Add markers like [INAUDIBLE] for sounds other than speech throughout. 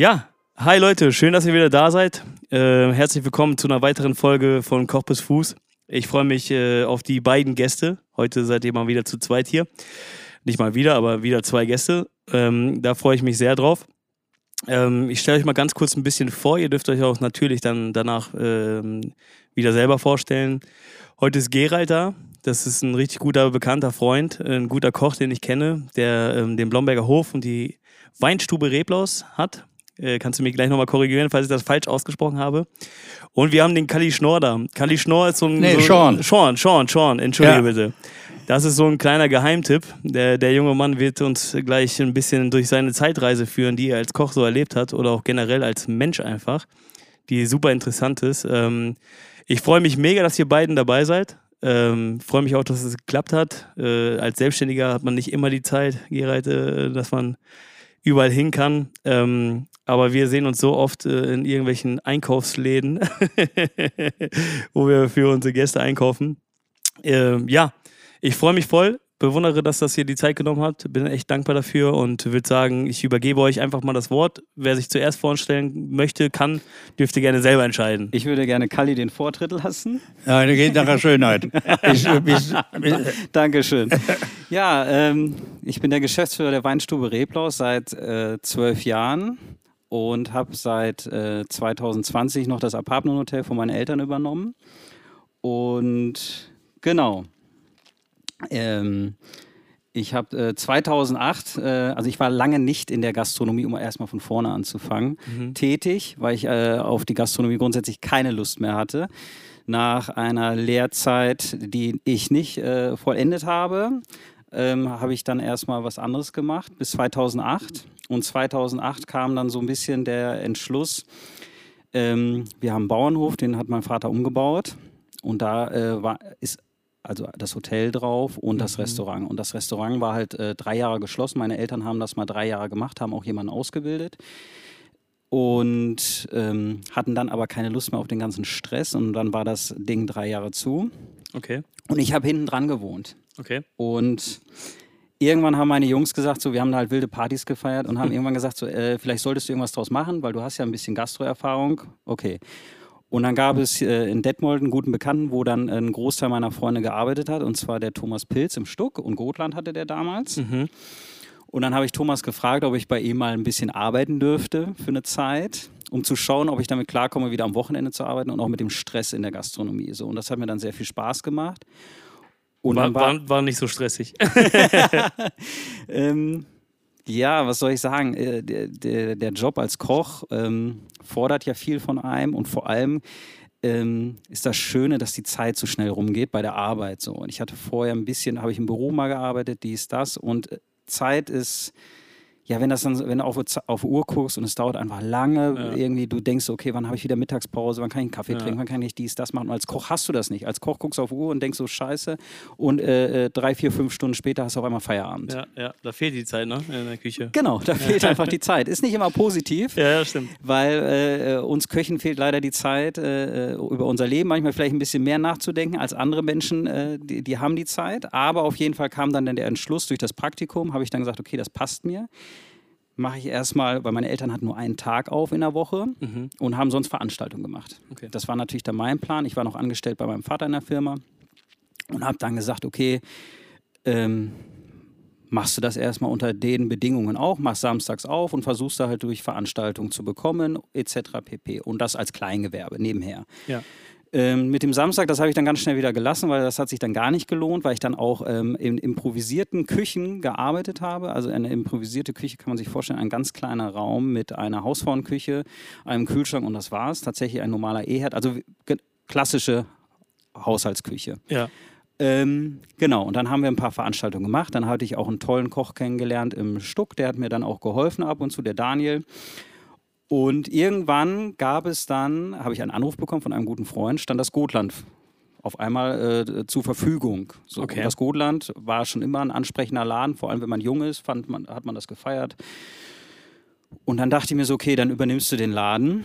Ja, hi Leute, schön, dass ihr wieder da seid. Äh, herzlich willkommen zu einer weiteren Folge von Koch bis Fuß. Ich freue mich äh, auf die beiden Gäste. Heute seid ihr mal wieder zu zweit hier. Nicht mal wieder, aber wieder zwei Gäste. Ähm, da freue ich mich sehr drauf. Ähm, ich stelle euch mal ganz kurz ein bisschen vor. Ihr dürft euch auch natürlich dann danach ähm, wieder selber vorstellen. Heute ist Gerald da. Das ist ein richtig guter, bekannter Freund, ein guter Koch, den ich kenne, der ähm, den Blomberger Hof und die Weinstube Reblaus hat. Äh, kannst du mich gleich nochmal korrigieren, falls ich das falsch ausgesprochen habe. Und wir haben den Kali Schnorr da. Kali Schnorr ist so ein. Nee, so, Sean. Sean, Sean, Sean, entschuldige Ja. bitte. Das ist so ein kleiner Geheimtipp. Der, der junge Mann wird uns gleich ein bisschen durch seine Zeitreise führen, die er als Koch so erlebt hat oder auch generell als Mensch einfach, die super interessant ist. Ähm, ich freue mich mega, dass ihr beiden dabei seid. Ähm, freue mich auch, dass es geklappt hat. Äh, als Selbstständiger hat man nicht immer die Zeit, Gerald, äh, dass man überall hin kann. Ähm, aber wir sehen uns so oft äh, in irgendwelchen Einkaufsläden, [LAUGHS] wo wir für unsere Gäste einkaufen. Ähm, ja, ich freue mich voll, bewundere, dass das hier die Zeit genommen hat, bin echt dankbar dafür und würde sagen, ich übergebe euch einfach mal das Wort. Wer sich zuerst vorstellen möchte, kann, dürfte gerne selber entscheiden. Ich würde gerne Kalli den Vortritt lassen. Ja, das geht nach der Schönheit. Ich, bis, [LAUGHS] bis, Dankeschön. Ja, ähm, ich bin der Geschäftsführer der Weinstube Reblaus seit äh, zwölf Jahren und habe seit äh, 2020 noch das Apartment Hotel von meinen Eltern übernommen. Und genau. Ähm, ich habe äh, 2008, äh, also ich war lange nicht in der Gastronomie, um erstmal von vorne anzufangen, tätig, weil ich äh, auf die Gastronomie grundsätzlich keine Lust mehr hatte. Nach einer Lehrzeit, die ich nicht äh, vollendet habe, ähm, habe ich dann erstmal was anderes gemacht bis 2008. Und 2008 kam dann so ein bisschen der Entschluss, ähm, wir haben einen Bauernhof, den hat mein Vater umgebaut. Und da äh, war, ist also das Hotel drauf und das Restaurant. Und das Restaurant war halt äh, drei Jahre geschlossen. Meine Eltern haben das mal drei Jahre gemacht, haben auch jemanden ausgebildet und ähm, hatten dann aber keine Lust mehr auf den ganzen Stress. Und dann war das Ding drei Jahre zu. Okay, Und ich habe hinten dran gewohnt. okay. Und irgendwann haben meine Jungs gesagt, so, wir haben da halt wilde Partys gefeiert und haben [LAUGHS] irgendwann gesagt, so, äh, vielleicht solltest du irgendwas draus machen, weil du hast ja ein bisschen Gastroerfahrung. Okay. Und dann gab es äh, in Detmold einen guten Bekannten, wo dann ein Großteil meiner Freunde gearbeitet hat, und zwar der Thomas Pilz im Stuck und Gotland hatte der damals. Und dann habe ich Thomas gefragt, ob ich bei ihm mal ein bisschen arbeiten dürfte für eine Zeit, um zu schauen, ob ich damit klarkomme, wieder am Wochenende zu arbeiten und auch mit dem Stress in der Gastronomie. So. Und das hat mir dann sehr viel Spaß gemacht. War, war, war nicht so stressig. [LAUGHS] [LAUGHS] ähm, ja, was soll ich sagen? Äh, Der, der, der Job als Koch ähm, fordert ja viel von einem und vor allem ähm, ist das Schöne, dass die Zeit so schnell rumgeht bei der Arbeit. So. Und ich hatte vorher ein bisschen, habe ich im Büro mal gearbeitet, dies, das und äh, Zeit ist. Ja, wenn das dann, wenn du auf, auf Uhr guckst und es dauert einfach lange, Ja. irgendwie, du denkst, okay, wann habe ich wieder Mittagspause, wann kann ich einen Kaffee Ja. trinken, wann kann ich dies, das machen. Und als Koch hast du das nicht. Als Koch guckst du auf Uhr und denkst so, scheiße. Und äh, äh, drei, vier, fünf Stunden später hast du auf einmal Feierabend. ja, ja, da fehlt die Zeit, ne? In der Küche. Genau, da fehlt einfach die [LAUGHS] Zeit. Ist nicht immer positiv, Ja, stimmt. weil äh, äh, uns Köchen fehlt leider die Zeit, äh, äh, über unser Leben manchmal vielleicht ein bisschen mehr nachzudenken als andere Menschen, die, die haben die Zeit. Aber auf jeden Fall kam dann der Entschluss durch das Praktikum, habe ich dann gesagt, okay, das passt mir. Mache ich erstmal, weil meine Eltern hatten nur einen Tag auf in der Woche und haben sonst Veranstaltungen gemacht. Okay. Das war natürlich dann mein Plan. Ich war noch angestellt bei meinem Vater in der Firma und habe dann gesagt, okay, ähm, machst du das erstmal unter den Bedingungen auch, machst samstags auf und versuchst da halt durch Veranstaltungen zu bekommen, etc. pp. Und das als Kleingewerbe nebenher. Ja. Ähm, mit dem Samstag, das habe ich dann ganz schnell wieder gelassen, weil das hat sich dann gar nicht gelohnt, weil ich dann auch ähm, in improvisierten Küchen gearbeitet habe. Also eine improvisierte Küche kann man sich vorstellen, ein ganz kleiner Raum mit einer Hausfrauenküche, einem Kühlschrank und das war's. Tatsächlich ein normaler E-Herd, also klassische Haushaltsküche. Ja. Ähm, genau, und dann haben wir ein paar Veranstaltungen gemacht. Dann hatte ich auch einen tollen Koch kennengelernt im Stuck, der hat mir dann auch geholfen ab und zu, der Daniel. Und irgendwann gab es dann, habe ich einen Anruf bekommen von einem guten Freund, stand das Gotland auf einmal äh, zur Verfügung. So, Okay. das Gotland war schon immer ein ansprechender Laden, vor allem wenn man jung ist, fand man, hat man das gefeiert. Und dann dachte ich mir so, okay, dann übernimmst du den Laden.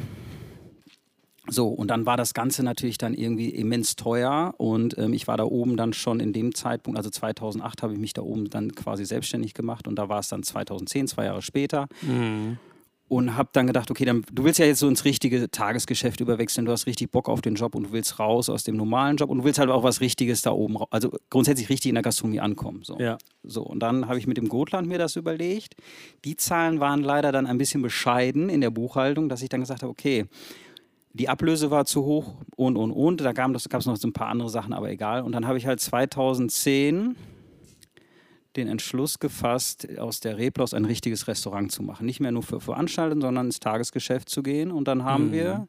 So, und dann war das Ganze natürlich dann irgendwie immens teuer und ähm, ich war da oben dann schon in dem Zeitpunkt, also 2008 habe ich mich da oben dann quasi selbstständig gemacht und da war es dann 2010, zwei Jahre später. Mhm. Und habe dann gedacht, okay, dann, du willst ja jetzt so ins richtige Tagesgeschäft überwechseln, du hast richtig Bock auf den Job und du willst raus aus dem normalen Job und du willst halt auch was Richtiges da oben, also grundsätzlich richtig in der Gastronomie ankommen. So. Ja. So, und dann habe ich mit dem Gotland mir das überlegt. Die Zahlen waren leider dann ein bisschen bescheiden in der Buchhaltung, dass ich dann gesagt habe, okay, die Ablöse war zu hoch und, und, und. Da gab es noch so ein paar andere Sachen, aber egal. Und dann habe ich halt 2010 den Entschluss gefasst, aus der Reblaus ein richtiges Restaurant zu machen. Nicht mehr nur für Veranstaltungen, sondern ins Tagesgeschäft zu gehen. Und dann haben wir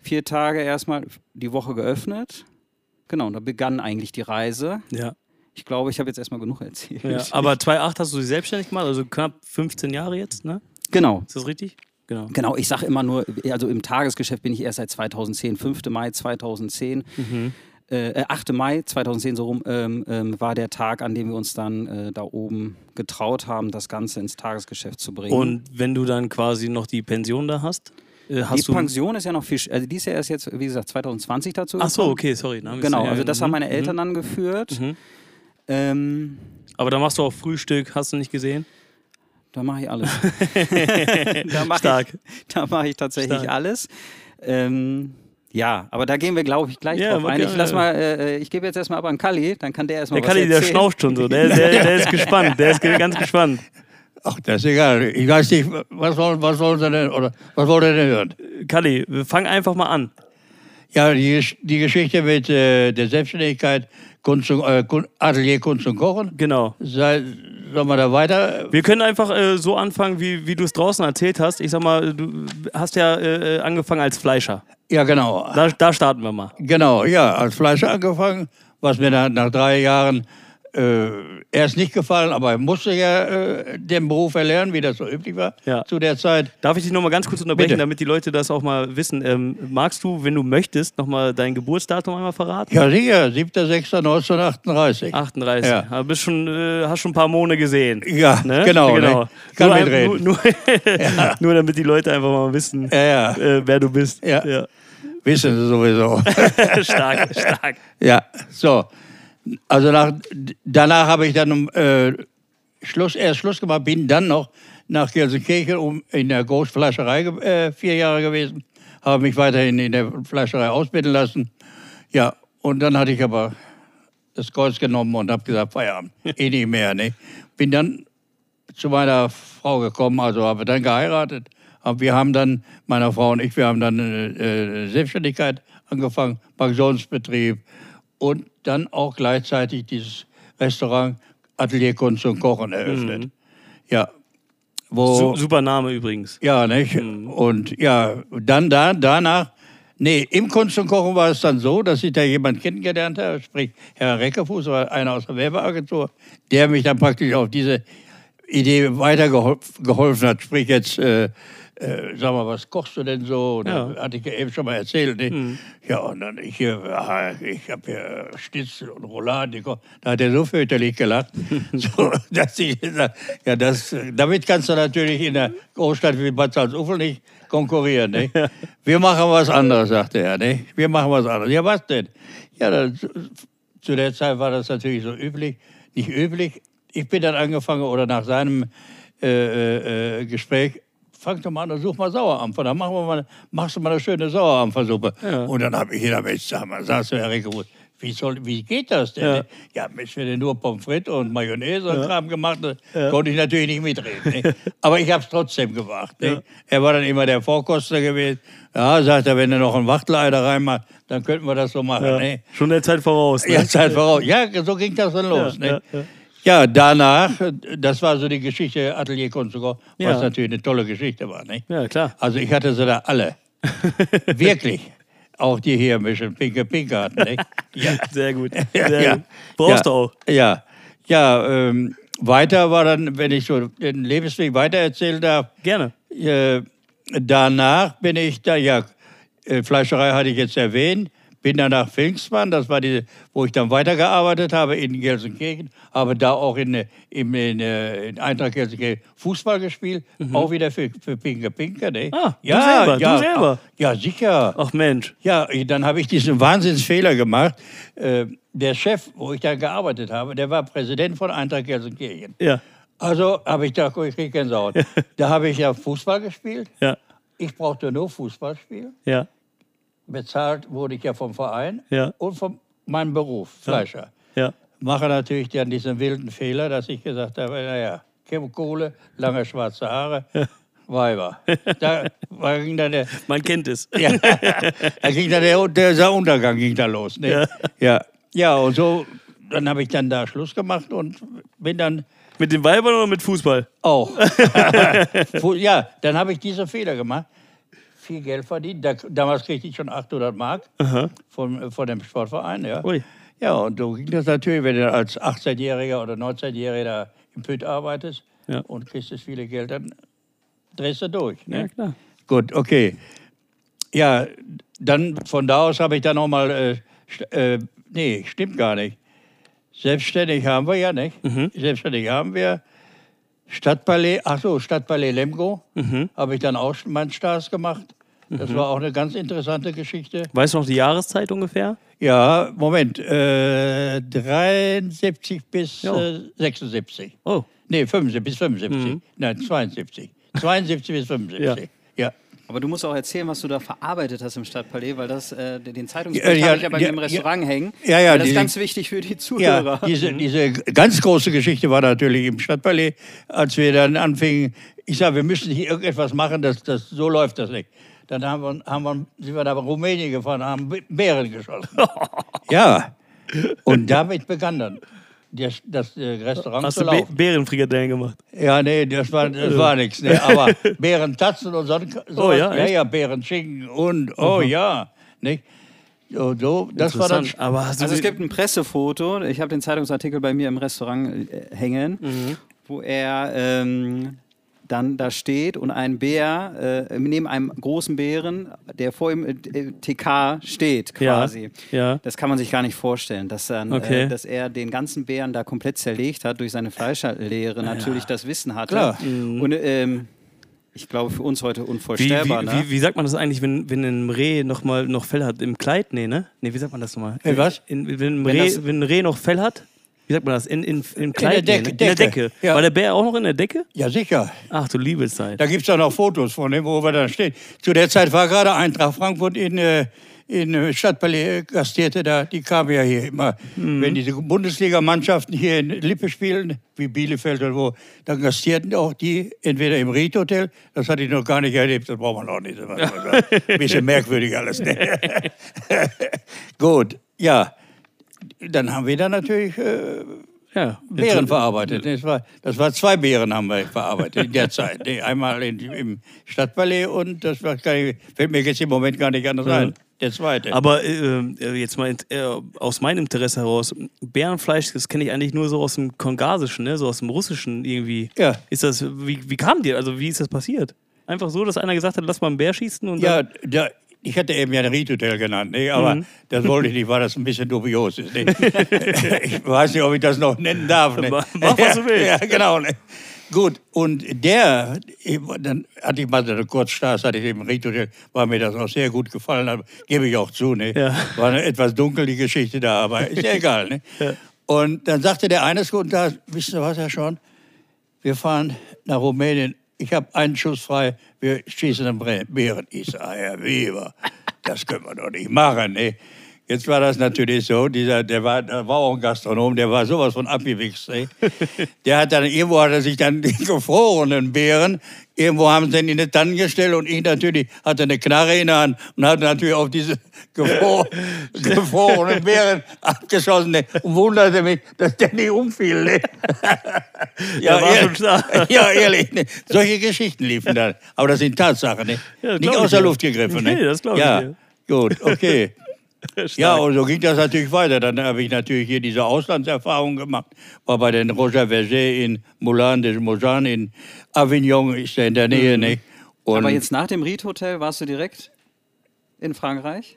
vier Tage erstmal die Woche geöffnet. Genau, und da begann eigentlich die Reise. Ja. Ich glaube, ich habe jetzt erstmal genug [LAUGHS] erzählt. ja. Aber 2008 hast du dich selbstständig gemacht, also knapp 15 Jahre jetzt, ne? Genau. Ist das richtig? Genau. Genau, ich sage immer nur, also im Tagesgeschäft bin ich erst seit 2010, 5. Mai 2010. Äh, 8. Mai 2010 so rum ähm, ähm, war der Tag, an dem wir uns dann äh, da oben getraut haben, das Ganze ins Tagesgeschäft zu bringen. Und wenn du dann quasi noch die Pension da hast, äh, hast die. Pension ist ja noch viel, also die ist ja erst jetzt, wie gesagt, 2020 dazu. Ach so, gekommen. okay, sorry. Genau, also das mhm, haben meine mhm. Eltern dann geführt. Mhm. Ähm, Aber da machst du auch Frühstück, hast du nicht gesehen? da mache ich alles. [LAUGHS] [LAUGHS] da mache Stark. ich, da mache ich tatsächlich Stark. alles. Ähm, ja, aber da gehen wir, glaube ich, gleich Ja, drauf ein. Ich lass mal, äh, ich gebe jetzt erstmal ab an Kalli, dann kann der erstmal Der was Kalli, der schnauft schon so. Der, der, der ist gespannt. Der ist ganz gespannt. Ach, das ist egal. Ich weiß nicht, was wollen, was wollen Sie denn, oder was wollt ihr denn hören? Kalli, wir fangen einfach mal an. Ja, die, die Geschichte mit äh, der Selbstständigkeit, Kunst und, äh, Atelier Kunst und Kochen. Genau. Sei, sollen wir da weiter? Wir können einfach äh, so anfangen, wie, wie du es draußen erzählt hast. Ich sag mal, du hast ja äh, angefangen als Fleischer. Ja, genau. Da, da starten wir mal. Genau, ja, als Fleischer angefangen, was mir dann nach drei Jahren äh, erst nicht gefallen, aber ich musste ja äh, den Beruf erlernen, wie das so üblich war Ja. zu der Zeit. Darf ich dich nochmal ganz kurz unterbrechen, Bitte. damit die Leute das auch mal wissen? Ähm, magst du, wenn du möchtest, nochmal dein Geburtsdatum einmal verraten? Ja, sicher, 7.6.1938. 38. Ja. Aber bist schon, äh, hast schon ein paar Monate gesehen. Ja, Ne? genau. Ne? Kann nur, mitreden. Nur, nur, [LAUGHS] nur damit die Leute einfach mal wissen, Ja, ja, äh, wer du bist. Ja. wissen Sie sowieso. [LAUGHS] stark, stark. ja, so. Also nach, danach habe ich dann äh, Schluss, erst Schluss gemacht, bin dann noch nach Gelsenkirchen um, in der Großfleischerei äh, vier Jahre gewesen, habe mich weiterhin in der Fleischerei ausbilden lassen. Ja, und dann hatte ich aber das Kreuz genommen und habe gesagt, Feierabend, [LAUGHS] eh nicht mehr. Ne? Bin dann zu meiner Frau gekommen, also habe dann geheiratet. Wir haben dann, meine Frau und ich, wir haben dann äh, Selbstständigkeit angefangen, Pensionsbetrieb und dann auch gleichzeitig dieses Restaurant Atelier Kunst und Kochen eröffnet. Ja, wo Su super Name übrigens. ja, nicht? Und ja, dann da, danach, nee, im Kunst und Kochen war es dann so, dass ich da jemanden kennengelernt habe, sprich Herr Reckerfuß, war einer aus der Werbeagentur, der mich dann praktisch auf diese Idee weitergeholfen geholfen hat. Sprich jetzt, äh, äh, sag mal, was kochst du denn so? Ja. Hatte ich ja eben schon mal erzählt. Ne? Ja, und dann ich hier, ah, ich habe hier Schnitzel und Rouladen. gekocht. Da hat er so fürchterlich gelacht, [LAUGHS] so, dass ich gesagt ja, das, damit kannst du natürlich in der Großstadt wie Bad Salzuflen nicht konkurrieren. Ne? Wir machen was anderes, sagte er. Ne? Wir machen was anderes. Ja, was denn? Ja, dann, zu, zu der Zeit war das natürlich so üblich, nicht üblich. Ich bin dann angefangen, oder nach seinem äh, äh, äh, Gespräch, fang doch mal an, such mal Sauerampfer, dann machen wir mal, machst du mal eine schöne Sauerampfersuppe. Ja. Und dann habe ich gedacht, Mensch, sag mal, sagst du, Herr Reckerwood, wie, soll, wie geht das denn? Ja. Ja, ja wenn du nur Pommes frites und Mayonnaise und Kram gemacht hast, konnte ich natürlich nicht mitreden. Ne? [LAUGHS] Aber ich habe es trotzdem gemacht. Ne? Ja. Er war dann immer der Vorkoster gewesen. Ja, sagt er, wenn du noch einen Wachtelei da reinmachst, dann könnten wir das so machen. Ja. Ne? Schon der Zeit voraus. Ne? Ja, Zeit voraus. Ja, so ging das dann los. Ja, ne? Ja, ja. Ja, danach, das war so die Geschichte Atelier Kunst und Koch, was Ja. natürlich eine tolle Geschichte war. Ne? ja, klar. Also ich hatte sie da alle. [LAUGHS] Wirklich. Auch die hier ein bisschen pinke pinke hatten. Ne? [LAUGHS] Ja. Sehr gut. [LAUGHS] Ja, Sehr ja. gut. Brauchst ja, du auch. Ja, ja ähm, weiter war dann, wenn ich so den Lebensweg weitererzählen darf, Gerne. äh, danach bin ich da, ja, äh, Fleischerei hatte ich jetzt erwähnt, bin dann nach Pfingstmann, das war die, wo ich dann weitergearbeitet habe in Gelsenkirchen, habe da auch in, in, in, äh, in Eintracht Gelsenkirchen Fußball gespielt, auch wieder für, für Pinke Pinke. Ne? Mhm. Ah, du ja, selber, du ja, selber. Ja, sicher. Ach Mensch. Ja, dann habe ich diesen Wahnsinnsfehler gemacht. Äh, der Chef, wo ich da gearbeitet habe, der war Präsident von Eintracht Gelsenkirchen. Ja. Also habe ich da, ich kriege Gänsehaut. da habe ich ja Fußball gespielt. Ja, Ich brauchte nur Fußball spielen. ja, Bezahlt wurde ich ja vom Verein Ja. und von meinem Beruf, Fleischer. ja. Mache natürlich dann diesen wilden Fehler, dass ich gesagt habe, naja, Kohle, lange schwarze Haare, Weiber. Da war, ging dann der, [LAUGHS] Man kennt es. ja, da ging dann der, der Untergang ging da los. Ne? Ja. Ja. ja, und so, dann habe ich dann da Schluss gemacht und bin dann Mit den Weibern oder mit Fußball? auch. [LAUGHS] Ja, dann habe ich diese Fehler gemacht. Viel Geld verdient. Da, damals kriegte ich schon 800 Mark Aha. von, von dem Sportverein. Ja. Ui. ja, und so ging das natürlich, wenn du als 18-Jähriger oder 19-Jähriger da im Püt arbeitest Ja. und kriegst das viele Geld, dann drehst du durch. Ne? Ja, klar. Gut, okay. Ja, dann von da aus habe ich dann nochmal, äh, äh, nee, stimmt gar nicht. Selbstständig haben wir ja nicht. Mhm. Selbstständig haben wir. Stadtballet, ach so, Stadtballet Lemgo, Mhm. habe ich dann auch schon meinen Stars gemacht. Das war auch eine ganz interessante Geschichte. Weißt du noch die Jahreszeit ungefähr? Ja, Moment, äh, 73 bis äh, 76. Oh, Nee, 75 bis 75. Mhm. Nein, 72. 72 bis 75. Ja. Aber du musst auch erzählen, was du da verarbeitet hast im Stadtpalais, weil das, äh, den Ja, Zeitungsbericht ja, habe ich aber ja, im Restaurant hängen. Ja, ja, das ist ganz wichtig für die Ja, Zuhörer. diese, diese ganz große Geschichte war natürlich im Stadtpalais, als wir dann anfingen, ich sage, wir müssen hier irgendetwas machen, das, das, so läuft das nicht. Dann haben wir, haben wir, sind wir nach Rumänien gefahren, haben Bären geschossen. [LAUGHS] ja, und damit begann dann das, das äh, Restaurant hast zu du laufen. Bärenfrikadellen gemacht? Ja, nee, das war, das war nichts. Nee, aber [LAUGHS] Bärentatzen und so. so Oh ja, ja, ja, Bärenschinken und, oh ja. Nicht? So, so, das war dann. Aber du Also es gibt ein Pressefoto, ich habe den Zeitungsartikel bei mir im Restaurant äh, hängen, Mhm. wo er ähm, dann da steht und ein Bär äh, neben einem großen Bären, der vor ihm äh, TK steht quasi. Ja, ja. Das kann man sich gar nicht vorstellen, dass, dann, Okay. äh, dass er den ganzen Bären da komplett zerlegt hat durch seine Fleischerlehre, natürlich das Wissen hatte. Klar. Und ähm, ich glaube für uns heute Wie, wie, unvorstellbar. ne? wie, wie sagt man das eigentlich, wenn, wenn ein Reh noch mal noch Fell hat? Im Kleid? Nee, ne? Nee, wie sagt man das nochmal? Äh, was? In, wenn, ein Wenn Reh, das- wenn ein Reh noch Fell hat? Wie sagt man das? In, in, im Kleid? Ne? In der Decke. Decke. Ja. War der Bär auch noch in der Decke? Ja, sicher. Ach du liebe Zeit. Da gibt es auch noch Fotos von dem, wo wir da stehen. Zu der Zeit war gerade Eintracht Frankfurt in, äh, in äh, Stadtpalais gastierte. Da, die kamen ja hier immer. Wenn diese Bundesligamannschaften hier in Lippe spielen, wie Bielefeld oder wo, dann gastierten auch die entweder im Ried-Hotel, das hatte ich noch gar nicht erlebt, das braucht man auch nicht. Ein [LAUGHS] bisschen merkwürdig alles. Ne? [LAUGHS] Gut, ja. Dann haben wir da natürlich äh, Ja. Beeren verarbeitet. Das war, das war zwei Beeren haben wir verarbeitet in der Zeit. Einmal in, im Stadtballet und das war gar nicht, fällt mir jetzt im Moment gar nicht anders ein. Der zweite. Aber äh, äh, jetzt mal äh, aus meinem Interesse heraus, Bärenfleisch, das kenne ich eigentlich nur so aus dem Kongasischen, ne? so aus dem Russischen irgendwie. Ja. Ist das, wie, wie kam dir, also wie ist das passiert? Einfach so, dass einer gesagt hat, lass mal einen Bär schießen und ja, da, ich hatte eben ja ein Riedhotel genannt, ne? aber das wollte ich nicht, weil das ein bisschen dubios ist. Ne? [LAUGHS] ich weiß nicht, ob ich das noch nennen darf. Ne? Mach- mach, was du willst. [LAUGHS] Ja, genau. Ne? Gut, und der, dann hatte ich mal so eine Kurzstars, hatte ich im Riedhotel, weil mir das auch sehr gut gefallen hat, gebe ich auch zu. Ne? Ja. War eine etwas dunkel die Geschichte da, aber ist ja egal. Ne? [LAUGHS] Und dann sagte der eines guten Tages, wisst ihr was, Herr Schon, wir fahren nach Rumänien, ich habe einen Schuss frei, wir schießen Bre- Bären. Ich sage, Herr Weber, das können wir doch nicht machen. Ne? Jetzt war das natürlich so, dieser, der war, der war auch ein Gastronom, der war sowas von abgewichst. Ne? Der hat dann, irgendwo hat er sich dann die [LAUGHS] gefrorenen Beeren, irgendwo haben sie ihn in die Tannen gestellt und ich natürlich hatte eine Knarre in der Hand und hatte natürlich auf diese [LAUGHS] gefro gefrorenen Beeren abgeschossen ne? und wunderte mich, dass der nicht umfiel. Ne? [LAUGHS] Ja, war schon ehrlich, klar. [LAUGHS] ja, ehrlich. Ne? Solche Geschichten liefen dann. Aber das sind Tatsachen. Ne? Ja, nicht aus ich der. Luft gegriffen. Ne? Nee, das glaub ich ja. dir. Gut, okay. [LAUGHS] Ja, und so ging das natürlich weiter. Dann habe ich natürlich hier diese Auslandserfahrung gemacht. War bei den Roger Verger in Moulin de Mojan in Avignon, ist ja in der Nähe. Ne? Und, Aber jetzt nach dem Ried-Hotel warst du direkt in Frankreich?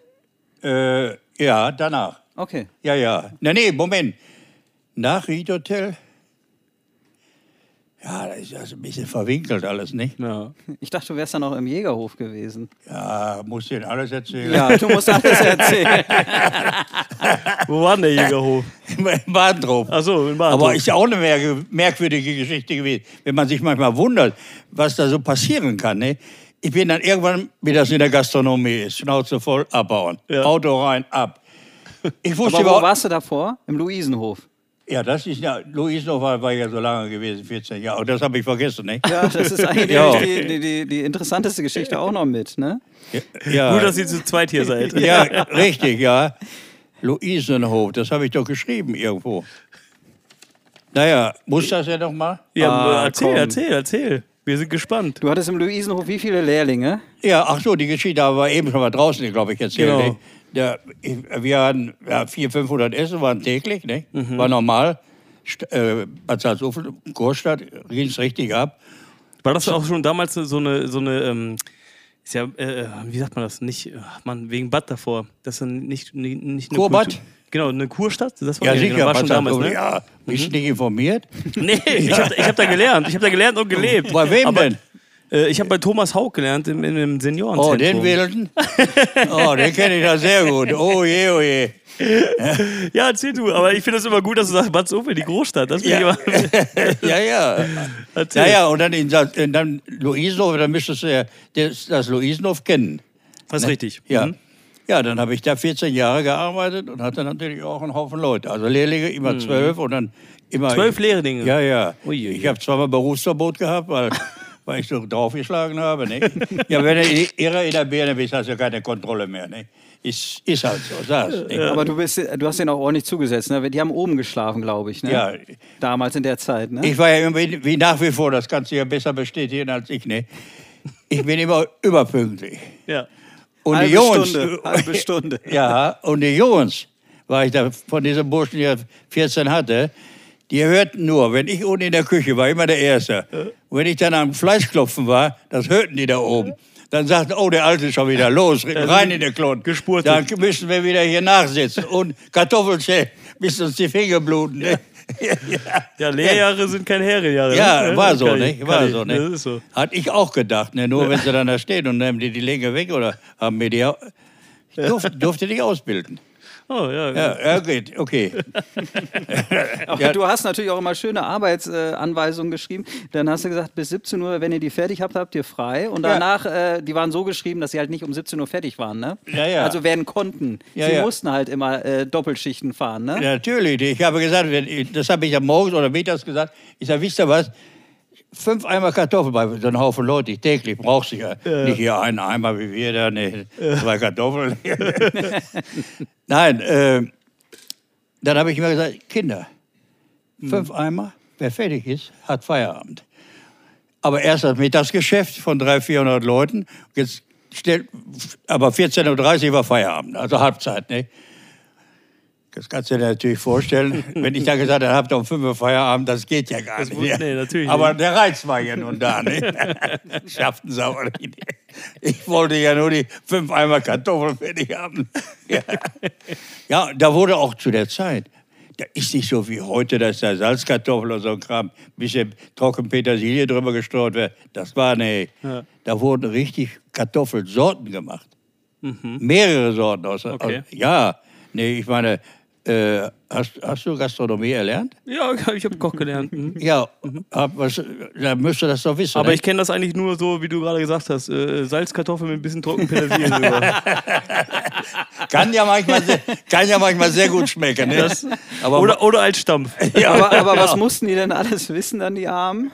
Äh, ja, danach. Okay. Ja, ja. Na, nee, Moment. Nach Ried Hotel. Ja, das ist also ein bisschen verwinkelt alles, nicht? Ja. Ich dachte, du wärst dann auch im Jägerhof gewesen. Ja, musst du ihnen alles erzählen. Ja, du musst alles erzählen. [LAUGHS] Wo war denn der Jägerhof? Im Badentrop. Achso, in Badentrop. Aber ist ja auch eine merk- merkwürdige Geschichte gewesen, wenn man sich manchmal wundert, was da so passieren kann. Ne? Ich bin dann irgendwann, wie das in der Gastronomie ist, Schnauze voll, abbauen. Ja. Auto rein, ab. Ich wusste Aber wo warst du davor? Im Luisenhof. Ja, das ist ja, Luisendorf war, war ja so lange gewesen, 14 Jahre. Und das habe ich vergessen, ne? Ja, das ist [LAUGHS] eigentlich Ja. die, die, die, die interessanteste Geschichte auch noch mit, ne? Ja, Gut, dass ihr zu zweit hier seid. ja, richtig, ja. Luisenhof, das habe ich doch geschrieben irgendwo. Naja, muss das ja noch mal? Ja, Ah, erzähl, komm. erzähl, erzähl. Wir sind gespannt. Du hattest im Luisenhof wie viele Lehrlinge? Ja, ach so, die Geschichte wir eben schon mal draußen, glaube ich, erzählt. Genau. Ne? Der, ich, wir hatten ja, 400, 500 Essen, waren täglich, ne? Mhm. war normal. St äh, Bad Salzuflen, Großstadt, ging es richtig ab. War das auch schon damals so eine, so eine ähm, ist ja, äh, wie sagt man das? Nicht, ach man, wegen Bad davor. Das ist nicht, nicht, nicht eine Kurbad? Kultur- Genau, eine Kurstadt? Das war Ja, ja, sicher, genau, war schon damals, ne? ja. Bist du nicht informiert? Nee, [LAUGHS] ich habe ich hab da gelernt. Ich habe da gelernt und gelebt. Bei wem Aber, denn? Äh, ich habe bei Thomas Haug gelernt im, in einem Oh, Seniorenzentrum. den Wilden? [LAUGHS] Oh, den kenne ich da sehr gut. Oh je, oh je. [LAUGHS] Ja, erzähl du. Aber ich finde es immer gut, dass du sagst, Bad Sofel, die Großstadt. Das Ja. ja, ja. Erzähl. Ja, ja, und dann, in, dann Luisenhof, dann müsstest du ja das, das Luisenhof kennen. Das ist richtig. Ja. Mhm. Ja, dann habe ich da 14 Jahre gearbeitet und hatte natürlich auch einen Haufen Leute. Also Lehrlinge immer zwölf und dann immer. Mhm. Zwölf Lehrlinge? Ja, ja. Uiuiui. Ich habe zweimal Berufsverbot gehabt, weil, [LAUGHS] weil ich so draufgeschlagen habe. Ne? Ja, wenn du irre in der Birne bist, hast du keine Kontrolle mehr. Ne? Ist, ist halt so. Ne? Aber du, bist, du hast denen auch ordentlich zugesetzt, ne? Die haben oben geschlafen, glaube ich, ne? Ja. Damals in der Zeit, ne? Ich war ja immer, wie wie nach wie vor, das kannst du ja besser bestätigen als ich. Ne? Ich bin immer überpünktlich. Ja. Und [LAUGHS] halbe Stunde, halbe [LAUGHS] Stunde. Ja, Jungs, weil ich da von diesen Burschen ja 14 hatte, die hörten nur, wenn ich unten in der Küche war, immer der Erste. Und wenn ich dann am Fleischklopfen war, das hörten die da oben. Dann sagten, oh, der Alte ist schon wieder los, rein in den Klon. gespurtet. Dann müssen wir wieder hier nachsitzen und Kartoffelchen, bis uns die Finger bluten. Ne? Ja, Ja, Lehrjahre sind keine Herrenjahre. ja, ne? war so, ne? ich- War so, ich. ne? Das ist so. Hat ich auch gedacht, ne? Nur wenn sie dann da stehen und nehmen die die Länge weg oder haben mir die. Ich durfte, durfte nicht ausbilden. Oh, ja. Ja, ja geht, okay. [LAUGHS] Ja. du hast natürlich auch immer schöne Arbeitsanweisungen geschrieben. Dann hast du gesagt, bis 17 Uhr, wenn ihr die fertig habt, habt ihr frei. Und Ja. danach, äh, die waren so geschrieben, dass sie halt nicht um 17 Uhr fertig waren, ne? Ja, ja. Also werden konnten. Ja, sie ja. mussten halt immer äh, Doppelschichten fahren, ne? Ja, Natürlich, ich habe gesagt, wenn das habe ich ja morgens oder mittags gesagt. Ich sage, wisst ihr was? Fünf Eimer Kartoffeln bei so einem Haufen Leute, ich täglich brauchst du ja, nicht hier einen Eimer wie wir da, ne, zwei Kartoffeln. [LAUGHS] Nein, äh, dann habe ich immer gesagt, Kinder, fünf Eimer, wer fertig ist, hat Feierabend. Aber erst das Mittagsgeschäft von 300, 400 Leuten, jetzt stellt, aber 14.30 Uhr war Feierabend, also Halbzeit, ne? Das kannst du dir natürlich vorstellen. [LAUGHS] Wenn ich da gesagt habe, habt ihr um 5 Uhr Feierabend, das geht ja gar Das nicht. muss- nee, natürlich Aber nicht. der Reiz war ja nun da. Ne? [LAUGHS] Schafften sie auch nicht. Ich wollte ja nur die fünf Eimer Kartoffeln fertig haben. Ja. ja, da wurde auch zu der Zeit, da ist nicht so wie heute, dass da Salzkartoffel oder so ein Kram, ein bisschen trocken Petersilie drüber gestreut wird. Das war, ne, Ja. da wurden richtig Kartoffelsorten gemacht. Mehrere Sorten. Aus, Mhm. Okay. aus, ja, nee, ich meine, äh, hast, hast du Gastronomie erlernt? Ja, [LAUGHS] ich habe Koch gelernt. Mhm. Ja, hab was, da müsst ihr das doch wissen. Aber ne? ich kenne das eigentlich nur so, wie du gerade gesagt hast. Äh, Salzkartoffeln mit ein bisschen trocken Petersilie drüber. [LAUGHS] kann, ja manchmal sehr, kann ja manchmal sehr gut schmecken. Ne? aber Oder, oder als Stampf. [LAUGHS] ja, Aber, aber was ja. mussten die denn alles wissen, dann die Armen?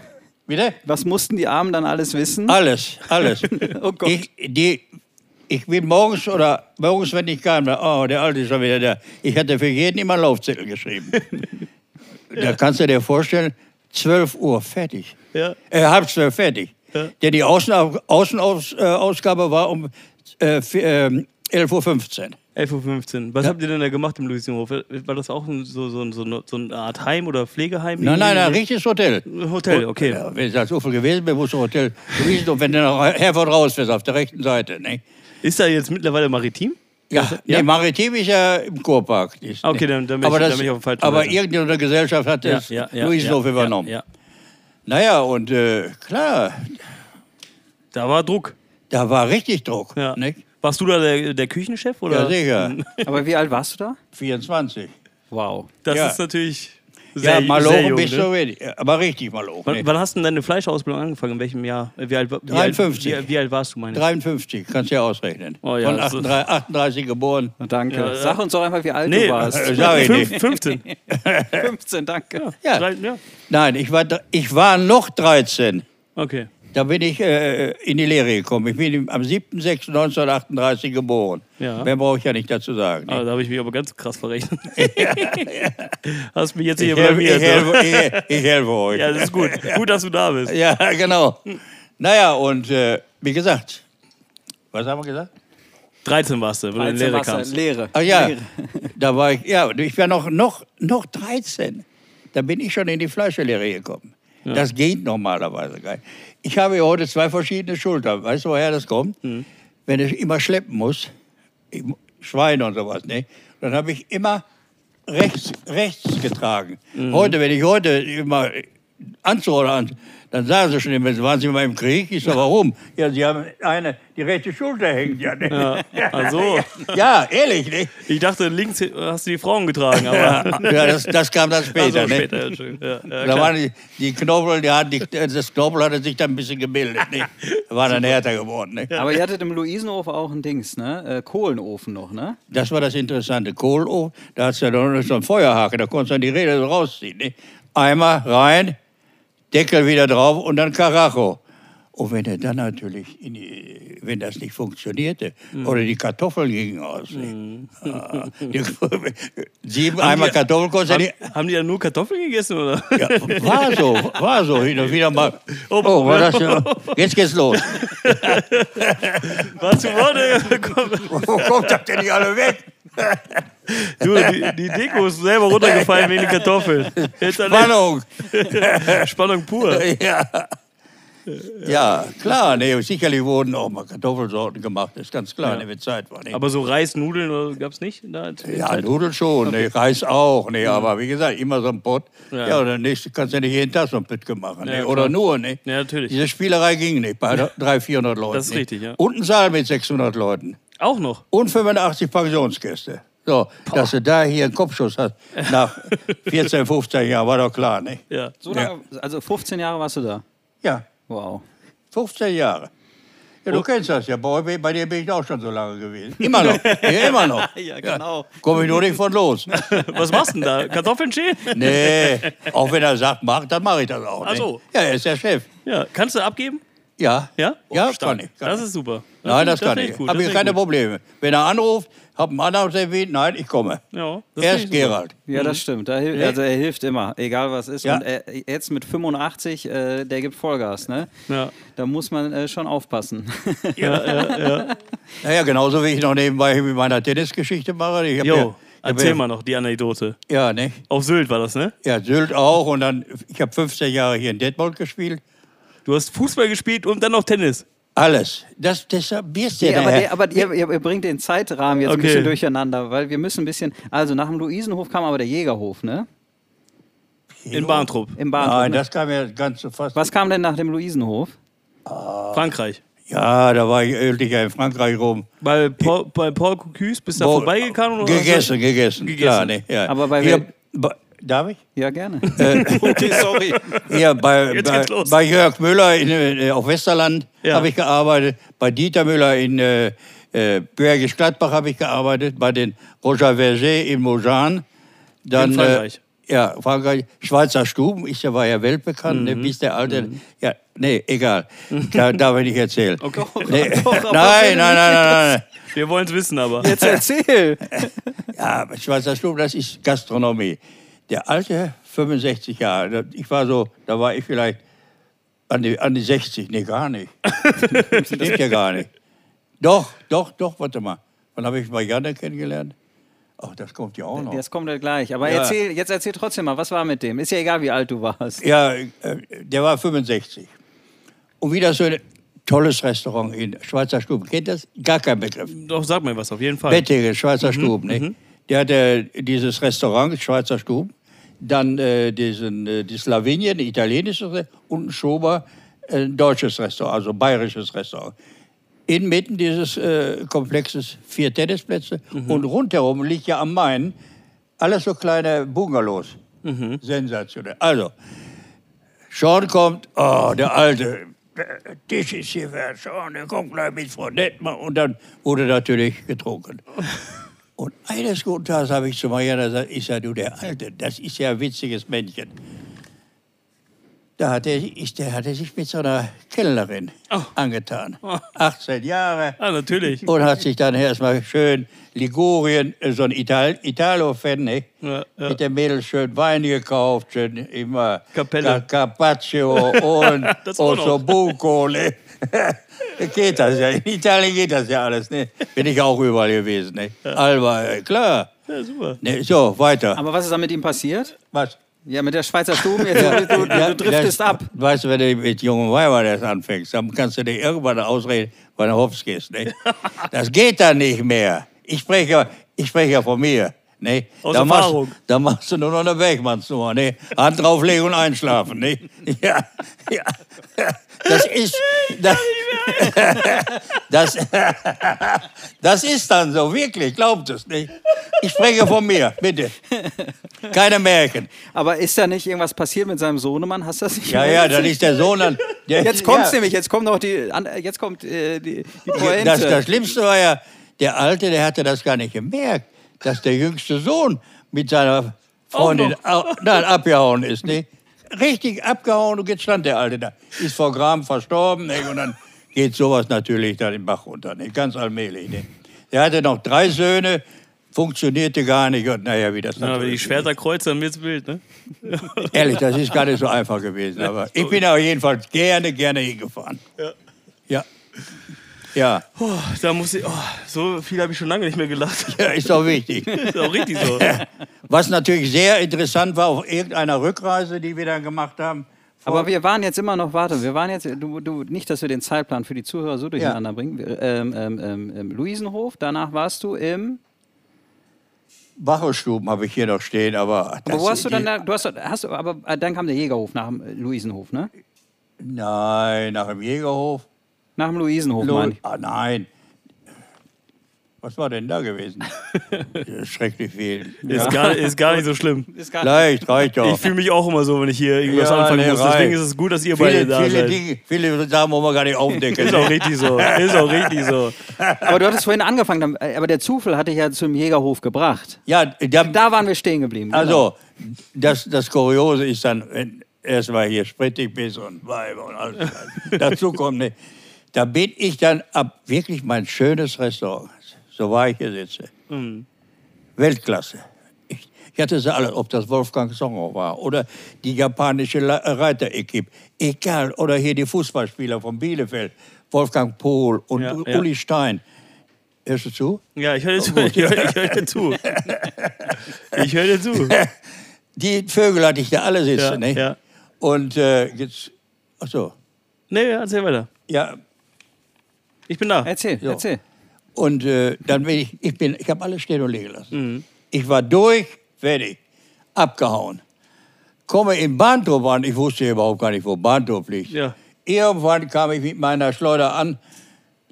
Bitte? Was mussten die Armen dann alles wissen? Alles, alles. Oh Gott. Ich, die, ich bin morgens oder morgens, wenn ich kam, oh, der Alte ist schon wieder da. Ich hatte für jeden immer einen Laufzettel geschrieben. [LAUGHS] Da kannst du dir vorstellen, 12 Uhr fertig. Ja. Äh, halb zwölf fertig. Ja. Denn die Außenausgabe Außenaus, äh, war um äh, vi- ähm, 11.15 Uhr. 11.15 Uhr. Was Ja. habt ihr denn da gemacht im Luisenhof? War das auch ein- so, so, so, so eine Art Heim oder Pflegeheim? Nein, nein, ein richtiges Hotel. Hotel, okay. Ja, wenn ich als Ufer gewesen bin, musst du Hotel Luisenhof, wenn du noch Herford raus auf der rechten Seite. Ne? Ist da jetzt mittlerweile maritim? Ja, Ja? Nee, Maritim ist ja im Kurpark. Ist, Okay, ne? dann- dann bin aber ich- dann das, bin ich auf dem falschen aber Seite. irgendeine Gesellschaft hat das Luisenhof ja, übernommen. Ja, Naja, und äh, klar, Da war Druck. da war richtig Druck. Ja. Nicht? Warst du da der, der Küchenchef? Oder? Ja, sicher. [LAUGHS] Aber wie alt warst du da? 24. Wow. Das Ja. ist natürlich sehr, Ja, malochen bist Ne? du wenig. Aber richtig malochen. Wann, Ne? wann hast du denn deine Fleischausbildung angefangen? In welchem Jahr? Wie alt, wie 53. Alt, wie, wie alt warst du, meine ich? 53, kannst du ja ausrechnen. Oh ja, Von das ist- 38, 38 geboren. Danke. Ja. Sag uns doch einfach, wie alt Nee, du warst. [LAUGHS] sag ich nicht. 15. 15, [LAUGHS] danke. Ja. Ja. Nein, ich war, ich war noch 13. Okay. Da bin ich äh, in die Lehre gekommen. Ich bin am 7.6.1938 geboren. Ja. Mehr brauche ich ja nicht dazu sagen. Ah, da habe ich mich aber ganz krass verrechnet. [LAUGHS] Hast mich jetzt ich, hier helfe, blamiert. ich, helfe, ich, ich helfe euch. Ja, das ist gut. Gut, dass du da bist. Ja, genau. Naja, und äh, wie gesagt, was haben wir gesagt? 13 warst du, wenn du in die Lehre kamst. Lehre. Ach ja, Lehre. da war ich, ja, ich war noch, noch, noch 13. Da bin ich schon in die Fleischerlehre gekommen. Das geht normalerweise gar nicht. Ich habe ja heute zwei verschiedene Schultern. Weißt du, woher das kommt? Wenn ich immer schleppen muss, Schweine und sowas, ne? dann habe ich immer rechts, rechts getragen. Heute, wenn ich heute immer Anzug oder an, dann sagen sie schon immer, waren sie mal im Krieg? Ich sage, warum? Ja, sie haben eine, die rechte Schulter hängt ja. Ne? Ja, also, [LAUGHS] Ja, ehrlich, ne? ich dachte, links hast du die Frauen getragen, aber. Ja, das, das kam dann später. Also ne? später, ja, schön. Ja, ja, Da waren die, die Knorpel, die hatten, die, das Knorpel hatte sich dann ein bisschen gebildet. Ne? War dann härter geworden. Ne? Aber ihr hattet im Luisenhof auch ein Dings, ne? Äh, Kohlenofen noch, ne? Das war das Interessante. Kohlofen, da hat es ja noch so einen Feuerhaken, da konntest du dann die Räder so rausziehen. Ne? Einmal rein, Deckel wieder drauf und dann Karacho. Und wenn er dann natürlich, in die, wenn das nicht funktionierte, Mhm. oder die Kartoffeln gingen aus. Ah, [LAUGHS] die, sieben einmal Kartoffeln kostet ja Haben, haben die dann nur Kartoffeln gegessen, oder? Ja, war so, war so. Hin und wieder mal. [LAUGHS] Oh, Oh, war das ja. Jetzt geht's los. [LAUGHS] Was zu Worte gekommen? Wo kommt das denn nicht alle weg? Du, die, die Deko ist selber runtergefallen wegen den Kartoffeln. Jetzt alle- Spannung. Spannung pur. Ja. Ja, klar, nee, sicherlich wurden auch mal Kartoffelsorten gemacht, das ist ganz klar, Ja. ne, Zeit war. Ne. Aber so Reis, Nudeln gab es nicht? Da ja, Zeit? Nudeln schon, ne, Reis auch, ne, aber wie gesagt, immer so ein Pott. Ja. Ja, oder nicht, kannst du ja nicht jeden Tag so ein Pütke machen, Ja, ne, klar. oder nur, ne. Ja, natürlich. Diese Spielerei ging nicht bei 300, 400 Leuten. Das ist richtig, ja. Und ein Saal mit 600 Leuten. Auch noch. und 85 Pensionsgäste. So, dass du da hier einen Kopfschuss hast, [LAUGHS] nach 14, 15 Jahren, war doch klar, ne? Ja. So lange, also 15 Jahre warst du da. Ja, Wow. 15 Jahre. Ja, du kennst das ja, bei, bei dir bin ich auch schon so lange gewesen. Immer noch, [LAUGHS] ja, immer noch. Ja, genau. Komme ich nur nicht von los. [LAUGHS] Was machst du denn da? Kartoffeln schälen? Nee, auch wenn er sagt, mach, dann mache ich das auch. Ach so. Ja, er ist der Chef. Ja. Kannst du abgeben? Ja. Ja? Ja, Oh, stark. kann ich. Kann Das ist super. Nein, das, kann ich. gut, Habe das ich keine Probleme. Wenn er anruft, hab einen Anruftermin, nein, ich komme. Ja, Er ist. Gerald. Ja, das stimmt. Da hil- Ja. also er hilft immer, egal was ist. Ja. Und er, jetzt mit 85, äh, der gibt Vollgas, ne? Ja. Da muss man äh, schon aufpassen. [LAUGHS] Naja, genauso wie ich noch nebenbei mit meiner Tennisgeschichte mache. Ich Jo, ja, erzähl ja, mal noch die Anekdote. Ja, ne? Auf Sylt war das, ne? Ja, Sylt auch. Und dann, ich habe 15 Jahre hier in Detmold gespielt. Du hast Fußball gespielt und dann noch Tennis. Alles. Das, deshalb bist du Ja, aber der, aber ihr, ihr, ihr bringt den Zeitrahmen jetzt ein Okay. bisschen durcheinander, weil wir müssen ein bisschen. Also nach dem Luisenhof kam aber der Jägerhof, ne? In Bahntrupp, Im Bahnhof. Nein, ne? das kam ja ganz so fast. Was kam denn nach dem Luisenhof? Frankreich. Ja, da war ich ödlicher in Frankreich rum. Bei Paul, bei Paul Cucus bist du da vorbeigekommen? Oder Gegessen, gegessen, Gegessen. Klar, ne, ja. Aber bei Hier, bei, darf ich? Ja, gerne. [LAUGHS] okay, sorry. Hier bei, Jetzt bei, geht's los. bei Jörg Müller in, äh, auf Westerland Ja. habe ich gearbeitet. Bei Dieter Müller in äh, äh, Bergisch Gladbach habe ich gearbeitet. Bei den Roger Verger in Mojan. Dann, In Frankreich. Äh, ja, Frankreich. Schweizer Stuben, ich war ja weltbekannt, Mhm. ne, bis der alte. Ja, nee, egal. Da darf ich nicht erzählen. [LAUGHS] Okay. Nee, Doch, aber nein, nein, nein, nein, nein. Wir wollen es wissen, aber. Jetzt erzähl! [LAUGHS] Ja, Schweizer Stub, das ist Gastronomie. Der alte, 65 Jahre, da- ich war so, da war ich vielleicht an die, an die 60, nee, gar nicht. [LAUGHS] Stimmt ja gar nicht. Doch, doch, doch, warte mal. Wann habe ich mal Janne kennengelernt? Ach, das kommt ja auch noch. Das kommt ja gleich. Aber Ja. erzähl, jetzt erzähl trotzdem mal, was war mit dem? Ist ja egal, wie alt du warst. Ja, äh, der war 65. Und wieder so ein tolles Restaurant in Schweizer Stuben. Kennt das? Gar kein Begriff. Doch, sag mir was, auf jeden Fall. Bettige, Schweizer Stuben. Ne? Der hatte dieses Restaurant, Schweizer Stuben. dann äh, diesen, äh, die Slawenien, ein italienisches Restaurant, und ein Schober, äh, ein deutsches Restaurant, also bayerisches Restaurant. Inmitten dieses äh, Komplexes vier Tennisplätze und rundherum liegt ja am Main alles so kleine Bungalows. Sensationell. Also, Sean kommt, oh, der Alte, der Tisch ist hier für Sean, der kommt gleich mit Frau Detmer. Und dann wurde natürlich getrunken. [LAUGHS] Und eines guten Tages habe ich zu Marianne gesagt, ich sage, du, der Alte, das ist ja ein witziges Männchen. Da hat er, ich, der hatte sich mit so einer Kellnerin angetan. 18 Jahre. Ah, natürlich. Und hat sich dann erstmal schön Ligurien, äh, so ein Ital Italo-Fan, ne? Ja, ja. mit dem Mädel schön Wein gekauft, schön immer Capelle. Ca- Carpaccio [LAUGHS] und. Ossobuco. Ne? [LAUGHS] geht das ja. In Italien geht das ja alles. Ne? Bin ich auch überall gewesen. Ne? Alba, äh, klar. Ja, super. Ne, so, weiter. Aber was ist da mit ihm passiert? Was? Ja, mit der Schweizer Stuben, jetzt, du, du, du, Ja, du driftest das, ab. Weißt du, wenn du mit jungen Weibern das anfängst, dann kannst du dir irgendwann ausreden, weil du hops gehst. Ne? [LAUGHS] Das geht dann nicht mehr. Ich spreche, ja- ich spreche ja von mir. Ne? Aus da, Erfahrung. machst, da machst du nur noch eine Wegmannsnummer. Ne? Hand drauflegen und einschlafen. Ne? [LAUGHS] Ja, ja. Das ist. Das, [LAUGHS] das, das ist dann so, wirklich, glaubt es nicht. Ich spreche von mir, bitte. Keine Märchen. Aber ist da nicht irgendwas passiert mit seinem Sohnemann? Hast du das nicht Ja, ja, dann ist der Sohn dann. Der, Jetzt kommt's ja, nämlich, jetzt kommt noch die, jetzt kommt äh, die, die Pointe. Das, das Schlimmste war ja, der Alte, der hatte das gar nicht gemerkt, dass der jüngste Sohn mit seiner Freundin au- nein, abgehauen ist. Ne? Richtig abgehauen und jetzt stand der Alte da. Ist vor Gram verstorben ne? und dann geht sowas natürlich dann den Bach runter. Ne? Ganz allmählich. Ne? Der hatte noch drei Söhne, funktionierte gar nicht und naja, wie das Ja, wenn die Schwerter kreuzen, wird's wild, ne? [LAUGHS] Ehrlich, das ist gar nicht so einfach gewesen. Aber ich bin auf jeden Fall gerne, gerne hingefahren. Ja. Ja. Ja, Oh, da muss ich, oh, so viel habe ich schon lange nicht mehr gelacht. [LAUGHS] ja ist doch wichtig. [LAUGHS] ist auch richtig so. Was natürlich sehr interessant war auf irgendeiner Rückreise, die wir dann gemacht haben. Aber wir waren jetzt immer noch, warte, wir waren jetzt, du, du, nicht, dass wir den Zeitplan für die Zuhörer so durcheinander bringen. Wir, ähm, ähm, ähm, ähm, Luisenhof, danach warst du im. Bachelstuben habe ich hier noch stehen, aber. Aber wo hast du dann, da, du hast, hast du, aber äh, dann kam der Jägerhof nach dem Luisenhof, ne? Nein, nach dem Jägerhof. Nach dem Luisenhof, Lo- meine ich. ah, nein. Was war denn da gewesen? [LAUGHS] Schrecklich viel. Ist, gar, ist gar nicht so schlimm. [LAUGHS] Ist gar Leicht, reicht doch. Ich fühle mich auch immer so, wenn ich hier irgendwas Ja, anfangen nee, muss. reicht. Deswegen ist es gut, dass ihr beide viele, da viele, seid. Dinge, viele Sachen wollen wir gar nicht aufdecken. Ist auch richtig so. Ist auch richtig so. [LAUGHS] Aber du hattest vorhin angefangen, äh, aber der Zufall hatte dich ja zum Jägerhof gebracht. Ja, da, Da waren wir stehen geblieben. genau. Also, das, das Kuriose ist dann, wenn erstmal hier sprittig bist und Weiber und alles. Dazu kommt, ne, da bin ich dann ab wirklich mein schönes Restaurant. So war ich hier sitze. Weltklasse. Ich, ich hatte sie alle, ob das Wolfgang Songer war oder die japanische La- Reiter-Equipe. Egal. Oder hier die Fußballspieler von Bielefeld. Wolfgang Pohl und Ja, ja. Uli Stein. Hörst du zu? Ja, ich höre zu. [LAUGHS] Ich höre ich hör dir zu. Ich höre zu. [LAUGHS] Die Vögel hatte ich da alle sitzen. Ja, ne? ja. Und äh, jetzt, ach so, Nee, erzähl weiter. ja. Ich bin da. Erzähl, So. erzähl. Und äh, dann bin ich, ich bin, ich habe alles stehen und liegen lassen. Mhm. Ich war durch, fertig, abgehauen. Komme in Bahnhof an, ich wusste überhaupt gar nicht, wo Bahnhof liegt. Ja. Irgendwann kam ich mit meiner Schleuder an,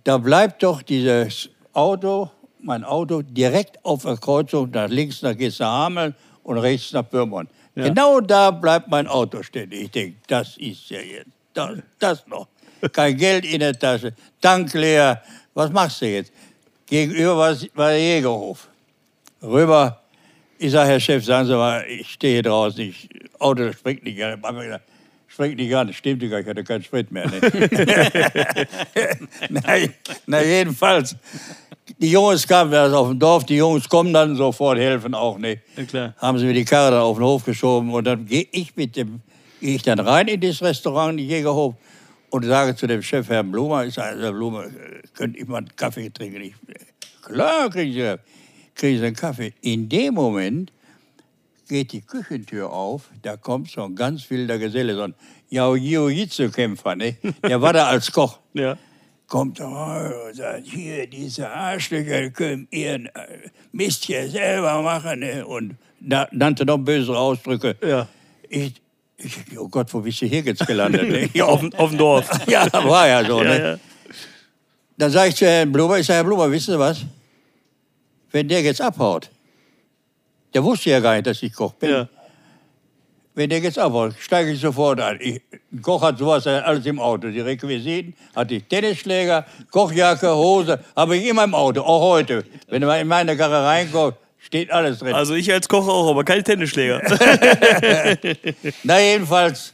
da bleibt doch dieses Auto, mein Auto, direkt auf der Kreuzung, nach links nach Gisse Hameln und rechts nach Pyrmont. Ja. Genau da bleibt mein Auto stehen. Ich denke, das ist ja jetzt, das, das noch. Kein Geld in der Tasche, Tank leer. Was machst du jetzt? Gegenüber war, war der Jägerhof. Rüber, ich sage, Herr Chef, sagen Sie mal, ich stehe hier draußen, ich, Auto springt nicht an. Springt nicht an, stimmt gar, ich hatte keinen Sprit mehr. Ne? [LAUGHS] na, na, jedenfalls, die Jungs kamen, wer ist auf dem Dorf, die Jungs kommen dann sofort, helfen auch nicht. Ja, klar. Haben sie mir die Karre dann auf den Hof geschoben und dann gehe ich mit dem, gehe ich dann rein in das Restaurant, in den Jägerhof und sage zu dem Chef, Herr Blumer, ich sage, Herr Blumer, könnte ich mal einen Kaffee trinken? Ich, klar, kriegen Sie, kriegen Sie einen Kaffee. In dem Moment geht die Küchentür auf, da kommt so ein ganz wilder Geselle, so ein Jiu-Jitsu-Kämpfer, ne? der war da [LAUGHS] als Koch Ja. kommt rein und sagt, hier, diese Arschlöcher können ihren äh, Mist hier selber machen. Ne? Und na, nannte noch bösere Ausdrücke. Ja. Ich, ich, oh Gott, wo bist du hier jetzt gelandet? ne? ja, [LAUGHS] Auf, auf dem Dorf. [LAUGHS] ja, war ja so. Ne? ja. Dann sage ich zu Herrn Blumer, ich sage, Herr Blumer, wissen Sie was? Wenn der jetzt abhaut, der wusste ja gar nicht, dass ich Koch bin. Ja. Wenn der jetzt abhaut, steige ich sofort ein. Ich, Koch hat sowas alles im Auto. Die Requisiten hatte ich Tennisschläger, Kochjacke, Hose, habe ich immer im Auto, auch heute. Wenn man in meine Karre reinkommt, steht alles drin. Also ich als Koch auch, aber keine Tennisschläger. [LAUGHS] Na jedenfalls,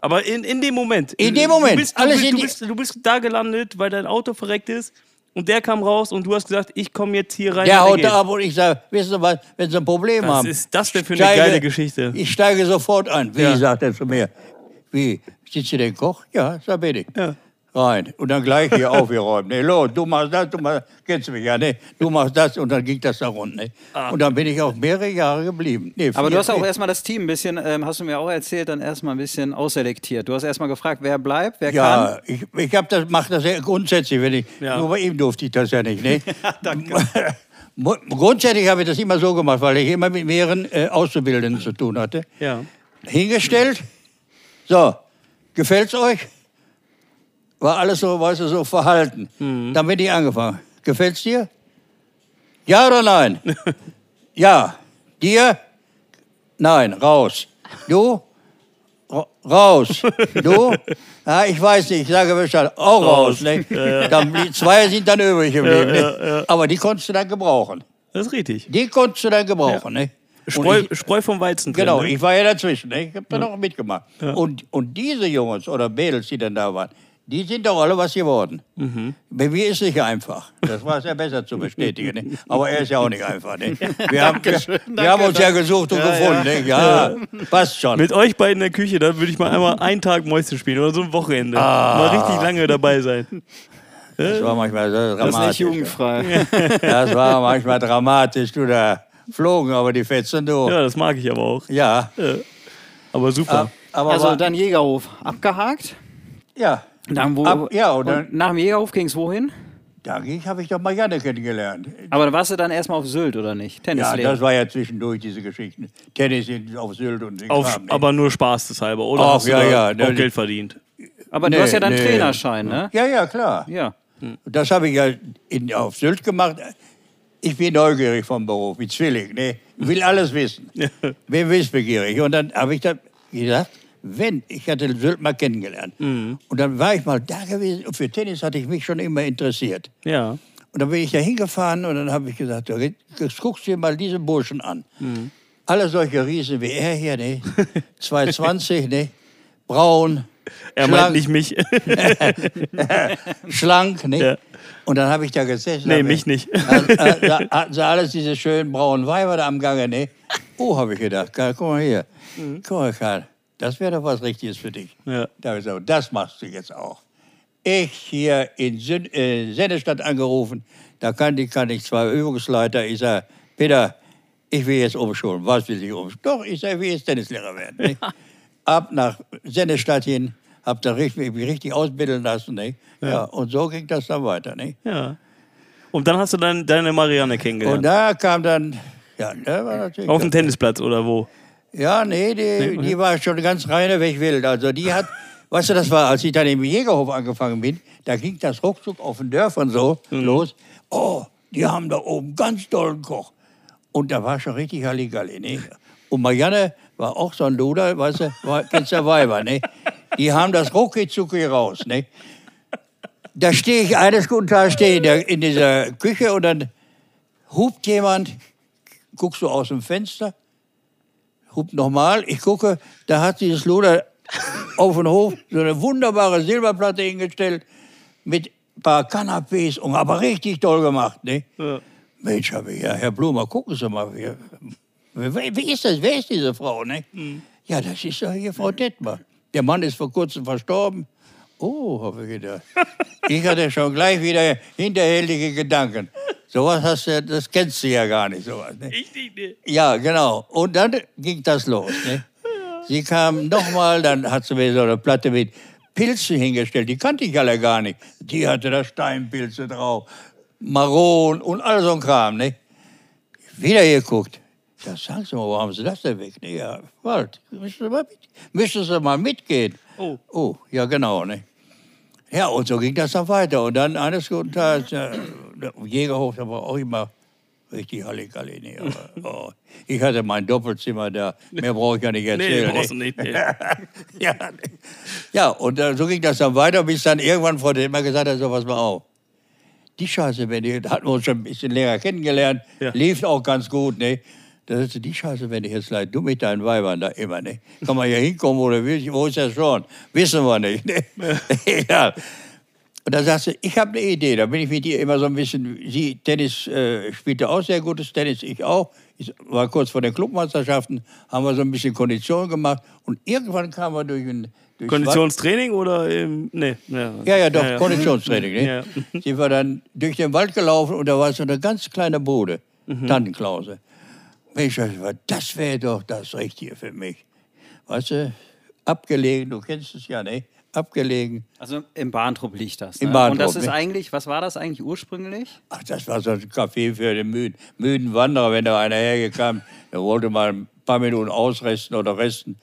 Aber in, in dem Moment. In dem Moment, Du bist, du, alles bist, du, bist, du bist da gelandet, weil dein Auto verreckt ist. Und der kam raus und du hast gesagt, ich komme jetzt hier rein. der haut da ab und ich sage, wissen Sie was, wenn Sie ein Problem Was haben. ist das denn für eine steige- geile Geschichte? Ich steige sofort ein. Wie, Ja. sagt er zu mir. Wie, sind Sie denn Koch? Ja, sag bin ich. Ja. Rein. Und dann gleich hier aufgeräumt. Ne, los, du machst das, du machst, kennst mich ja, ne? Du machst das und dann ging das da rund, ne? Und dann bin ich auch mehrere Jahre geblieben. Nee, Aber du hast auch erstmal das Team ein bisschen, ähm, hast du mir auch erzählt, dann erstmal ein bisschen ausselektiert. Du hast erstmal gefragt, wer bleibt, wer Ja, ich, ich hab das, mach das ja grundsätzlich, wenn ich, Ja. nur bei ihm durfte ich das ja nicht, ne? [LAUGHS] [LAUGHS] Mu- Grundsätzlich habe ich das immer so gemacht, weil ich immer mit mehreren äh, Auszubildenden zu tun hatte. Ja. hingestellt. So, gefällt's euch? War alles so, weißt du, so verhalten. Dann bin ich angefangen. Gefällt's dir? Ja oder nein? [LAUGHS] ja. Dir? Nein, raus. Du? Ra- Raus. Du? Ja, [LAUGHS] ich weiß nicht, ich sage Bescheid. Auch raus. Raus. Ne? Dann, die zwei sind dann übrig geblieben. ne? Aber die konntest du dann gebrauchen. Das ist richtig. Die konntest du dann gebrauchen. Ne? Spreu, ich- Spreu vom Weizen Genau, ne? ich war ja dazwischen. Ne? Ich habe da noch mitgemacht. Und, und diese Jungs oder Mädels, die dann da waren, die sind doch alle was geworden. Mhm. Bei mir ist nicht einfach. Das war sehr besser zu bestätigen. Ne? Aber er ist ja auch nicht einfach. Ne? Wir, haben, wir, wir haben uns ja gesucht und gefunden. Ne? Ja, passt schon. Mit euch beiden in der Küche, da würde ich mal einmal einen Tag Mäuschen spielen oder so ein Wochenende. Ah. Mal richtig lange dabei sein. das war manchmal so kann. Das ist dramatisch. nicht jugendfrei. Das war manchmal dramatisch. Du, da flogen aber die Fetzen durch. Ja, das mag ich aber auch. Ja. Aber super. Ab- Aber Also dann Jägerhof abgehakt. ja. Dann wo, Ab- ja, und dann- nach dem Jägerhof ging es wohin? Da habe ich doch Marianne kennengelernt. Aber da warst du dann erstmal auf Sylt, oder nicht? Ja, Tennislehrer. das war ja zwischendurch diese Geschichten. Tennis auf Sylt und Auf, Kram, aber nur spaßeshalber, oder? Ach, hast du ja, ja, auch ne, Geld verdient. Aber du Nee, hast ja dann nee. Trainerschein, ne? Ja, ja, klar. Ja. Das habe ich ja in, auf Sylt gemacht. Ich bin neugierig vom Beruf, wie Zwilling. Ne? Ich will alles wissen. [LAUGHS] Bin wissbegierig. Und dann habe ich da gesagt, wenn, ich hatte Sylt mal kennengelernt. Und dann war ich mal da gewesen. Und für Tennis hatte ich mich schon immer interessiert. Ja. Und dann bin ich da hingefahren und dann habe ich gesagt, jetzt guckst du dir mal diesen Burschen an. Alle solche Riesen wie er hier, ne? [LAUGHS] 220, ne? Braun, Er schlank, meint nicht mich. [LAUGHS] schlank, ne? Ja. Und dann habe ich da gesessen. nee, mich ich- nicht. [LAUGHS] Äh, da hatten sie alles diese schönen braunen Weiber da am Gange, ne? Oh, habe ich gedacht, Karl, guck mal hier. Guck mal, Karl, das wäre doch was Richtiges für dich. Ja. Da habe ich gesagt, das machst du jetzt auch. Ich hier in Sün äh, Sennestadt angerufen, da kann, die, kann ich zwei Übungsleiter. Ich sage, Peter, ich will jetzt umschulen. Was will ich umschulen? Doch, ich sage, ich will jetzt Tennislehrer werden. Ne? Ab nach Sennestadt hin, hab da richtig, mich richtig ausbilden lassen. Ne? Ja. und so ging das dann weiter. Ja. Und dann hast du dann deine Marianne Und kennengelernt. da kam dann, ja, da war natürlich. Auf dem Tennisplatz oder wo? Ja, nee, die, die war schon ganz reine Wegwild. Also die hat, [LAUGHS] weißt du, das war, als ich dann im Jägerhof angefangen bin, da ging das ruckzuck auf den Dörfern so los. Oh, die haben da oben ganz tollen Koch. Und da war schon richtig Halligalli, ne? Und Marianne war auch so ein Luder, weißt du, war, kennst du Weiber, ne? Die haben das rucki raus, ne? Da stehe ich eines guten Tages stehe in, der, in dieser Küche und dann hupt jemand, guckst du aus dem Fenster, hupt nochmal, ich gucke, da hat dieses Luder auf dem Hof so eine wunderbare Silberplatte hingestellt mit ein paar Canapés und aber richtig toll gemacht, ne? Ja. Mensch, hab ich, ja, Herr Blumer, gucken Sie mal, wie, wie, ist das, wer ist diese Frau, ne? Ja, das ist doch hier Frau Detmer. Der Mann ist vor kurzem verstorben. Oh, habe ich gedacht. [LAUGHS] Ich hatte schon gleich wieder hinterhältige Gedanken. Sowas hast du, das kennst du ja gar nicht, sowas. Ne? Ich nicht, ne? Ja, genau. Und dann ging das los. Ne? Sie kam nochmal, dann hat sie mir so eine Platte mit Pilzen hingestellt. Die kannte ich alle gar nicht. Die hatte da Steinpilze drauf, Maron und all so ein Kram. Ne? Wieder geguckt. Sag, sagen Sie mal, wo haben Sie das denn weg? Nee, ja, Wald, müssen Sie mal, mit, müssen Sie mal mitgehen. Oh. Oh, ja genau, ne? Ja, und so ging das dann weiter. Und dann eines guten Tages, äh, Jägerhof, da war auch immer richtig Halligalli. Ne? Aber, [LAUGHS] oh, ich hatte mein Doppelzimmer da, mehr brauche ich ja nicht Nee, erzählen. brauchst du nicht. Nee. [LAUGHS] ja, ja, und äh, so ging das dann weiter, bis dann irgendwann Frau immer gesagt hat, so was mal auf. Die Scheiße, wenn die, da hatten wir uns schon ein bisschen länger kennengelernt, Ja. lief auch ganz gut, ne? Da sagte die Scheiße, wenn ich jetzt leid, du mit deinen Weibern da immer, ne? Kann man ja hinkommen oder will, wo ist das schon? Wissen wir nicht, ne? [LAUGHS] ja. Und da sagst du, ich habe eine Idee. Da bin ich mit ihr immer so ein bisschen. Sie Tennis äh, spielte auch sehr gutes Tennis, ich auch. Ich war kurz vor den Clubmeisterschaften, haben wir so ein bisschen Kondition gemacht. Und irgendwann kamen wir durch ein. Durch Konditionstraining oder im. Nee. Ja, ja, ja, doch, Konditionstraining. Ne? Ja. Sind wir dann durch den Wald gelaufen und da war so eine ganz kleine Bude, Mhm. Tannenklause. Mensch, das wäre doch das Richtige für mich. Weißt du, abgelegen, du kennst es ja, ne? Abgelegen. Also im Bahntrupp liegt das. Im Ne? Bahntrupp, Und das ist ne? eigentlich, was war das eigentlich ursprünglich? Ach, das war so ein Café für den müden, müden Wanderer, wenn da einer hergekam, der wollte mal paar Minuten ausresten oder resten.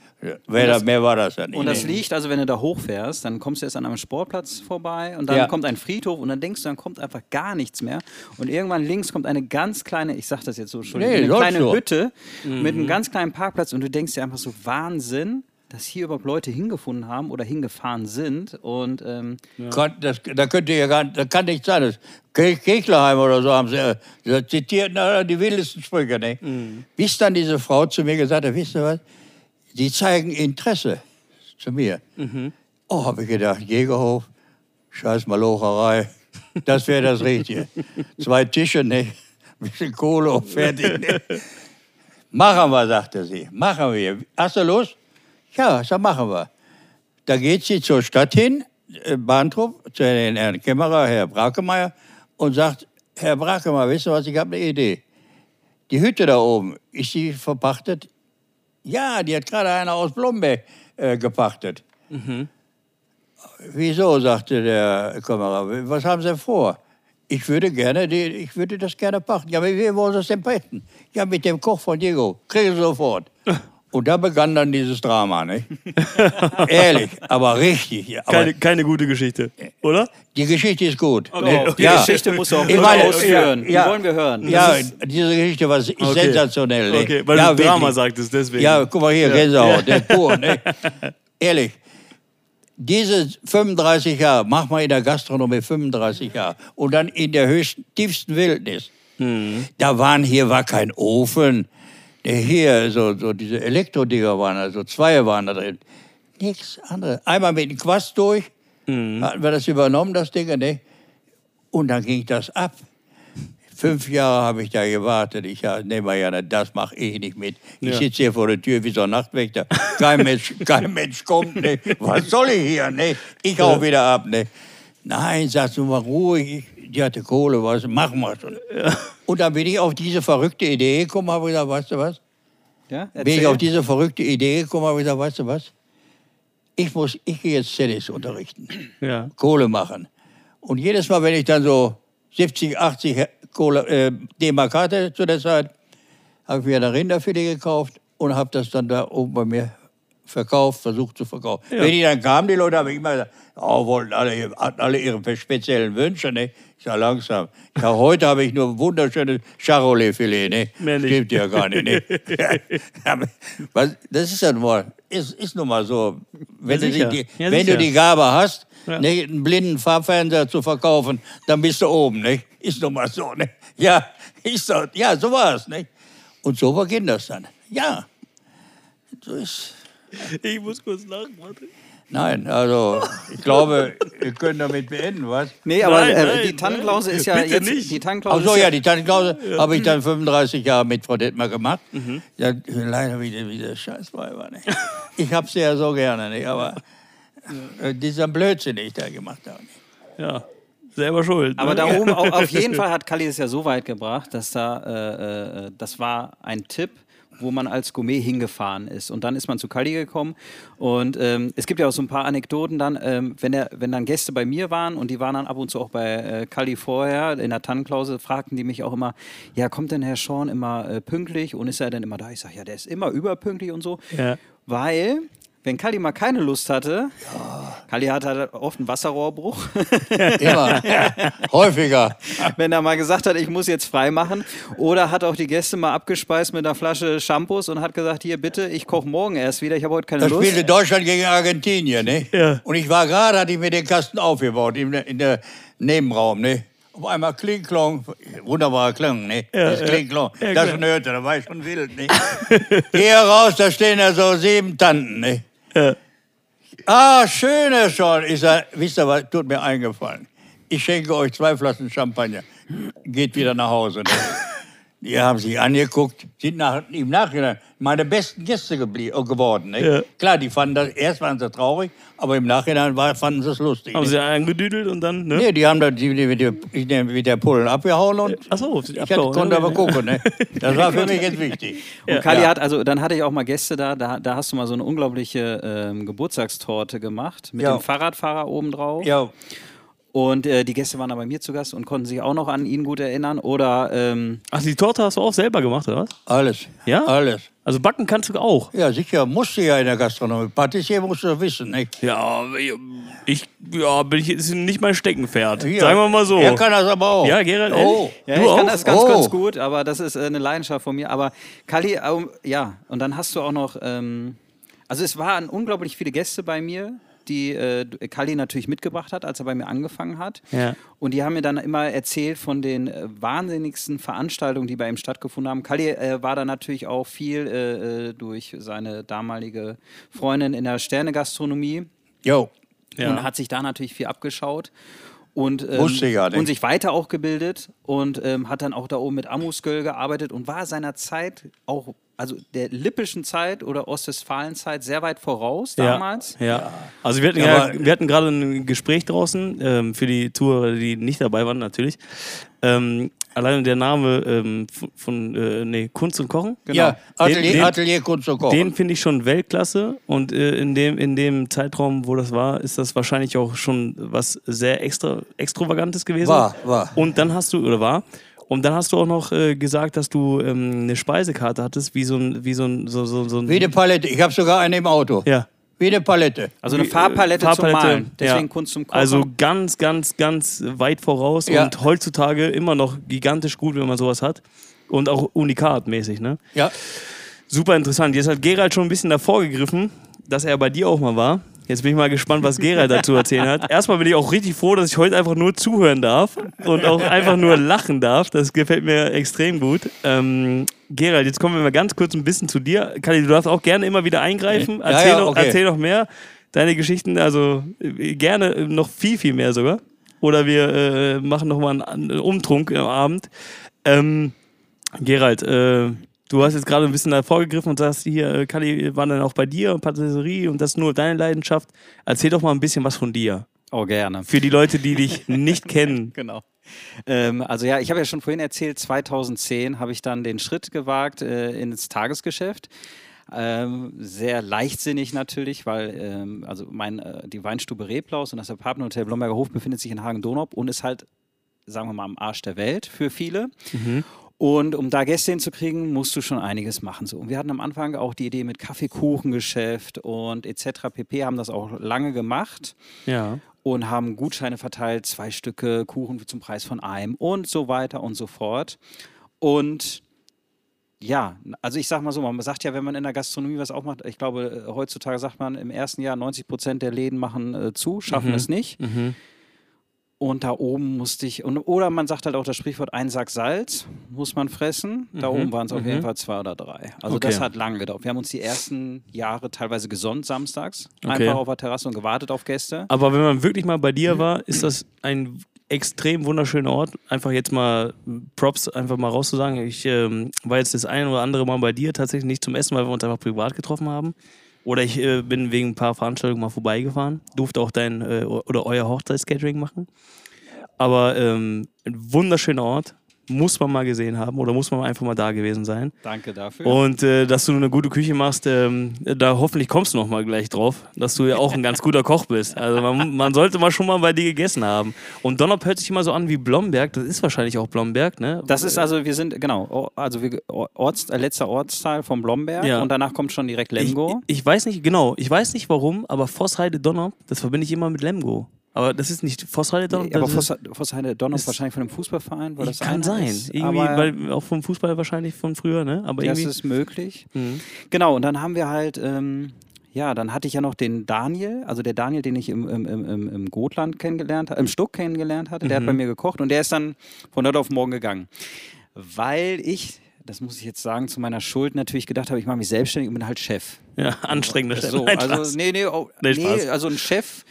Wer da, mehr war das dann nicht. Und das liegt, also wenn du da hochfährst, dann kommst du erst an einem Sportplatz vorbei und dann Ja. kommt ein Friedhof und dann denkst du, dann kommt einfach gar nichts mehr. Und irgendwann links kommt eine ganz kleine, ich sag das jetzt so schon, Nee, eine kleine so. Hütte mit einem ganz kleinen Parkplatz und du denkst dir einfach so, Wahnsinn, dass hier überhaupt Leute hingefunden haben oder hingefahren sind. Und ähm, Kon- Das, da könnte ja gar das kann nicht sein. Das oder so haben sie, äh, sie zitiert na, die wildesten Sprüche. Ne? Bis dann diese Frau zu mir gesagt hat, wisst ihr was, die zeigen Interesse zu mir. Oh, habe ich gedacht, Jägerhof, scheiß Malocherei, das wäre das Richtige. [LAUGHS] Zwei Tische, ne? bisschen Kohle und fertig. Ne? [LAUGHS] Machen wir, sagte sie, machen wir. Hast du Lust? Ja, das machen wir. Da geht sie zur Stadt hin, äh, Bahntrupp, zu Herrn Kämmerer, Herr Brakemeyer, und sagt, Herr Brakemeyer, wisst ihr was, ich habe eine Idee. Die Hütte da oben, ist die verpachtet? Ja, die hat gerade einer aus Blomberg äh, gepachtet. Wieso, sagte der Kämmerer, was haben Sie vor? Ich würde gerne, die, ich würde das gerne pachten. Ja, aber wie wollen Sie es denn pachten? Ja, mit dem Koch von Diego. Kriegen Sie sofort. [LAUGHS] Und da begann dann dieses Drama, ne? [LAUGHS] Ehrlich, aber richtig. ja, Aber Keine, keine gute Geschichte, oder? die Geschichte ist gut. Okay, okay. die Ja. Geschichte musst du auch Ich meine, ausführen. ja, Die wollen wir hören. Ja, diese Geschichte war ist Okay. sensationell. Ne? Okay, weil ja, du Drama wirklich. sagtest, deswegen. Ja, guck mal hier, Gänsehaut, der [LAUGHS] pur, ne? Ehrlich, diese 35 Jahre, mach mal in der Gastronomie 35 Jahre und dann in der höchsten, tiefsten Wildnis. Mhm. Da waren hier war kein Ofen. Hier, so, so diese Elektrodinger waren, also zwei waren da drin. Nichts anderes. Einmal mit dem Quast durch, Mhm. hatten wir das übernommen, das Ding, ne? Und dann ging das ab. Fünf Jahre habe ich da gewartet. Ich ja, nee, Marianne, das mache ich nicht mit. Ich Ja. sitze hier vor der Tür wie so ein Nachtwächter. Kein Mensch, [LAUGHS] kein Mensch kommt. Ne? Was soll ich hier? Ne? Ich hau wieder ab. Ne? Nein, sagst du mal ruhig. Die hatte Kohle, was, machen wir schon. Und dann bin ich auf diese verrückte Idee gekommen, habe gesagt, weißt du was? ja? Bin ich auf diese verrückte Idee gekommen, habe gesagt, weißt du was? Ich muss, ich gehe jetzt Tennis unterrichten. Ja. Kohle machen. Und jedes Mal, wenn ich dann so 70, 80 Kohle, äh, D-Mark hatte zu der Zeit, habe ich mir eine Rinderfilet gekauft und habe das dann da oben bei mir verkauft, versucht zu verkaufen. Ja. Wenn die dann kamen, die Leute, habe ich immer gesagt, oh, wollten alle, hatten alle ihre speziellen Wünsche. Ne? Ich sage langsam. Sag, heute habe ich nur wunderschönes Charolais-Filet. Ne? Mehr nicht. Stimmt ja gar nicht. Ne? [LAUGHS] Das ist ja nun mal, ist, ist nun mal so. Wenn, Ja, du, die, Ja, wenn du die Gabe hast, Ja. ne, einen blinden Farbfernseher zu verkaufen, dann bist du oben. Ne? Ist nun mal so. Ne? Ja, ist so, ja, so war es. Ne? Und so beginnt das dann. Ja, so ist. Ich muss kurz lachen, warte. Nein, also ich glaube, wir können damit beenden, was? Nee, aber Nein, äh, nein, die Tannenklause ist ja Bitte jetzt. nicht. Die Tannenklause Ach so, ja, die Tannenklause habe ich dann 35 Jahre mit Frau Detmer gemacht. Ja, leider wieder, wieder Scheißweiber. Ne? Ich habe sie ja so gerne, nicht? aber äh, dieser Blödsinn, den ich da gemacht habe. nicht? Ja. Selber schuld. Aber ne? da oben, au- auf jeden [LAUGHS] Fall hat Kalli es ja so weit gebracht, dass da, äh, äh, das war ein Tipp, wo man als Gourmet hingefahren ist. Und dann ist man zu Kali gekommen. Und ähm, es gibt ja auch so ein paar Anekdoten dann, ähm, wenn, der, wenn dann Gäste bei mir waren und die waren dann ab und zu auch bei äh, Kali vorher, in der Tannenklause, fragten die mich auch immer, ja, kommt denn Herr Sean immer äh, pünktlich und ist er denn immer da? Ich sage, ja, der ist immer überpünktlich und so. Ja. Weil wenn Kali mal keine Lust hatte, Kali hat halt oft einen Wasserrohrbruch, [LAUGHS] Immer. [LAUGHS] Häufiger. wenn er mal gesagt hat, ich muss jetzt frei machen, oder hat auch die Gäste mal abgespeist mit einer Flasche Shampoos und hat gesagt, hier bitte, ich koche morgen erst wieder, ich habe heute keine Da Lust. spielte Deutschland gegen Argentinien, ne? Ja. Und ich war gerade, hatte ich mir den Kasten aufgebaut, in der, in der Nebenraum, ne? Auf einmal Kling Klong, wunderbarer Klang, ne? Ja, das ja. Kling Klong, Ja, das schon hörte, da war ich schon wild, ne? Geh raus, da stehen ja so sieben Tanten, ne? Ja. Ah, schön, Herr Schorn. Ich sag, wisst ihr was, tut mir eingefallen. Ich schenke euch zwei Flaschen Champagner. Geht wieder nach Hause. Ne? [LAUGHS] Die haben sich angeguckt, sind nach, im Nachhinein meine besten Gäste geblie- äh, geworden. Ja. Klar, die fanden das, erst waren sie traurig, aber im Nachhinein war, fanden sie es lustig. Haben ne? sie angedüdelt und dann, ne? Nee, die haben da die, die, die, nehm mit der Pullen abgehauen und Ach so, ich abgehauen, hatte, konnte ne? aber gucken. Ne? Das war für mich jetzt [LAUGHS] wichtig. Und Kali Ja. hat, also dann hatte ich auch mal Gäste da, da, da hast du mal so eine unglaubliche ähm, Geburtstagstorte gemacht mit Ja. dem Fahrradfahrer oben drauf. Ja, Und äh, die Gäste waren da bei mir zu Gast und konnten sich auch noch an ihn gut erinnern. Oder ähm, Ach, die Torte hast du auch selber gemacht, oder was? alles. Ja? Alles. Also backen kannst du auch. Ja, sicher, musste ja in der Gastronomie. Patissier musst du wissen, nicht? Ja, ich, ja, bin ich, ist nicht mein Steckenpferd. Ja. Sagen wir mal so. Er kann das aber auch. Ja, Gerald, Oh. ja, Du ich auch? kann das ganz, Oh. ganz gut, aber das ist äh, eine Leidenschaft von mir. Aber Kali, ähm, ja, und dann hast du auch noch, ähm, also es waren unglaublich viele Gäste bei mir, die äh, Kali natürlich mitgebracht hat, als er bei mir angefangen hat. Ja. Und die haben mir dann immer erzählt von den äh, wahnsinnigsten Veranstaltungen, die bei ihm stattgefunden haben. Kali äh, war da natürlich auch viel äh, äh, durch seine damalige Freundin in der Sternegastronomie Jo. Ja. und hat sich da natürlich viel abgeschaut. Und, ähm, Wusste ich ja nicht. und sich weiter auch gebildet und ähm, hat dann auch da oben mit Amusgöl gearbeitet und war seiner Zeit auch, also der lippischen Zeit oder Ostwestfalen-Zeit sehr weit voraus damals. Ja, ja. Also wir hatten, Ja, wir hatten gerade ein Gespräch draußen, ähm, für die Tour, die nicht dabei waren natürlich. Ähm, allein der Name ähm, von, von äh, nee, Kunst und Kochen, Ja, Atelier, Den- den- Atelier Kunst und Kochen. den finde ich schon Weltklasse und äh, in, dem, in dem Zeitraum, wo das war, ist das wahrscheinlich auch schon was sehr extra, Extravagantes gewesen. War, war. Und dann hast du, oder war, und dann hast du auch noch äh, gesagt, dass du ähm, eine Speisekarte hattest, wie so ein, wie so ein, so, so, so ein Wie eine Palette. Ich habe sogar eine im Auto. ja. Wie eine Palette. Also eine Wie, äh, Farbpalette, Farbpalette, zum Malen. Deswegen ja. Kunst zum Kochen. Also ganz, ganz, ganz weit voraus Ja. und heutzutage immer noch gigantisch gut, wenn man sowas hat. Und auch unikatmäßig, ne? Ja. Super interessant. Jetzt hat Gerald schon ein bisschen davor gegriffen, dass er bei dir auch mal war. Jetzt bin ich mal gespannt, was Gerald dazu erzählen hat. Erstmal bin ich auch richtig froh, dass ich heute einfach nur zuhören darf und auch einfach nur lachen darf. Das gefällt mir extrem gut. Ähm, Gerald, jetzt kommen wir mal ganz kurz ein bisschen zu dir. Kali, du darfst auch gerne immer wieder eingreifen. Ja, Erzähl, ja, noch, okay. erzähl noch mehr. Deine Geschichten, also äh, gerne äh, noch viel, viel mehr sogar. Oder wir äh, machen noch mal einen, einen Umtrunk am Abend. Ähm, Gerald, äh, du hast jetzt gerade ein bisschen davor gegriffen und sagst, hier, äh, Kali war dann auch bei dir und Patisserie und das ist nur deine Leidenschaft. Erzähl doch mal ein bisschen was von dir. oh, gerne. Für die Leute, die dich nicht [LAUGHS] kennen. Genau. Ähm, also ja, ich habe ja schon vorhin erzählt, 2010 habe ich dann den Schritt gewagt äh, ins Tagesgeschäft. Ähm, sehr leichtsinnig natürlich, weil ähm, also mein, äh, die Weinstube Reblaus und das Apartmenthotel Blomberger Hof befindet sich in Hagen-Donop und ist halt, sagen wir mal, am Arsch der Welt für viele. Und um da Gäste hinzukriegen, musst du schon einiges machen. So. Und wir hatten am Anfang auch die Idee mit Kaffeekuchengeschäft und etc. pp. haben das auch lange gemacht Ja. und haben Gutscheine verteilt, zwei Stücke Kuchen zum Preis von einem und so weiter und so fort. Und ja, also ich sag mal so, man sagt ja, wenn man in der Gastronomie was auch macht, ich glaube, heutzutage sagt man im ersten Jahr 90 Prozent der Läden machen äh, zu, schaffen es nicht. Mhm. Und da oben musste ich, und, oder man sagt halt auch das Sprichwort, ein Sack Salz muss man fressen. Da oben waren es auf jeden Fall zwei oder drei. Also Okay. das hat lange gedauert. Wir haben uns die ersten Jahre teilweise gesonnt samstags, Okay. einfach auf der Terrasse und gewartet auf Gäste. Aber wenn man wirklich mal bei dir war, ist das ein extrem wunderschöner Ort. Einfach jetzt mal Props einfach mal rauszusagen. Ich ähm, war jetzt das ein oder andere Mal bei dir, tatsächlich nicht zum Essen, weil wir uns einfach privat getroffen haben. Oder ich äh, bin wegen ein paar Veranstaltungen mal vorbeigefahren, durfte auch dein äh, oder euer Hochzeitscatering machen. Aber ähm, ein wunderschöner Ort, muss man mal gesehen haben oder muss man einfach mal da gewesen sein. Danke dafür. Und äh, dass du eine gute Küche machst, ähm, da hoffentlich kommst du noch mal gleich drauf, dass du ja auch ein ganz guter Koch bist. Also man, man sollte mal schon mal bei dir gegessen haben. Und Donnerp hört sich immer so an wie Blomberg. Das ist wahrscheinlich auch Blomberg, ne? Das ist also, wir sind, genau, also wir, Orts, äh, letzter Ortsteil von Blomberg Ja. und danach kommt schon direkt Lemgo. ich, ich weiß nicht, genau, ich weiß nicht warum, aber Vossheide Donnerp, das verbinde ich immer mit Lemgo. Aber das ist nicht Vossheide Donnerp. aber das ist- Voss, Vossheide Donner ist- wahrscheinlich von dem Fußballverein, weil das kann sein. Ist, irgendwie, weil auch vom Fußball wahrscheinlich von früher, ne? Aber das irgendwie. ist möglich. Mhm. Genau, und dann haben wir halt, ähm, ja, dann hatte ich ja noch den Daniel, also der Daniel, den ich im, im, im, im, Gotland kennengelernt habe, im Stuck kennengelernt hatte, der hat bei mir gekocht und der ist dann von heute auf morgen gegangen. Weil ich, das muss ich jetzt sagen, zu meiner Schuld natürlich gedacht habe, ich mache mich selbstständig und bin halt Chef. Ja, anstrengender Chef. So, also, nee, nee, oh, Nee, nee, also ein Chef,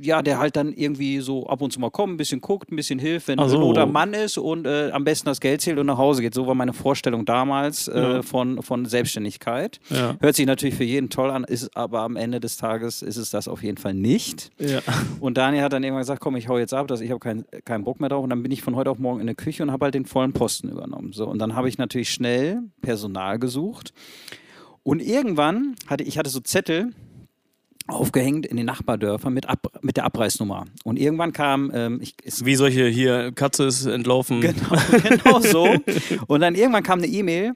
ja, der halt dann irgendwie so ab und zu mal kommt, ein bisschen guckt, ein bisschen hilft, wenn Ach so. ein guter Mann ist und äh, am besten das Geld zählt und nach Hause geht. So war meine Vorstellung damals äh, Ja. von, von Selbstständigkeit. Ja. Hört sich natürlich für jeden toll an, ist aber am Ende des Tages ist es das auf jeden Fall nicht. Ja. Und Daniel hat dann irgendwann gesagt, komm, ich hau jetzt ab, dass ich habe keinen keinen Bock mehr drauf. Und dann bin ich von heute auf morgen in der Küche und habe halt den vollen Posten übernommen. So, und dann habe ich natürlich schnell Personal gesucht. Und irgendwann hatte ich hatte so Zettel aufgehängt in den Nachbardörfern mit, Ab, mit der Abreißnummer. Und irgendwann kam, ähm, ich, Wie solche hier, Katze ist entlaufen. [LAUGHS] Genau, genau so. Und dann irgendwann kam eine E-Mail.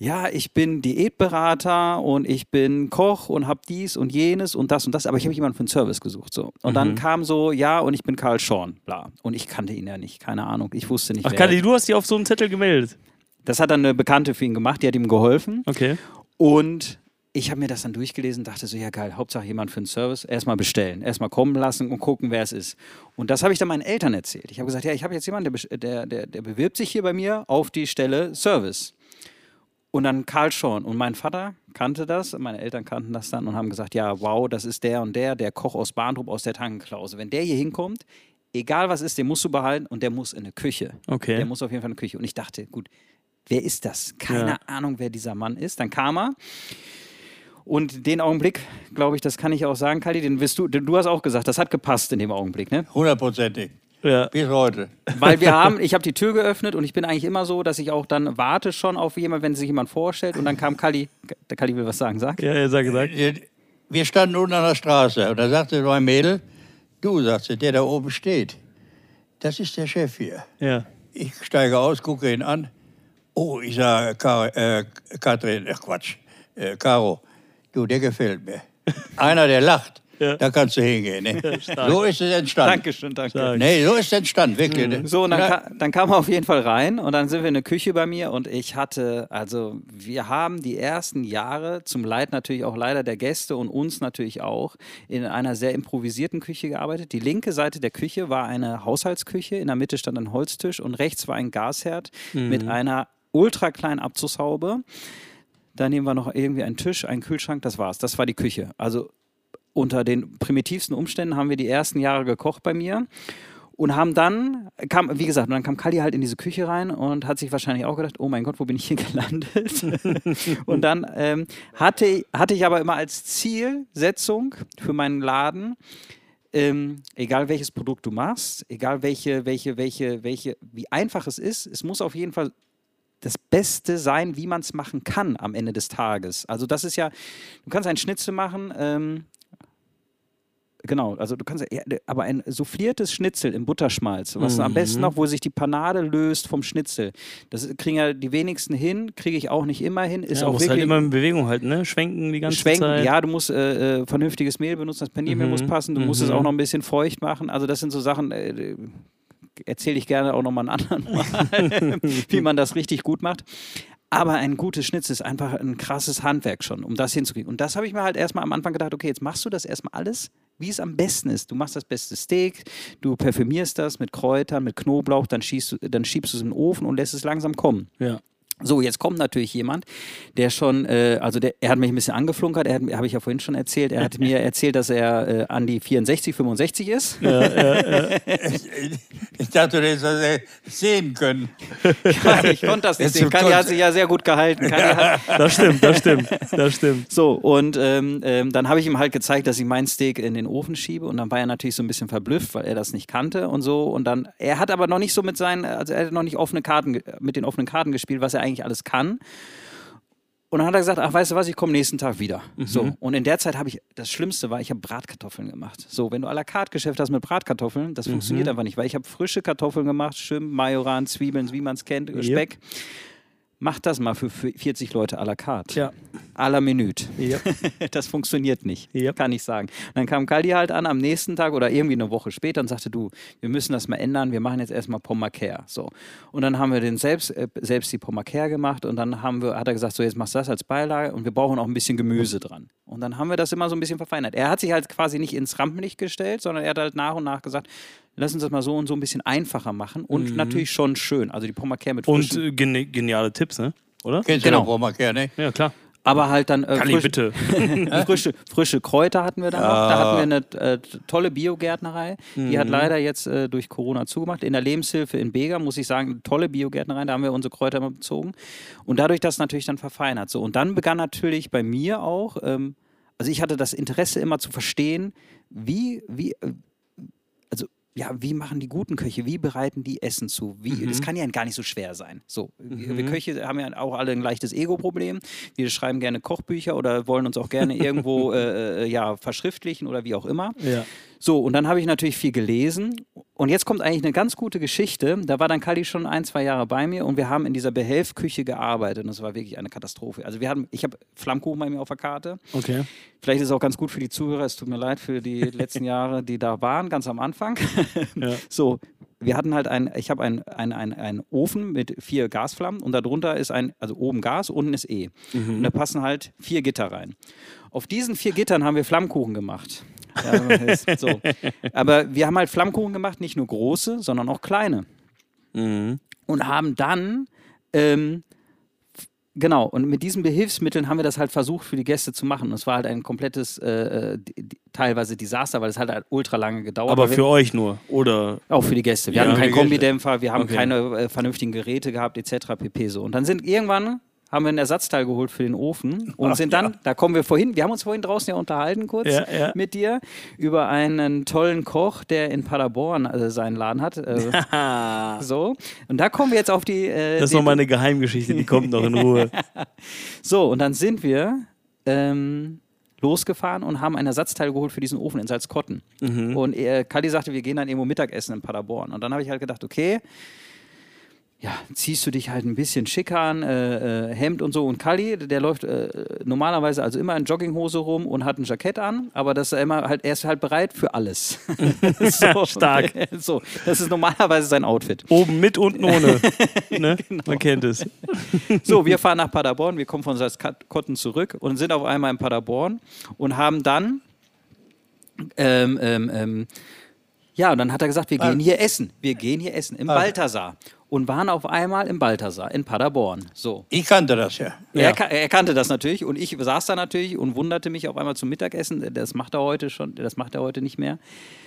Ja, ich bin Diätberater und ich bin Koch und habe dies und jenes und das und das, aber ich habe jemanden für einen Service gesucht. So. Und Mhm. dann kam so, ja, und ich bin Karl Schorn, bla. Und ich kannte ihn ja nicht, keine Ahnung. Ich wusste nicht, Ach. Kali, du hast dich auf so einen Zettel gemeldet. Das hat dann eine Bekannte für ihn gemacht, die hat ihm geholfen. Okay. Und ich habe mir das dann durchgelesen, dachte so, ja geil, Hauptsache jemand für einen Service, erstmal bestellen, erstmal kommen lassen und gucken, wer es ist. Und das habe ich dann meinen Eltern erzählt. Ich habe gesagt, ja, ich habe jetzt jemanden, der, der, der, bewirbt sich hier bei mir auf die Stelle Service. Und dann Karl Schorn. Und mein Vater kannte das, meine Eltern kannten das dann und haben gesagt, ja, wow, das ist der und der, der Koch aus Bahntrup aus der Tankenklause. Wenn der hier hinkommt, egal was ist, den musst du behalten und der muss in eine Küche. Okay. Der muss auf jeden Fall in eine Küche. Und ich dachte, gut, wer ist das? Keine Ja. Ahnung, wer dieser Mann ist. Dann kam er. Und den Augenblick, glaube ich, das kann ich auch sagen, Kali, den wirst du, du hast auch gesagt, das hat gepasst in dem Augenblick, ne? Hundertprozentig. Ja. Bis heute. Weil wir [LAUGHS] haben, ich habe die Tür geöffnet und ich bin eigentlich immer so, dass ich auch dann warte schon auf jemanden, wenn sich jemand vorstellt und dann kam Kali, der Kali will was sagen, sag. Ja, er sagt gesagt. Wir standen unten an der Straße und da sagte so ein Mädel, du, sagte, der da oben steht, das ist der Chef hier. Ja. Ich steige aus, gucke ihn an. Oh, ich sage, Kar äh, Katrin, ach Quatsch, äh, Caro, du, der gefällt mir. Einer, der lacht, Ja. da kannst du hingehen. Ne? so ist es entstanden. Dankeschön, danke. Nee, so ist es entstanden, wirklich. ne? So, und dann, ka dann kam er auf jeden Fall rein und dann sind wir in der Küche bei mir und ich hatte, also wir haben die ersten Jahre, zum Leid natürlich auch leider der Gäste und uns natürlich auch, in einer sehr improvisierten Küche gearbeitet. Die linke Seite der Küche war eine Haushaltsküche, in der Mitte stand ein Holztisch und rechts war ein Gasherd mit einer ultra kleinen Abzugshaube. Daneben war noch irgendwie ein Tisch, ein Kühlschrank, das war's. Das war die Küche. Also unter den primitivsten Umständen haben wir die ersten Jahre gekocht bei mir und haben dann, kam, wie gesagt, und dann kam Kali halt in diese Küche rein und hat sich wahrscheinlich auch gedacht, oh mein Gott, wo bin ich hier [LAUGHS] gelandet? [LAUGHS] und dann ähm, hatte, hatte ich aber immer als Zielsetzung für meinen Laden, ähm, egal welches Produkt du machst, egal welche, welche, welche, welche, wie einfach es ist, es muss auf jeden Fall das Beste sein, wie man es machen kann am Ende des Tages. Also das ist ja, du kannst einen Schnitzel machen, ähm, genau, also du kannst, ja, aber ein souffliertes Schnitzel im Butterschmalz, was am besten noch, wo sich die Panade löst vom Schnitzel, das kriegen ja die wenigsten hin, kriege ich auch nicht immer hin, ist ja, auch musst wirklich halt immer in Bewegung halten, ne? Schwenken die ganze Schwenken, Zeit. ja, du musst äh, äh, vernünftiges Mehl benutzen, das Paniermehl Mhm, muss passen, du musst es auch noch ein bisschen feucht machen. Also das sind so Sachen, äh, erzähle ich gerne auch nochmal einen anderen Mal, [LAUGHS] wie man das richtig gut macht. Aber ein gutes Schnitzel ist einfach ein krasses Handwerk schon, um das hinzukriegen. Und das habe ich mir halt erstmal am Anfang gedacht, okay, jetzt machst du das erstmal alles, wie es am besten ist. Du machst das beste Steak, du parfümierst das mit Kräutern, mit Knoblauch, dann, schießt dann schiebst du es in den Ofen und lässt es langsam kommen. Ja. So, jetzt kommt natürlich jemand, der schon, äh, also der, er hat mich ein bisschen angeflunkert, er habe ich ja vorhin schon erzählt, er hat mir [LAUGHS] erzählt, dass er äh, an die 64, 65 ist. Ja, ja, ja. [LAUGHS] Ich dachte, du hättest das sehen können. Ja, ich konnte das nicht sehen. Kali hat sich ja sehr gut gehalten. [LAUGHS] Hat, das stimmt, das stimmt, das stimmt. So, und ähm, ähm, dann habe ich ihm halt gezeigt, dass ich mein Steak in den Ofen schiebe und dann war er natürlich so ein bisschen verblüfft, weil er das nicht kannte und so. Und dann, er hat aber noch nicht so mit seinen, also er hat noch nicht offene Karten, mit den offenen Karten gespielt, was er eigentlich alles kann. Und dann hat er gesagt, ach, weißt du was, ich komme nächsten Tag wieder. Mhm. So. Und in der Zeit habe ich, das Schlimmste war, ich habe Bratkartoffeln gemacht. So, wenn du à la carte Geschäft hast mit Bratkartoffeln, das mhm. funktioniert einfach nicht, weil ich habe frische Kartoffeln gemacht, schön Majoran, Zwiebeln, wie man es kennt, Speck. Yep. Mach das mal für 40 Leute à la carte. Ja. À la Minute. Ja. [LAUGHS] Das funktioniert nicht, ja. kann ich sagen. Und dann kam Kaldi halt an am nächsten Tag oder irgendwie eine Woche später und sagte, du, wir müssen das mal ändern, wir machen jetzt erstmal Pommaker. So. Und dann haben wir den selbst, äh, selbst die Pommaker gemacht und dann haben wir, hat er gesagt, so jetzt machst du das als Beilage und wir brauchen auch ein bisschen Gemüse dran. Und dann haben wir das immer so ein bisschen verfeinert. Er hat sich halt quasi nicht ins Rampenlicht gestellt, sondern er hat halt nach und nach gesagt, lass uns das mal so und so ein bisschen einfacher machen und mhm. natürlich schon schön. Also die Pommaker mit frischen... Und äh, geni geniale Tipps, ne? Oder? Kennst genau. Pommaker, ne? Ja, klar. Aber halt dann äh, frisch, bitte. [LAUGHS] frische, frische Kräuter hatten wir da noch. Da hatten wir eine äh, tolle Biogärtnerei. Mhm. Die hat mhm. leider jetzt äh, durch Corona zugemacht. In der Lebenshilfe in Bega, muss ich sagen, eine tolle Biogärtnerei. Da haben wir unsere Kräuter immer bezogen. Und dadurch das natürlich dann verfeinert. So. Und dann begann natürlich bei mir auch, ähm, also ich hatte das Interesse immer zu verstehen, wie, wie, ja, wie machen die guten Köche, wie bereiten die Essen zu? Wie, mhm. Das kann ja gar nicht so schwer sein. So, mhm. wir Köche haben ja auch alle ein leichtes Ego-Problem. Wir schreiben gerne Kochbücher oder wollen uns auch gerne [LAUGHS] irgendwo äh, äh, ja, verschriftlichen oder wie auch immer. Ja. So, und dann habe ich natürlich viel gelesen. Und jetzt kommt eigentlich eine ganz gute Geschichte. Da war dann Kali schon ein, zwei Jahre bei mir und wir haben in dieser Behelfküche gearbeitet. Und das war wirklich eine Katastrophe. Also wir haben, ich habe Flammkuchen bei mir auf der Karte. Okay. Vielleicht ist es auch ganz gut für die Zuhörer. Es tut mir leid für die [LAUGHS] letzten Jahre, die da waren, ganz am Anfang. Ja. [LAUGHS] So, wir hatten halt ein, ich habe einen ein, ein, ein Ofen mit vier Gasflammen und darunter ist ein, also oben Gas, unten ist E. Mhm. Und da passen halt vier Gitter rein. Auf diesen vier Gittern haben wir Flammkuchen gemacht. [LAUGHS] So. Aber wir haben halt Flammkuchen gemacht, nicht nur große, sondern auch kleine. Mhm. Und haben dann, ähm, genau, und mit diesen Behilfsmitteln haben wir das halt versucht für die Gäste zu machen. Und es war halt ein komplettes, äh, äh teilweise Desaster, weil es halt, halt ultra lange gedauert Aber für euch nur, oder? Auch für die Gäste. Wir ja, hatten keinen Kombidämpfer, wir haben okay. keine äh, vernünftigen Geräte gehabt, etc. pp. So. Und dann sind irgendwann haben wir ein Ersatzteil geholt für den Ofen und Ach, sind dann, ja. da kommen wir vorhin, wir haben uns vorhin draußen ja unterhalten kurz ja, ja. mit dir über einen tollen Koch, der in Paderborn äh, seinen Laden hat. Äh, [LAUGHS] so, und da kommen wir jetzt auf die... Äh, das ist nochmal eine Geheimgeschichte, die kommt noch in Ruhe. [LAUGHS] so, und dann sind wir... Ähm, losgefahren und haben ein Ersatzteil geholt für diesen Ofen in Salzkotten. Mhm. Und äh, Kali sagte, wir gehen dann irgendwo Mittagessen in Paderborn. Und dann habe ich halt gedacht, okay, ja, ziehst du dich halt ein bisschen schick an, äh, äh, Hemd und so. Und Kali, der läuft äh, normalerweise also immer in Jogginghose rum und hat ein Jackett an, aber das ist immer halt, er ist halt bereit für alles. [LAUGHS] [LAUGHS] so, Stark. [LAUGHS] So, das ist normalerweise sein Outfit. Oben mit, unten ohne. ne? genau. Man kennt es. so, wir fahren nach Paderborn, wir kommen von Salzkotten zurück und sind auf einmal in Paderborn und haben dann ähm, ähm, ähm, ja, und dann hat er gesagt, wir gehen hier essen. Wir gehen hier essen im ah. Balthasar und waren auf einmal im Balthasar in Paderborn. So. Ich kannte das ja. Er, er, kannte das natürlich und ich saß da natürlich und wunderte mich auf einmal zum Mittagessen. Das macht er heute schon, das macht er heute nicht mehr.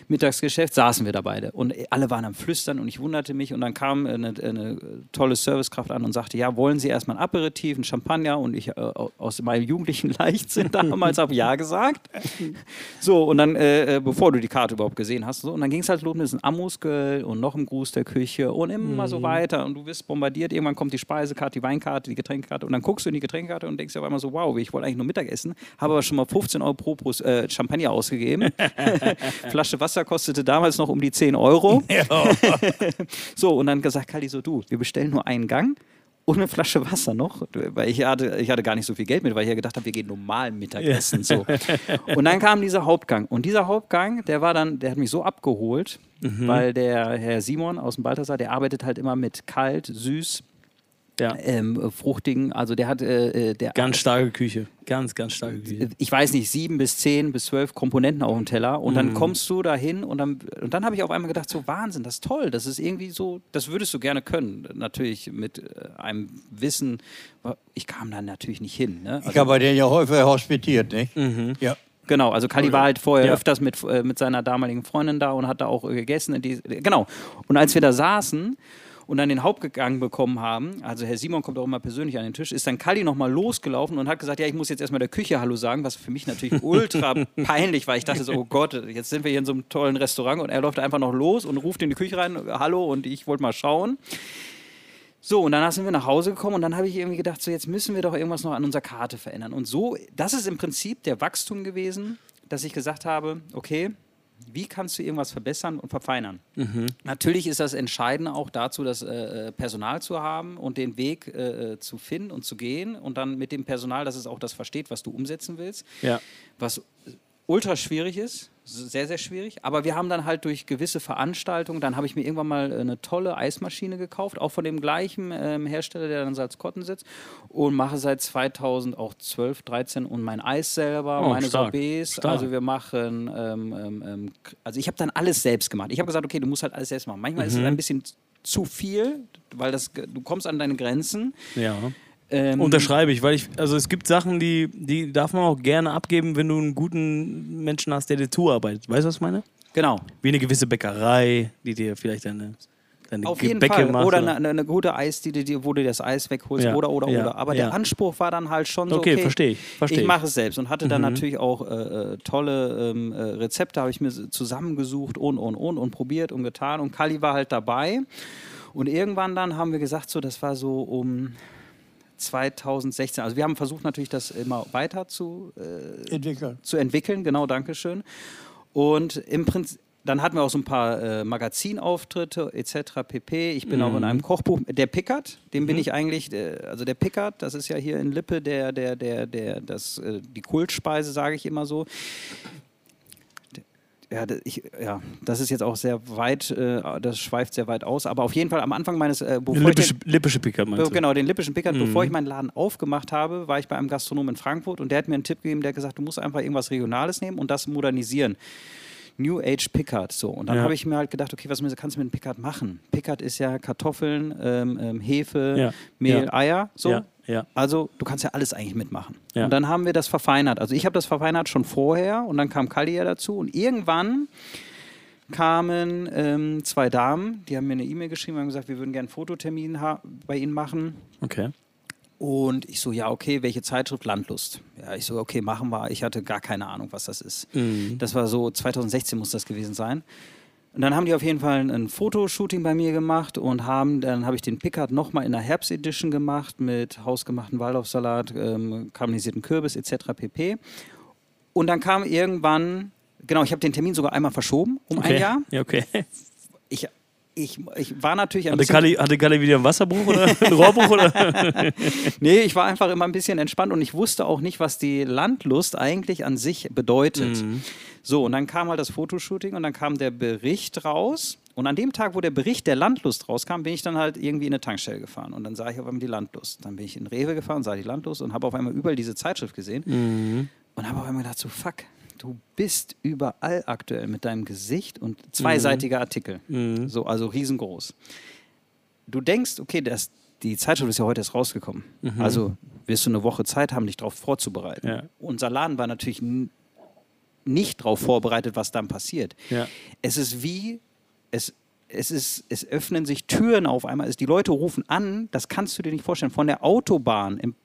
Mittagsgeschäft saßen wir da beide und alle waren am Flüstern und ich wunderte mich und dann kam eine, eine tolle Servicekraft an und sagte, ja, wollen Sie erstmal ein Aperitif, ein Champagner und ich äh, aus meinem jugendlichen [LAUGHS] Leichtsinn damals habe Ja gesagt. So und dann, äh, äh, bevor du die Karte überhaupt gesehen hast, so, und dann ging es halt los, ist ein Ammusgöl und noch ein Gruß der Küche und immer mhm. so weiter und du wirst bombardiert, irgendwann kommt die Speisekarte, die Weinkarte, die Getränkekarte und dann guckst du in die Getränkekarte und denkst dir auf einmal so, wow, ich wollte eigentlich nur Mittagessen, habe aber schon mal 15 Euro pro, pro äh, Champagner ausgegeben, [LAUGHS] Flasche Wasser kostete damals noch um die 10 Euro. [LAUGHS] [LAUGHS] So, und dann gesagt, Kali, so du, wir bestellen nur einen Gang und eine Flasche Wasser noch, weil ich hatte, ich hatte gar nicht so viel Geld mit, weil ich ja gedacht habe, wir gehen normal Mittagessen. So. [LAUGHS] Und dann kam dieser Hauptgang. Und dieser Hauptgang, der war dann, der hat mich so abgeholt, mhm. weil der Herr Simon aus dem Balthasar, der arbeitet halt immer mit kalt, süß, Ja. ähm, fruchtigen. Also der hat äh, äh, der Ganz starke Küche. Ganz, ganz starke Küche. ich weiß nicht, sieben bis zehn bis zwölf Komponenten auf dem Teller und Mhm. dann kommst du dahin und dann, und dann habe ich auf einmal gedacht, so Wahnsinn, das ist toll, das ist irgendwie so, das würdest du gerne können. Natürlich mit äh, einem Wissen, ich kam da natürlich nicht hin. Ne? Ich habe bei denen ja häufig hospitiert, nicht? Ja. Genau, also Kali war halt vorher Ja. öfters mit, äh, mit seiner damaligen Freundin da und hat da auch gegessen. In die, genau. Und als wir da saßen und dann den Hauptgang bekommen haben, also Herr Simon kommt auch immer persönlich an den Tisch, ist dann Kali nochmal losgelaufen und hat gesagt, ja, ich muss jetzt erstmal der Küche Hallo sagen, was für mich natürlich [LAUGHS] ultra peinlich war. Ich dachte so, oh Gott, jetzt sind wir hier in so einem tollen Restaurant und er läuft einfach noch los und ruft in die Küche rein, Hallo und ich wollte mal schauen. So, und dann sind wir nach Hause gekommen und dann habe ich irgendwie gedacht, so jetzt müssen wir doch irgendwas noch an unserer Karte verändern. Und so, das ist im Prinzip der Wachstum gewesen, dass ich gesagt habe, okay, wie kannst du irgendwas verbessern und verfeinern? Natürlich ist das Entscheidende auch dazu, das äh, äh, Personal zu haben und den Weg äh, äh, zu finden und zu gehen und dann mit dem Personal, dass es auch das versteht, was du umsetzen willst Ja. was ultra schwierig ist, sehr, sehr schwierig. Aber wir haben dann halt durch gewisse Veranstaltungen, dann habe ich mir irgendwann mal eine tolle Eismaschine gekauft, auch von dem gleichen ähm, Hersteller, der dann in Salzkotten sitzt und mache seit 2012, 13 und mein Eis selber, Oh, meine stark. Sorbets. Stark. Also wir machen, ähm, ähm, ähm, also ich habe dann alles selbst gemacht. Ich habe gesagt, okay, du musst halt alles selbst machen. Manchmal ist es ein bisschen zu viel, weil das, du kommst an deine Grenzen. Ja. Ähm, Unterschreibe ich, weil ich, also es gibt Sachen, die, die darf man auch gerne abgeben, wenn du einen guten Menschen hast, der dir zuarbeitet. Weißt du, was ich meine? Genau. Wie eine gewisse Bäckerei, die dir vielleicht deine, deine Auf jeden Gebäcke Fall. macht. Oder eine, eine gute Eisdiele, die, wo du das Eis wegholst. Ja, Oder, oder, ja, oder. Aber ja. der Anspruch war dann halt schon so, Okay, okay, verstehe ich, verstehe ich ich. mache es selbst. Und hatte dann Mhm. natürlich auch äh, äh, tolle ähm, äh, Rezepte, habe ich mir zusammengesucht und, und, und, und probiert und getan. Und Kali war halt dabei. Und irgendwann dann haben wir gesagt, so, das war so um 2016. Also wir haben versucht natürlich, das immer weiter zu, äh, Entwickelt. zu entwickeln. Genau, Dankeschön. Und im Prinzip, dann hatten wir auch so ein paar äh, Magazinauftritte etc. pp. Ich bin auch in einem Kochbuch. Der Pickard, dem bin ich eigentlich, äh, also der Pickard, das ist ja hier in Lippe der, der, der, der, das, äh, die Kultspeise, sage ich immer so. Ja, ich, ja, das ist jetzt auch sehr weit, äh, das schweift sehr weit aus, aber auf jeden Fall am Anfang meines, äh, bevor ich Lippische, den- lippische Picker meinst du? Genau, den lippischen Pickard. Mhm. Bevor ich meinen Laden aufgemacht habe, war ich bei einem Gastronom in Frankfurt und der hat mir einen Tipp gegeben, der hat gesagt, du musst einfach irgendwas Regionales nehmen und das modernisieren. New Age Pickard. So. Und dann Ja. habe ich mir halt gedacht, okay, was kannst du mit einem Pickard machen? Pickard ist ja Kartoffeln, ähm, ähm, Hefe, Ja. Mehl, Ja. Eier. So. Ja. Also du kannst ja alles eigentlich mitmachen. Ja. Und dann haben wir das verfeinert. Also ich habe das verfeinert schon vorher und dann kam Kali ja dazu und irgendwann kamen ähm, zwei Damen, die haben mir eine E-Mail geschrieben und haben gesagt, wir würden gerne einen Fototermin bei Ihnen machen. Okay. Und ich so, ja, okay, welche Zeitschrift? Landlust. Ja, ich so, okay, machen wir. Ich hatte gar keine Ahnung, was das ist. Mhm. Das war so, 2016 muss das gewesen sein. Und dann haben die auf jeden Fall ein, Fotoshooting bei mir gemacht und haben, dann habe ich den Pickard nochmal in der Herbst-Edition gemacht mit hausgemachten Waldorfsalat, ähm, karamellisierten Kürbis etc. pp. Und dann kam irgendwann, genau, ich habe den Termin sogar einmal verschoben um okay. ein Jahr. Ja, okay. Ich, ich, war natürlich ein Hatte bisschen... Kalle, hatte Kalle wieder einen Wasserbruch oder [LAUGHS] einen Rohrbruch? Oder? [LAUGHS] Nee, ich war einfach immer ein bisschen entspannt und ich wusste auch nicht, was die Landlust eigentlich an sich bedeutet. So, und dann kam halt das Fotoshooting und dann kam der Bericht raus. Und an dem Tag, wo der Bericht der Landlust rauskam, bin ich dann halt irgendwie in eine Tankstelle gefahren. Und dann sah ich auf einmal die Landlust. Dann bin ich in Rewe gefahren, sah die Landlust und habe auf einmal überall diese Zeitschrift gesehen. Und habe auf einmal gedacht, so fuck, du bist überall aktuell mit deinem Gesicht und zweiseitige Artikel. So, also riesengroß du denkst, okay, das, die Zeitschrift ist ja heute erst rausgekommen. Also wirst du eine Woche Zeit haben, dich darauf vorzubereiten. Ja. Unser Laden war natürlich nicht darauf vorbereitet, was dann passiert. Ja. Es ist wie, es, es, ist, es öffnen sich Türen auf einmal. Es, die Leute rufen an, das kannst du dir nicht vorstellen, von der Autobahn im,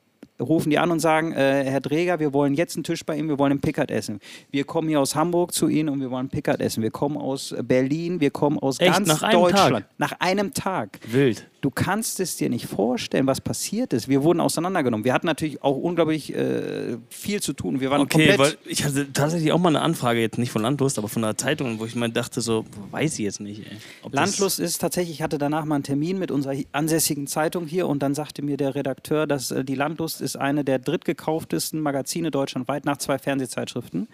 rufen die an und sagen, äh, Herr Dreger, wir wollen jetzt einen Tisch bei Ihnen, wir wollen einen Pickard essen. Wir kommen hier aus Hamburg zu Ihnen und wir wollen einen Pickard essen. Wir kommen aus Berlin, wir kommen aus Echt? ganz Nach Deutschland. Tag? Nach einem Tag. Wild. Du kannst es dir nicht vorstellen, was passiert ist. Wir wurden auseinandergenommen. Wir hatten natürlich auch unglaublich äh, viel zu tun. Wir waren Okay, komplett. weil ich hatte tatsächlich auch mal eine Anfrage, jetzt nicht von Landlust, aber von einer Zeitung, wo ich mal dachte, so, weiß ich jetzt nicht. Ey. Landlust ist tatsächlich, ich hatte danach mal einen Termin mit unserer ansässigen Zeitung hier und dann sagte mir der Redakteur, dass äh, die Landlust ist eine der drittgekauftesten Magazine deutschlandweit nach zwei Fernsehzeitschriften.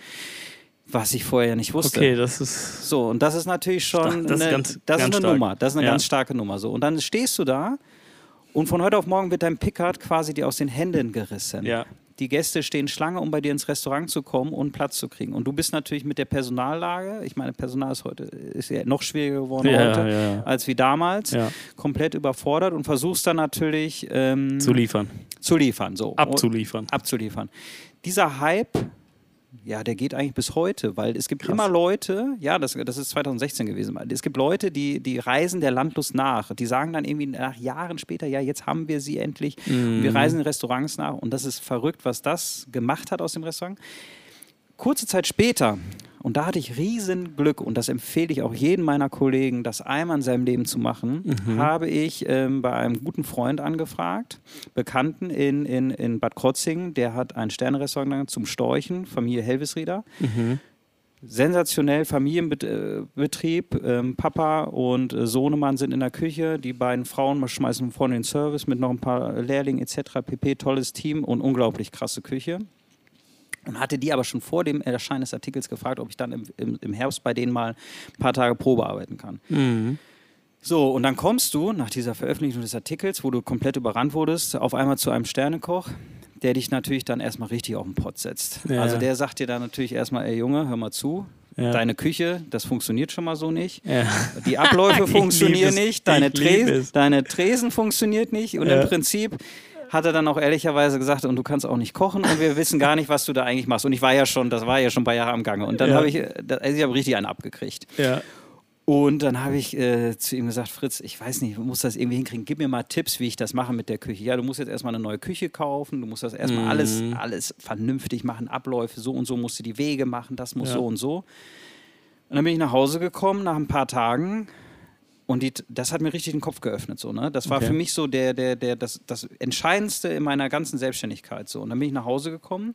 Was ich vorher ja nicht wusste. Okay, das ist. So, und das ist natürlich schon das ist eine, ganz- das ist eine stark. Nummer. Das ist eine Ja. ganz starke Nummer. So. Und dann stehst du da Und von heute auf morgen wird dein Pickard quasi dir aus den Händen gerissen. Ja. Die Gäste stehen Schlange, um bei dir ins Restaurant zu kommen und Platz zu kriegen. Und du bist natürlich mit der Personallage, ich meine, Personal ist heute ist ja noch schwieriger geworden Ja, heute als wie damals, komplett überfordert und versuchst dann natürlich ähm, Zu liefern. zu liefern, so Abzuliefern. abzuliefern. Dieser Hype, ja, der geht eigentlich bis heute, weil es gibt immer Leute, ja, das, das ist 2016 gewesen, es gibt Leute, die, die reisen der Landlust nach. Die sagen dann irgendwie nach Jahren später, ja, jetzt haben wir sie endlich. Und Mhm. wir reisen in Restaurants nach und das ist verrückt, was das gemacht hat aus dem Restaurant. Kurze Zeit später, und da hatte ich riesen Glück, und das empfehle ich auch jedem meiner Kollegen, das einmal in seinem Leben zu machen, habe ich ähm, bei einem guten Freund angefragt, Bekannten in, in, in Bad Krotzingen, der hat ein Sternenrestaurant zum Storchen, Familie Helvisrieder. Sensationell Familienbetrieb. Ähm, Papa und äh, Sohnemann sind in der Küche. Die beiden Frauen schmeißen vorne den Service mit noch ein paar Lehrlingen etc. pp. Tolles Team und unglaublich krasse Küche. Und hatte die aber schon vor dem Erscheinen des Artikels gefragt, ob ich dann im, im, im Herbst bei denen mal ein paar Tage Probe arbeiten kann. So, und dann kommst du nach dieser Veröffentlichung des Artikels, wo du komplett überrannt wurdest, auf einmal zu einem Sternekoch, der dich natürlich dann erstmal richtig auf den Pott setzt. Ja. Also der sagt dir dann natürlich erstmal, ey Junge, hör mal zu, Ja. deine Küche, das funktioniert schon mal so nicht. Ja. Die Abläufe [LAUGHS] funktionieren nicht, deine, Tres es. deine Tresen funktioniert nicht und Ja. im Prinzip hat er dann auch ehrlicherweise gesagt, und du kannst auch nicht kochen und wir wissen gar nicht, was du da eigentlich machst. Und ich war ja schon, das war ja schon ein paar Jahre am Gange. Und dann Ja. habe ich, also ich habe richtig einen abgekriegt. Ja. Und dann habe ich äh, zu ihm gesagt, Fritz, ich weiß nicht, du musst das irgendwie hinkriegen. Gib mir mal Tipps, wie ich das mache mit der Küche. Ja, du musst jetzt erstmal eine neue Küche kaufen, du musst das erstmal alles, alles vernünftig machen, Abläufe, so und so musst du die Wege machen, das muss Ja. so und so. Und dann bin ich nach Hause gekommen nach ein paar Tagen und die, das hat mir richtig den Kopf geöffnet. So, ne? Das war Okay. für mich so der, der, der, das, das Entscheidendste in meiner ganzen Selbstständigkeit. So. Und dann bin ich nach Hause gekommen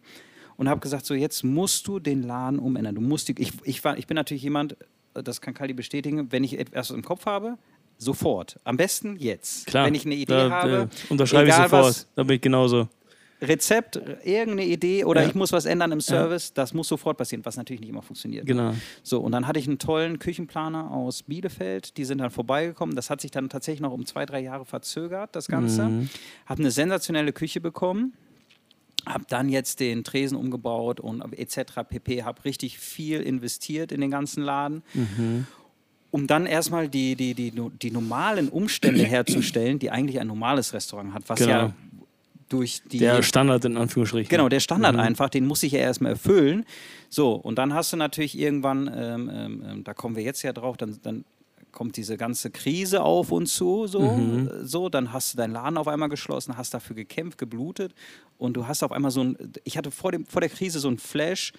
und habe gesagt, so jetzt musst du den Laden umändern. Du musst die, ich, ich, war, ich bin natürlich jemand, das kann Kali bestätigen, wenn ich etwas im Kopf habe, sofort. Am besten jetzt. Klar. Wenn ich eine Idee da, habe, äh, unterschreibe ich sofort. was, da bin ich genauso. Rezept, irgendeine Idee oder Ja. ich muss was ändern im Service, das muss sofort passieren, was natürlich nicht immer funktioniert. Genau. So, und dann hatte ich einen tollen Küchenplaner aus Bielefeld, die sind dann vorbeigekommen. Das hat sich dann tatsächlich noch um zwei, drei Jahre verzögert, das Ganze. Mhm. Habe eine sensationelle Küche bekommen. Habe dann jetzt den Tresen umgebaut und etc. pp. Habe richtig viel investiert in den ganzen Laden. Um dann erstmal die, die, die, die normalen Umstände herzustellen, die eigentlich ein normales Restaurant hat, was Genau. ja durch die Der Standard in Anführungsstrichen. Genau, der Standard einfach, den muss ich ja erstmal erfüllen. So, und dann hast du natürlich irgendwann, ähm, ähm, ähm, da kommen wir jetzt ja drauf, dann, dann kommt diese ganze Krise auf uns zu, so, äh, so, dann hast du deinen Laden auf einmal geschlossen, hast dafür gekämpft, geblutet und du hast auf einmal so ein, ich hatte vor, dem, vor der Krise so ein Flash,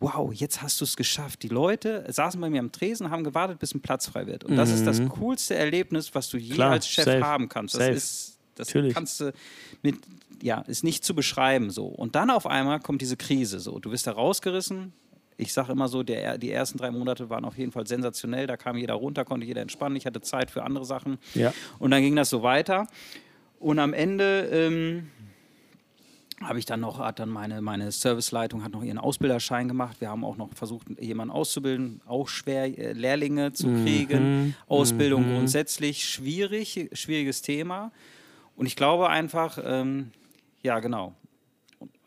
wow, jetzt hast du es geschafft. Die Leute saßen bei mir am Tresen, haben gewartet, bis ein Platz frei wird. Und das ist das coolste Erlebnis, was du je Klar, als Chef safe, haben kannst. Das safe. ist, das Natürlich. kannst du mit, ja, ist nicht zu beschreiben so. Und dann auf einmal kommt diese Krise so. Du wirst da rausgerissen. Ich sage immer so, der, die ersten drei Monate waren auf jeden Fall sensationell. Da kam jeder runter, konnte jeder entspannen. Ich hatte Zeit für andere Sachen. Ja. Und dann ging das so weiter. Und am Ende ähm, habe ich dann noch, hat dann meine, meine Serviceleitung hat noch ihren Ausbilderschein gemacht. Wir haben auch noch versucht, jemanden auszubilden, auch schwer äh, Lehrlinge zu kriegen. Ausbildung grundsätzlich schwierig, schwieriges Thema. Und ich glaube einfach, ähm, ja genau.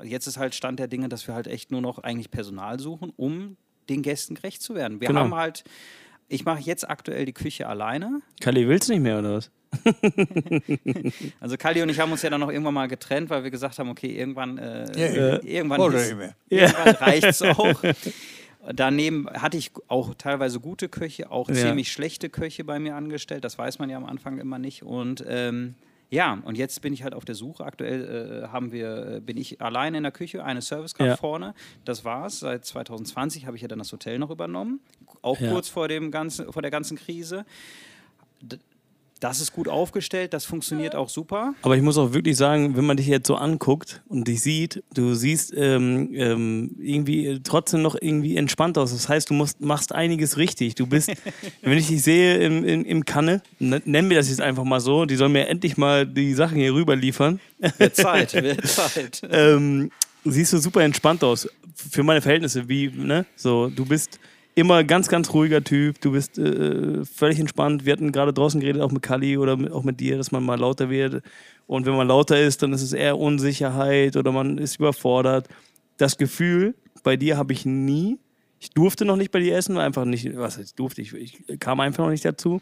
Jetzt ist halt Stand der Dinge, dass wir halt echt nur noch eigentlich Personal suchen, um den Gästen gerecht zu werden. Wir Genau. haben halt, ich mache jetzt aktuell die Küche alleine. Kali, willst du nicht mehr oder was? [LAUGHS] Also Kali und ich haben uns ja dann noch irgendwann mal getrennt, weil wir gesagt haben, okay, irgendwann, äh, Ja, irgendwann, Oder ist, irgendwann [LAUGHS] reicht's auch. Daneben hatte ich auch teilweise gute Köche, auch Ja. ziemlich schlechte Köche bei mir angestellt. Das weiß man ja am Anfang immer nicht. Und ähm, ja, und jetzt bin ich halt auf der Suche. Aktuell äh, haben wir, äh, bin ich alleine in der Küche, eine Servicekraft Ja. vorne. Das war's. Seit 2020 habe ich ja dann das Hotel noch übernommen, auch Ja. kurz vor dem ganzen, vor der ganzen Krise. D- Das ist gut aufgestellt, das funktioniert auch super. Aber ich muss auch wirklich sagen, wenn man dich jetzt so anguckt und dich sieht, du siehst ähm, ähm, irgendwie trotzdem noch irgendwie entspannt aus. Das heißt, du musst, machst einiges richtig. Du bist, [LAUGHS] wenn ich dich sehe im, im, im Kanne, nennen wir das jetzt einfach mal so, die sollen mir endlich mal die Sachen hier rüber liefern. Wird Zeit, [LAUGHS] wird Zeit. ähm, siehst du super entspannt aus. Für meine Verhältnisse, wie, ne? So, du bist immer ganz, ganz ruhiger Typ. Du bist äh, völlig entspannt. Wir hatten gerade draußen geredet, auch mit Kali oder mit, auch mit dir, dass man mal lauter wird. Und wenn man lauter ist, dann ist es eher Unsicherheit oder man ist überfordert. Das Gefühl bei dir habe ich nie. Ich durfte noch nicht bei dir essen, einfach nicht, was heißt durfte ich, ich kam einfach noch nicht dazu.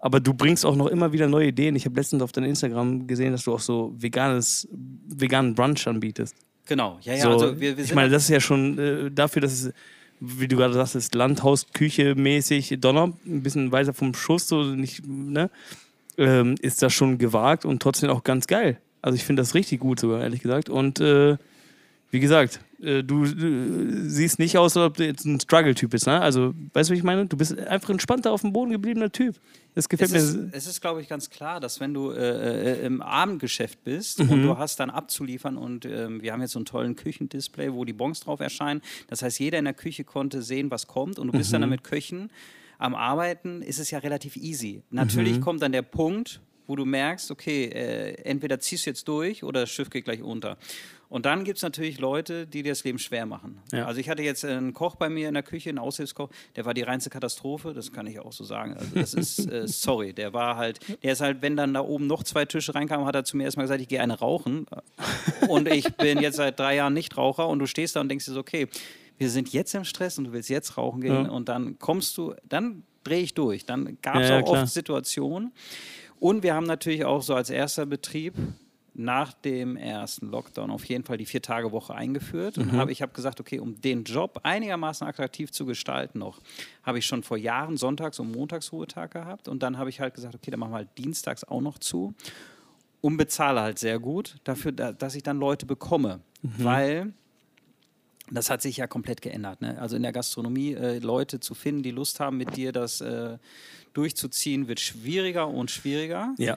Aber du bringst auch noch immer wieder neue Ideen. Ich habe letztens auf deinem Instagram gesehen, dass du auch so veganes, veganen Brunch anbietest. Genau, ja, ja. So, also wir, wir ich meine, das ist ja schon äh, dafür, dass es, wie du gerade sagst, ist Landhausküche mäßig Donner, ein bisschen weiter vom Schuss, so nicht, ne? Ähm, ist das schon gewagt und trotzdem auch ganz geil. Also ich finde das richtig gut sogar, ehrlich gesagt. Und äh, wie gesagt, äh, du, du siehst nicht aus, als ob du jetzt ein Struggle-Typ bist, ne? Also, weißt du, wie ich meine? Du bist einfach ein entspannter, auf dem Boden gebliebener Typ. Das gefällt es mir. ist, es ist, glaube ich, ganz klar, dass wenn du äh, äh, im Abendgeschäft bist Mhm. und du hast dann abzuliefern und ähm, wir haben jetzt so einen tollen Küchendisplay, wo die Bons drauf erscheinen. Das heißt, jeder in der Küche konnte sehen, was kommt und du bist Mhm. dann mit Köchen am Arbeiten, ist es ja relativ easy. Mhm. Natürlich kommt dann der Punkt, wo du merkst, okay, äh, entweder ziehst du jetzt durch oder das Schiff geht gleich unter. Und dann gibt es natürlich Leute, die dir das Leben schwer machen. Ja. Also ich hatte jetzt einen Koch bei mir in der Küche, einen Aushilfskoch, der war die reinste Katastrophe, das kann ich auch so sagen. Also das ist, [LAUGHS] äh, sorry, der war halt, der ist halt, wenn dann da oben noch zwei Tische reinkamen, hat er zu mir erstmal gesagt, ich gehe eine rauchen. [LAUGHS] Und ich bin jetzt seit drei Jahren Nichtraucher und du stehst da und denkst dir so, okay, wir sind jetzt im Stress und du willst jetzt rauchen gehen Ja. und dann kommst du, dann drehe ich durch. Dann gab es Ja, auch klar. oft Situationen. Und wir haben natürlich auch so als erster Betrieb nach dem ersten Lockdown auf jeden Fall die Vier-Tage-Woche eingeführt. Und hab, ich habe gesagt, okay, um den Job einigermaßen attraktiv zu gestalten noch, habe ich schon vor Jahren Sonntags- und Montagsruhetag gehabt. Und dann habe ich halt gesagt, okay, dann machen wir halt Dienstags auch noch zu. Und bezahle halt sehr gut dafür, da, dass ich dann Leute bekomme. Weil das hat sich ja komplett geändert. Ne? Also in der Gastronomie äh, Leute zu finden, die Lust haben, mit dir das äh, durchzuziehen, wird schwieriger und schwieriger. Ja.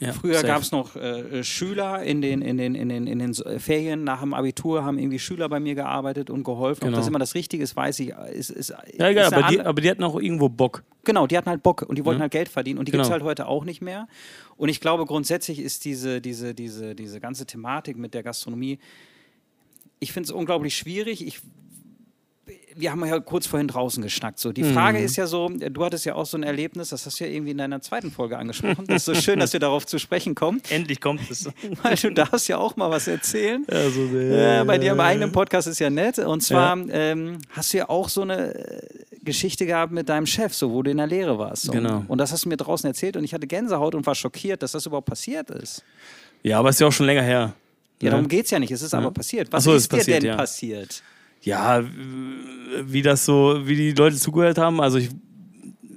Ja Früher gab es noch äh, Schüler in den, in, den, in, den, in den äh, Ferien nach dem Abitur, haben irgendwie Schüler bei mir gearbeitet und geholfen. Ob Genau. das immer das Richtige ist, weiß ich. Ist, ist, Ja, egal, aber die, aber die hatten auch irgendwo Bock. Genau, die hatten halt Bock und die wollten Ja. halt Geld verdienen und die Genau. gibt es halt heute auch nicht mehr. Und ich glaube, grundsätzlich ist diese, diese, diese, diese ganze Thematik mit der Gastronomie, ich finde es unglaublich schwierig. Ich, wir haben ja kurz vorhin draußen geschnackt. So. Die Frage Mhm. ist ja so, du hattest ja auch so ein Erlebnis, das hast du ja irgendwie in deiner zweiten Folge angesprochen. [LAUGHS] Das ist so schön, dass wir darauf zu sprechen kommen, Endlich kommt es. [LAUGHS] weil du darfst ja auch mal was erzählen. Also, Ja, bei dir im eigenen Podcast ist ja nett. Und zwar ähm, hast du ja auch so eine äh, Geschichte gehabt mit deinem Chef, so wo du in der Lehre warst. So. Genau. Und das hast du mir draußen erzählt und ich hatte Gänsehaut und war schockiert, dass das überhaupt passiert ist. Ja, aber ist ja auch schon länger her. Ja, Ne? darum geht es ja nicht. Es ist aber passiert. Was so, ist ist dir passiert, denn ja. passiert? Ja, wie das so, wie die Leute zugehört haben. Also ich,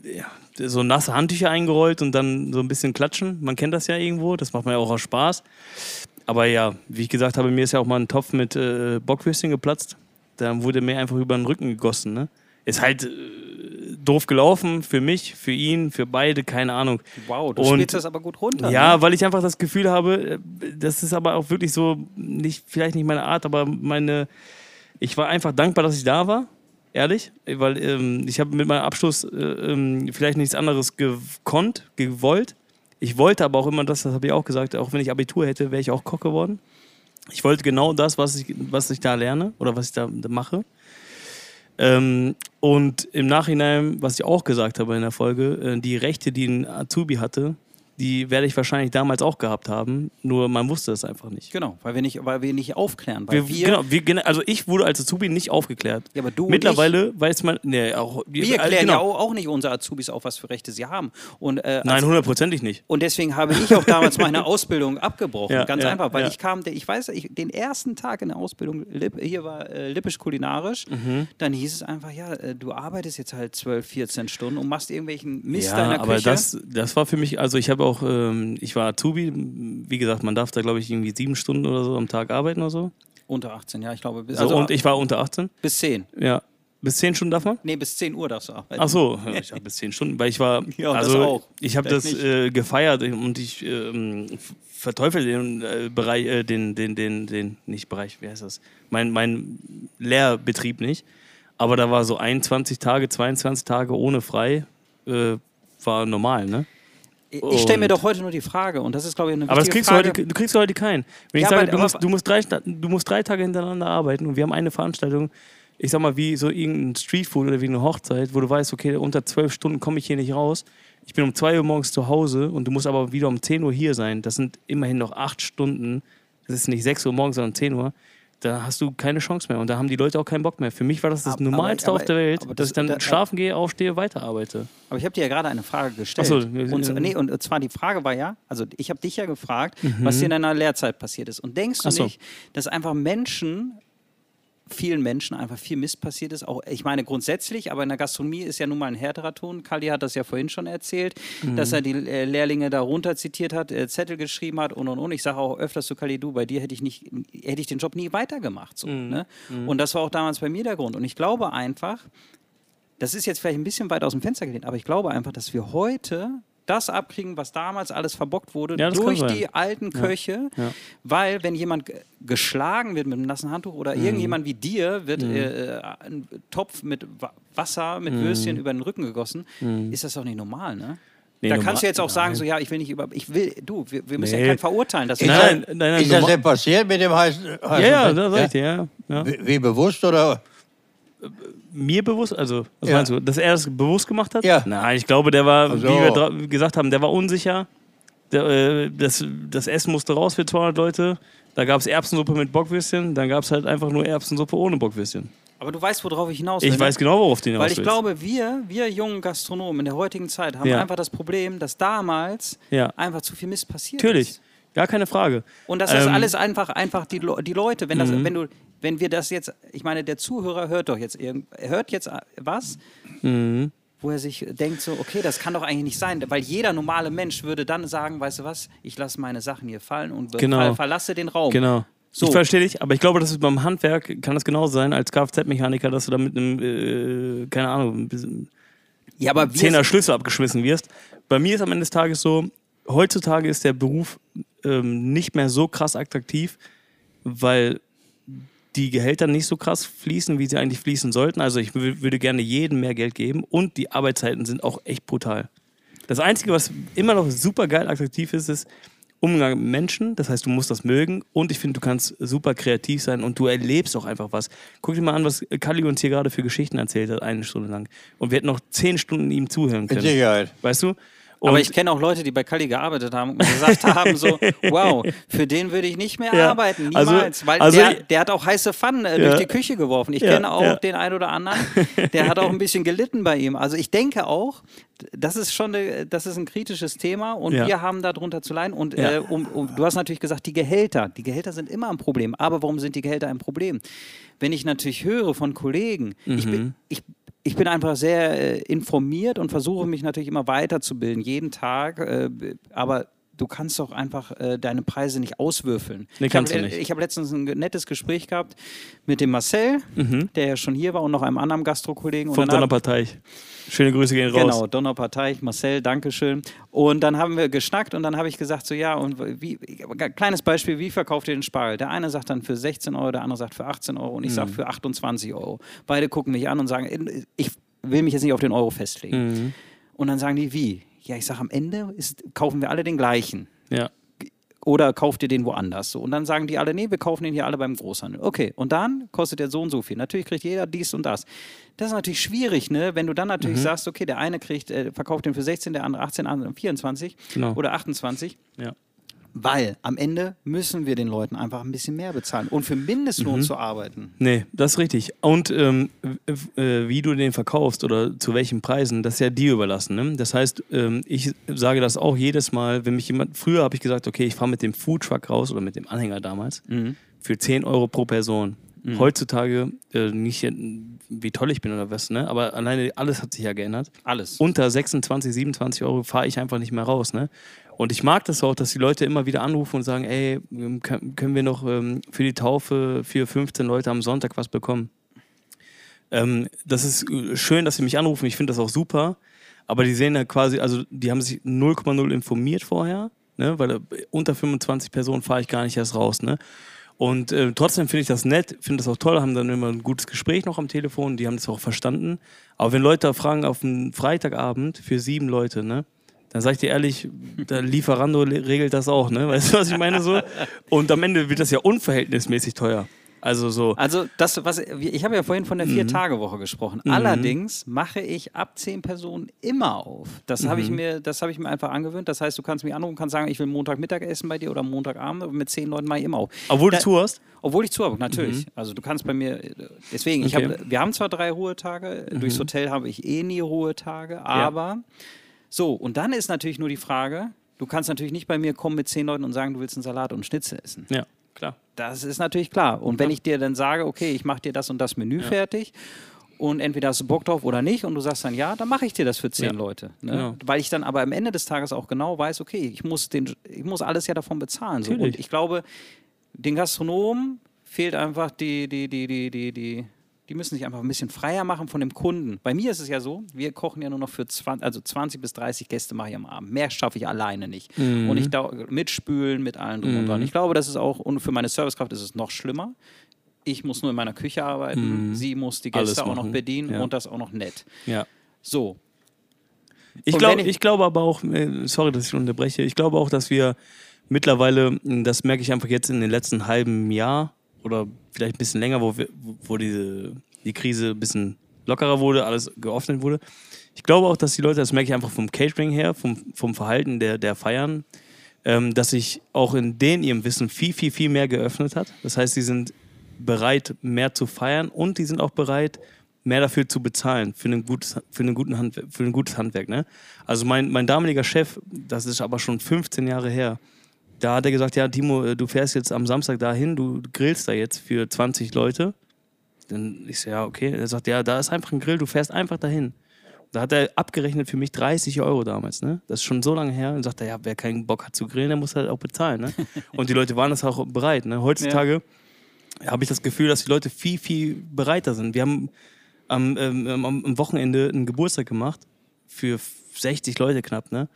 ja, so nasse Handtücher eingerollt und dann so ein bisschen klatschen. Man kennt das ja irgendwo. Das macht man ja auch aus Spaß. Aber ja, wie ich gesagt habe, mir ist ja auch mal ein Topf mit äh, Bockwürstchen geplatzt. Da wurde mir einfach über den Rücken gegossen. Ne? Ist halt äh, doof gelaufen für mich, für ihn, für beide, keine Ahnung. Wow, du Und- spielst das aber gut runter. Ja, ne? weil ich einfach das Gefühl habe, äh, das ist aber auch wirklich so, nicht, vielleicht nicht meine Art, aber meine, ich war einfach dankbar, dass ich da war, ehrlich, weil ähm, ich habe mit meinem Abschluss äh, ähm, vielleicht nichts anderes gekonnt, gewollt. Ich wollte aber auch immer das, das habe ich auch gesagt, auch wenn ich Abitur hätte, wäre ich auch Koch geworden. Ich wollte genau das, was ich, was ich da lerne oder was ich da mache. Ähm, und im Nachhinein, was ich auch gesagt habe in der Folge, äh, die Rechte, die ein Azubi hatte, die werde ich wahrscheinlich damals auch gehabt haben, nur man wusste es einfach nicht. Genau, weil wir nicht, weil wir nicht aufklären. Weil Wir, wir, genau, wir, also ich wurde als Azubi nicht aufgeklärt. Ja, aber du Mittlerweile weiß man, nee, auch wir äh, klären genau. ja auch, nicht unsere Azubis auf, was für Rechte sie haben. Und, äh, Nein, hundertprozentig nicht. Und deswegen habe ich auch damals meine [LAUGHS] Ausbildung abgebrochen. Ja, Ganz ja, einfach, weil ja. ich kam, ich weiß, ich, den ersten Tag in der Ausbildung, hier war äh, Lippisch kulinarisch, Mhm. dann hieß es einfach, ja, äh, du arbeitest jetzt halt 12, 14 Stunden und machst irgendwelchen Mist Ja, der aber Küche. das, das war für mich, also ich habe auch, ähm, ich war Azubi, wie gesagt, man darf da glaube ich irgendwie sieben Stunden oder so am Tag arbeiten oder so. Unter 18, ja, ich glaube, bis, So, also und ich war unter 18. bis 10. Ja. Bis zehn Stunden darf man? Nee, bis 10 Uhr darfst du arbeiten. Ach so, ich habe bis zehn Stunden, weil ich war, [LAUGHS] Ja, das also auch. ich habe das äh, gefeiert und ich ähm, verteufel den äh, Bereich, äh, den, den, den, den, nicht Bereich, wie heißt das? Mein, mein Lehrbetrieb nicht. Aber da war so 21 Tage, 22 Tage ohne frei, äh, war normal, ne? Ich stelle mir doch heute nur die Frage, und das ist, glaube ich, eine Aber das kriegst du, Frage. heute, du kriegst du heute keinen. Wenn ich Ja, sage, aber- du, musst, du, musst drei, du musst drei Tage hintereinander arbeiten und wir haben eine Veranstaltung ich sag mal, wie so irgendein Streetfood oder wie eine Hochzeit, wo du weißt, okay, unter zwölf Stunden komme ich hier nicht raus. Ich bin um zwei Uhr morgens zu Hause und du musst aber wieder um 10 Uhr hier sein. Das sind immerhin noch acht Stunden. Das ist nicht 6 Uhr morgens, sondern 10 Uhr. Da hast du keine Chance mehr und da haben die Leute auch keinen Bock mehr. Für mich war das das Aber- Normalste aber- auf der Welt, aber dass das- ich dann da- schlafen gehe, aufstehe, weiterarbeite. Aber ich habe dir ja gerade eine Frage gestellt. Ach so, und, äh, nee, und zwar die Frage war ja, also ich habe dich ja gefragt, was dir in deiner Lehrzeit passiert ist. Und denkst du Mhm. So. nicht, dass einfach Menschen, vielen Menschen einfach viel Mist passiert ist? Auch, ich meine grundsätzlich, aber in der Gastronomie ist ja nun mal ein härterer Ton. Kali hat das ja vorhin schon erzählt, Mhm. dass er die äh, Lehrlinge darunter zitiert hat, äh, Zettel geschrieben hat und und und. Ich sage auch öfters zu Kali, du, bei dir hätte ich nicht, hätte ich den Job nie weitergemacht. So, Mhm. ne? Und das war auch damals bei mir der Grund. Und ich glaube einfach, das ist jetzt vielleicht ein bisschen weit aus dem Fenster gelehnt, aber ich glaube einfach, dass wir heute das abkriegen, was damals alles verbockt wurde, Ja, das durch die alten Köche, ja. weil wenn jemand ge- geschlagen wird mit einem nassen Handtuch oder Mhm. irgendjemand wie dir wird äh, ein Topf mit Wa- Wasser, mit Würstchen über den Rücken gegossen, ist das doch nicht normal, ne? Mhm. Nee, da kannst du jetzt auch sagen, nein. so ja, ich will nicht über, ich will, du, wir, wir müssen Nee. ja keinen verurteilen. Das ist Nein, das, nein, nein, ist das denn passiert mit dem heißen, heißen Ja, ja, Fett? da sag ich dir, ja. ja. Wie, wie bewusst oder? Mir bewusst, also, was Ja. meinst du, dass er das bewusst gemacht hat? Ja. Nein, ich glaube, der war, Ach so. wie wir gesagt haben, der war unsicher. Der, äh, das, das Essen musste raus für 200 Leute. Da gab es Erbsensuppe mit Bockwürstchen, dann gab es halt einfach nur Erbsensuppe ohne Bockwürstchen. aber du weißt, worauf ich hinaus will. Ich ne? weiß genau, worauf du hinaus Weil ich willst. glaube, wir, wir jungen Gastronomen in der heutigen Zeit haben Ja. einfach das Problem, dass damals Ja. einfach zu viel Mist passiert Natürlich, ist. gar keine Frage. Und das ist Ähm, Mhm. alles einfach, einfach die, die Leute, wenn, das, wenn, du, wenn wir das jetzt, ich meine, der Zuhörer hört doch jetzt irgend, er hört jetzt was, Mhm. wo er sich denkt so, okay, das kann doch eigentlich nicht sein, weil jeder normale Mensch würde dann sagen, weißt du was, ich lasse meine Sachen hier fallen und Genau. ver verlasse den Raum. Genau. So. Ich verstehe dich, aber ich glaube, das ist beim Handwerk, kann das genauso sein, als Kfz-Mechaniker, dass du da mit einem, äh, keine Ahnung, ein bisschen Ja, aber Zehner Schlüssel abgeschmissen wirst. Bei mir ist am Ende des Tages so, heutzutage ist der Beruf ähm, nicht mehr so krass attraktiv, weil die Gehälter nicht so krass fließen, wie sie eigentlich fließen sollten. Also ich wü- würde gerne jedem mehr Geld geben und die Arbeitszeiten sind auch echt brutal. Das Einzige, was immer noch super geil attraktiv ist, ist Umgang mit Menschen. Das heißt, du musst das mögen und ich finde, du kannst super kreativ sein und du erlebst auch einfach was. Guck dir mal an, was Kali uns hier gerade für Geschichten erzählt hat, eine Stunde lang. Und wir hätten noch zehn Stunden ihm zuhören können. Sicherheit. Weißt du? Aber Und- ich kenne auch Leute, die bei Kali gearbeitet haben und gesagt haben so, [LAUGHS] wow, für den würde ich nicht mehr Ja. arbeiten, Also- niemals. weil also der, ich- der hat auch heiße Pfannen äh, Ja. durch die Küche geworfen. Ich Ja, kenne auch den einen oder anderen, [LAUGHS] der hat auch ein bisschen gelitten bei ihm. Also ich denke auch, das ist schon eine, das ist ein kritisches Thema und wir haben darunter zu leiden. Und äh, um, um, du hast natürlich gesagt, die Gehälter. Die Gehälter sind immer ein Problem. Aber warum sind die Gehälter ein Problem? Wenn ich natürlich höre von Kollegen, ich, Mhm. bin, ich, ich bin einfach sehr äh, informiert und versuche mich natürlich immer weiterzubilden, jeden Tag. Äh, aber du kannst doch einfach äh, deine Preise nicht auswürfeln. Nee, ich kannst habe du nicht. ich hab letztens ein nettes Gespräch gehabt mit dem Marcel, der ja schon hier war, und noch einem anderen Gastrokollegen. Und Vom hab- Donnerpartei. Schöne Grüße gehen raus. Genau, Donnerpartei, Marcel, Dankeschön. Und dann haben wir geschnackt und dann habe ich gesagt, so ja, und wie, kleines Beispiel, wie verkauft ihr den Spargel? Der eine sagt dann für 16 Euro, der andere sagt für 18 Euro und ich sage für 28 Euro. Beide gucken mich an und sagen, ich will mich jetzt nicht auf den Euro festlegen. Und dann sagen die, wie? Ja, ich sage, am Ende ist, kaufen wir alle den gleichen. Ja. Oder kauft ihr den woanders? So. Und dann sagen die alle, nee, wir kaufen den hier alle beim Großhandel. Okay, und dann kostet der so und so viel. Natürlich kriegt jeder dies und das. Das ist natürlich schwierig, ne? wenn du dann natürlich Mhm. sagst, okay, der eine kriegt, äh, verkauft den für 16, der andere 18, der andere 24 Genau. oder 28. Ja. Weil am Ende müssen wir den Leuten einfach ein bisschen mehr bezahlen und für Mindestlohn Mhm. zu arbeiten. Nee, das ist richtig. Und ähm, äh, wie du den verkaufst oder zu welchen Preisen, das ist ja dir überlassen. Ne? Das heißt, ähm, ich sage das auch jedes Mal, wenn mich jemand, früher habe ich gesagt, okay, ich fahre mit dem Foodtruck raus oder mit dem Anhänger damals für 10 Euro pro Person. Heutzutage, äh, nicht, wie toll ich bin oder was, ne? aber alleine alles hat sich ja geändert. Alles. unter 26, 27 Euro fahre ich einfach nicht mehr raus. Ne? Und ich mag das auch, dass die Leute immer wieder anrufen und sagen, ey, ähm, können wir noch ähm, für die Taufe für 15 Leute am Sonntag was bekommen? Ähm, das ist äh, schön, dass sie mich anrufen. Ich finde das auch super. Aber die sehen ja quasi, also die haben sich 0,0 informiert vorher, ne? weil äh, unter 25 Personen fahre ich gar nicht erst raus. Ne? Und äh, trotzdem finde ich das nett, finde das auch toll, haben dann immer ein gutes Gespräch noch am Telefon, die haben das auch verstanden. Aber wenn Leute fragen auf einen Freitagabend für sieben Leute, ne? Dann sag ich dir ehrlich, der Lieferando regelt das auch, ne? Weißt du, was ich meine so? Und am Ende wird das ja unverhältnismäßig teuer. Also so. Also das, was ich habe ja vorhin von der Mhm. Vier-Tage-Woche gesprochen. Allerdings mache ich ab zehn Personen immer auf. Das habe ich Mhm. mir, das habe ich mir einfach angewöhnt. Das heißt, du kannst mich anrufen, kannst sagen, ich will Montagmittag essen bei dir oder Montagabend. Mit zehn Leuten mache ich immer auf. Obwohl du Da- zu hast? Obwohl ich zu habe, natürlich. Also du kannst bei mir, deswegen, ich Mhm. Okay. Mhm. habe, wir haben zwar drei Ruhetage, durchs Hotel habe ich eh nie Ruhetage, aber so, und dann ist natürlich nur die Frage, du kannst natürlich nicht bei mir kommen mit zehn Leuten und sagen, du willst einen Salat und einen Schnitzel essen. Ja, klar. Das ist natürlich klar. Und wenn ich dir dann sage, okay, ich mache dir das und das Menü fertig und entweder hast du Bock drauf oder nicht und du sagst dann ja, dann mache ich dir das für zehn Ja. Leute. Ne? Genau. Weil ich dann aber am Ende des Tages auch genau weiß, okay, ich muss, den, ich muss alles ja davon bezahlen. So. Und ich glaube, den Gastronomen fehlt einfach die, die, die, die, die, die, die müssen sich einfach ein bisschen freier machen von dem Kunden. Bei mir ist es ja so, wir kochen ja nur noch für 20, also 20 bis 30 Gäste mache ich am Abend. Mehr schaffe ich alleine nicht. Mhm. Und ich da mitspülen mit allen drum und dran. Ich glaube, das ist auch, und für meine Servicekraft ist es noch schlimmer. Ich muss nur in meiner Küche arbeiten, sie muss die Mhm. Gäste auch noch bedienen Ja. und das auch noch nett. Ja. So, Ich wenn ich- ich glaube aber auch, äh, sorry, dass ich unterbreche, ich glaube auch, dass wir mittlerweile, das merke ich einfach jetzt in den letzten halben Jahr oder vielleicht ein bisschen länger, wo, wir, wo- diese, die Krise ein bisschen lockerer wurde, alles geöffnet wurde. Ich glaube auch, dass die Leute, das merke ich einfach vom Catering her, vom, vom Verhalten der, der Feiern, ähm, dass sich auch in denen ihrem Wissen viel, viel, viel mehr geöffnet hat. Das heißt, sie sind bereit, mehr zu feiern und die sind auch bereit, mehr dafür zu bezahlen, für ein gutes, für einen guten Handwerk, für ein gutes Handwerk. Ne? Also mein, mein damaliger Chef, das ist aber schon 15 Jahre her, da hat er gesagt, ja, Timo, äh, du fährst jetzt am Samstag dahin, du grillst da jetzt für 20 Leute. Dann ich so, ja, okay. Er sagt, ja, da ist einfach ein Grill, du fährst einfach dahin. Da hat er abgerechnet für mich 30 Euro damals, ne? Das ist schon so lange her. Und sagt er, ja, wer keinen Bock hat zu grillen, der muss halt auch bezahlen, ne? [LAUGHS] Und die Leute waren das auch bereit, ne? Heutzutage habe ich das Gefühl, dass die Leute viel, viel bereiter sind. Wir haben am, ähm, am Wochenende einen Geburtstag gemacht für 60 Leute knapp, ne?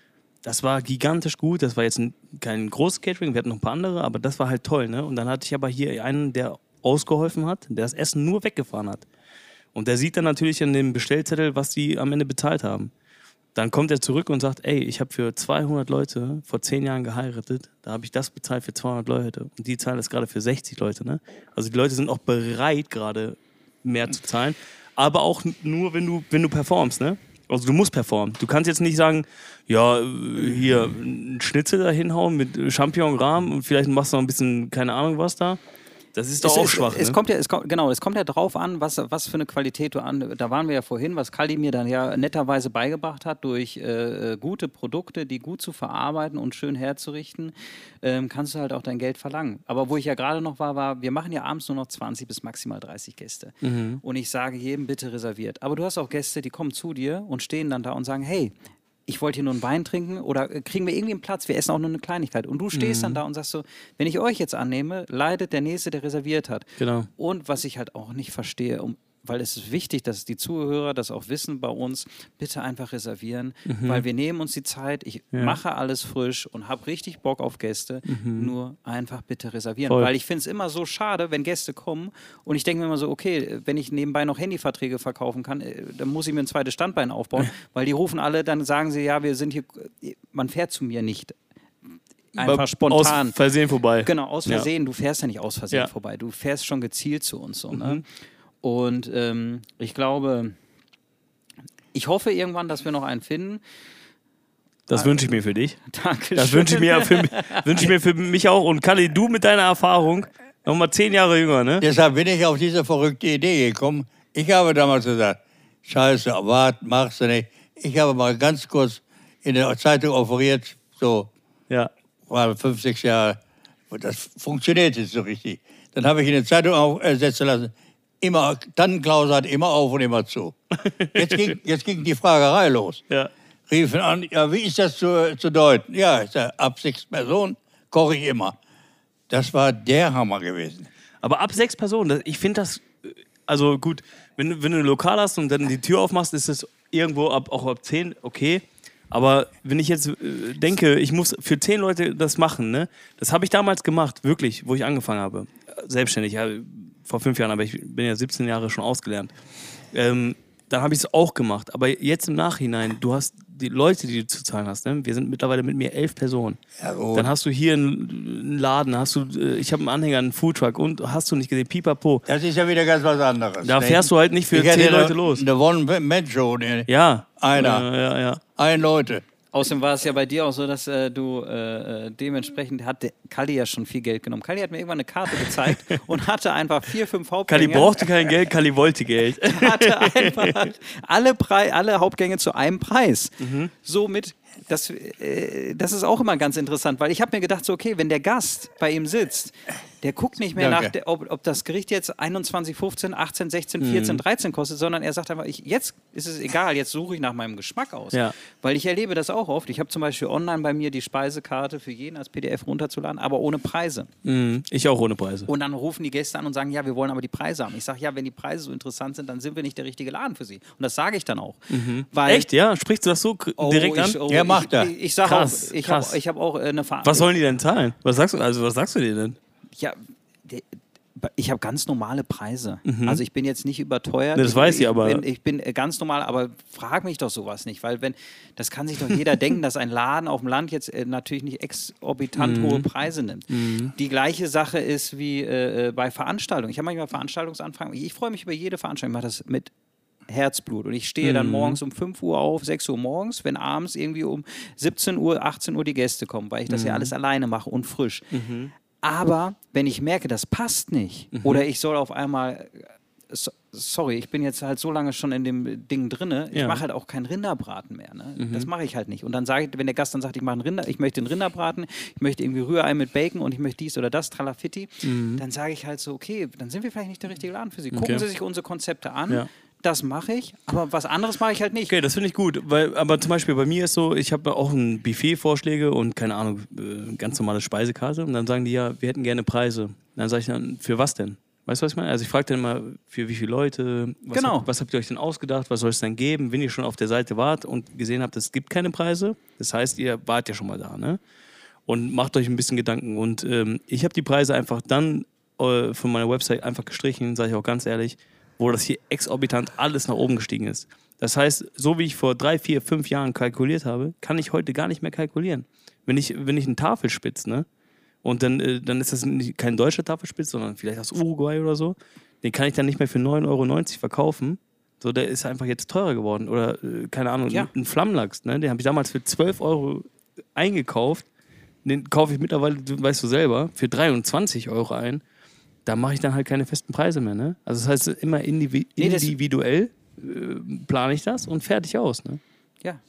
Das war gigantisch gut. Das war jetzt ein, kein großes Catering, wir hatten noch ein paar andere, aber das war halt toll, ne? Und dann hatte ich aber hier einen, der ausgeholfen hat, der das Essen nur weggefahren hat. Und der sieht dann natürlich in dem Bestellzettel, was die am Ende bezahlt haben. Dann kommt er zurück und sagt, ey, ich habe für 200 Leute vor 10 Jahren geheiratet, da habe ich das bezahlt für 200 Leute und die zahlen das gerade für 60 Leute. Ne? Also die Leute sind auch bereit, gerade mehr zu zahlen, aber auch nur, wenn du, wenn du performst. Ne? Also du musst performen. Du kannst jetzt nicht sagen, ja, hier ein Schnitzel da hinhauen mit Champignon-Rahm und vielleicht machst du noch ein bisschen, keine Ahnung was da. Das ist doch es, auch es, schwach. Es ne? kommt ja, es kommt, genau, es kommt ja drauf an, was, was für eine Qualität du an. Da waren wir ja vorhin, was Kaldi mir dann ja netterweise beigebracht hat, durch äh, äh, gute Produkte, die gut zu verarbeiten und schön herzurichten, ähm, kannst du halt auch dein Geld verlangen. Aber wo ich ja gerade noch war, war, wir machen ja abends nur noch 20 bis maximal 30 Gäste. Mhm. Und ich sage jedem bitte reserviert. Aber du hast auch Gäste, die kommen zu dir und stehen dann da und sagen, hey, ich wollte hier nur einen Wein trinken oder äh, kriegen wir irgendwie einen Platz, wir essen auch nur eine Kleinigkeit. Und du stehst Mhm. dann da und sagst so, wenn ich euch jetzt annehme, leidet der Nächste, der reserviert hat. Genau. Und was ich halt auch nicht verstehe, um, weil es ist wichtig, dass die Zuhörer das auch wissen bei uns, bitte einfach reservieren, weil wir nehmen uns die Zeit, ich Mhm. Ja. mache alles frisch und habe richtig Bock auf Gäste, nur einfach bitte reservieren. Voll. Weil ich finde es immer so schade, wenn Gäste kommen und ich denke mir immer so, okay, wenn ich nebenbei noch Handyverträge verkaufen kann, äh, dann muss ich mir ein zweites Standbein aufbauen, weil die rufen alle, dann sagen sie, ja, wir sind hier, man fährt zu mir nicht. Einfach spontan. Aus Versehen vorbei. Genau, aus Ja. Versehen. Du fährst ja nicht aus Versehen Ja. vorbei. Du fährst schon gezielt zu uns. So, Mhm. Und ähm, ich glaube, ich hoffe irgendwann, dass wir noch einen finden. Das wünsche ich mir für dich. [LAUGHS] Danke. Das wünsche ich mir für, wünsche ich mir für mich auch. Und Kalli, du mit deiner Erfahrung, nochmal zehn Jahre jünger, ne? Deshalb bin ich auf diese verrückte Idee gekommen. Ich habe damals gesagt, scheiße, wart, machst du nicht. Ich habe mal ganz kurz in der Zeitung offeriert, so Ja. war fünf, sechs Jahre. Und das funktioniert jetzt so richtig. Dann habe ich in der Zeitung aufsetzen lassen, immer, Tannenklaus hat immer auf und immer zu. Jetzt ging, [LAUGHS] jetzt ging die Fragerei los. Ja. Riefen an, ja, wie ist das zu, zu deuten? Ja, sag, ab sechs Personen koche ich immer. Das war der Hammer gewesen. Aber ab sechs Personen, ich finde das, also gut, wenn, du- wenn du ein Lokal hast und dann die Tür aufmachst, ist es irgendwo ab, auch ab zehn, okay. Aber wenn ich jetzt äh, denke, ich muss für zehn Leute das machen, ne? Das habe ich damals gemacht, wirklich, wo ich angefangen habe. Selbstständig, ja, vor fünf Jahren, aber ich bin ja 17 Jahre schon ausgelernt. Ähm, dann habe ich es auch gemacht. Aber jetzt im Nachhinein, du hast die Leute, die du zu zahlen hast, ne? wir sind mittlerweile mit mir elf Personen. Ja, gut. Dann hast du hier einen, Laden, hast du, äh, ich habe einen Anhänger, einen Foodtruck und hast du nicht gesehen, pipapo. Das ist ja wieder ganz was anderes. Da ne? fährst du halt nicht für Ich zehn Leute los. Da wollen Menschen schon. ne? Ja. Einer. Ja, ja, ja. Ein Leute. Außerdem war es ja bei dir auch so, dass äh, du äh, äh, dementsprechend hat der Kalli ja schon viel Geld genommen. Kalli hat mir irgendwann eine Karte gezeigt [LAUGHS] und hatte einfach vier, fünf Hauptgänge. Kali brauchte kein Geld, Kali wollte Geld. [LAUGHS] hatte [LAUGHS] einfach alle, alle Hauptgänge zu einem Preis. Mhm. Somit, das, äh, das ist auch immer ganz interessant, weil ich habe mir gedacht, so, okay, wenn der Gast bei ihm sitzt, der guckt nicht mehr Danke. nach, der, ob, ob das Gericht jetzt 21, 15, 18, 16, Mhm. 14, 13 kostet, sondern er sagt einfach, ich, jetzt ist es egal, jetzt suche ich nach meinem Geschmack aus. Ja. Weil ich erlebe das auch oft. Ich habe zum Beispiel online bei mir die Speisekarte für jeden als PDF runterzuladen, aber ohne Preise. Mhm. Ich auch ohne Preise. Und dann rufen die Gäste an und sagen, ja, wir wollen aber die Preise haben. Ich sage, ja, wenn die Preise so interessant sind, dann sind wir nicht der richtige Laden für sie. Und das sage ich dann auch. Weil, Echt, ja? Sprichst du das so Oh, direkt an? ich, oh, Ja, macht er. Ich, ich, ich sage Krass, auch, ich habe ich hab auch äh, eine Ver Was sollen die denn zahlen? Was sagst du, also was sagst du dir denn? Ja, ich habe ganz normale Preise. Also ich bin jetzt nicht überteuert. Das ich, weiß ich, ich aber- Bin, ich bin äh, ganz normal, aber frag mich doch sowas nicht, weil wenn, das kann sich doch jeder [LAUGHS] denken, dass ein Laden auf dem Land jetzt äh, natürlich nicht exorbitant hohe Preise nimmt. Die gleiche Sache ist wie äh, äh, bei Veranstaltungen. Ich habe manchmal Veranstaltungsanfragen. Ich freue mich über jede Veranstaltung. Ich mache das mit Herzblut. Und ich stehe dann morgens um 5 Uhr auf, 6 Uhr morgens, wenn abends irgendwie um 17 Uhr, 18 Uhr die Gäste kommen, weil ich das ja alles alleine mache und frisch. Aber wenn ich merke, das passt nicht, oder ich soll auf einmal, so, sorry, ich bin jetzt halt so lange schon in dem Ding drinne, ich Ja. mache halt auch keinen Rinderbraten mehr. Ne? Das mache ich halt nicht. Und dann sage ich, wenn der Gast dann sagt, ich mache einen Rinder, ich möchte einen Rinderbraten, ich möchte irgendwie Rührei mit Bacon und ich möchte dies oder das, Tralafitti, dann sage ich halt so, okay, dann sind wir vielleicht nicht der richtige Laden für Sie. Gucken Okay. Sie sich unsere Konzepte an. Ja. Das mache ich, aber was anderes mache ich halt nicht. Okay, das finde ich gut, weil, aber zum Beispiel bei mir ist so, ich habe auch ein Buffet-Vorschläge und keine Ahnung, äh, ganz normale Speisekarte und dann sagen die ja, wir hätten gerne Preise. Dann sage ich dann, für was denn? Weißt du, was ich meine? Also ich frage dann immer, für wie viele Leute, was, Genau. habt, was habt ihr euch denn ausgedacht, was soll es denn geben, wenn ihr schon auf der Seite wart und gesehen habt, es gibt keine Preise, das heißt, ihr wart ja schon mal da, ne? Und macht euch ein bisschen Gedanken. Und ähm, ich habe die Preise einfach dann äh, von meiner Website einfach gestrichen, sage ich auch ganz ehrlich, wo das hier exorbitant alles nach oben gestiegen ist. Das heißt, so wie ich vor drei, vier, fünf Jahren kalkuliert habe, kann ich heute gar nicht mehr kalkulieren. Wenn ich, wenn ich einen Tafelspitz, ne? Und dann, äh, dann ist das kein deutscher Tafelspitz, sondern vielleicht aus Uruguay oder so. Den kann ich dann nicht mehr für 9,90 Euro verkaufen. So, der ist einfach jetzt teurer geworden. Oder, äh, keine Ahnung, Ja. ein Flammlachs, ne? Den habe ich damals für 12 Euro eingekauft. Den kaufe ich mittlerweile, weißt du selber, für 23 Euro ein. Da mache ich dann halt keine festen Preise mehr, ne? Also das heißt, immer indivi Nee, das- individuell äh, plane ich das und fertig aus, ne? Ja.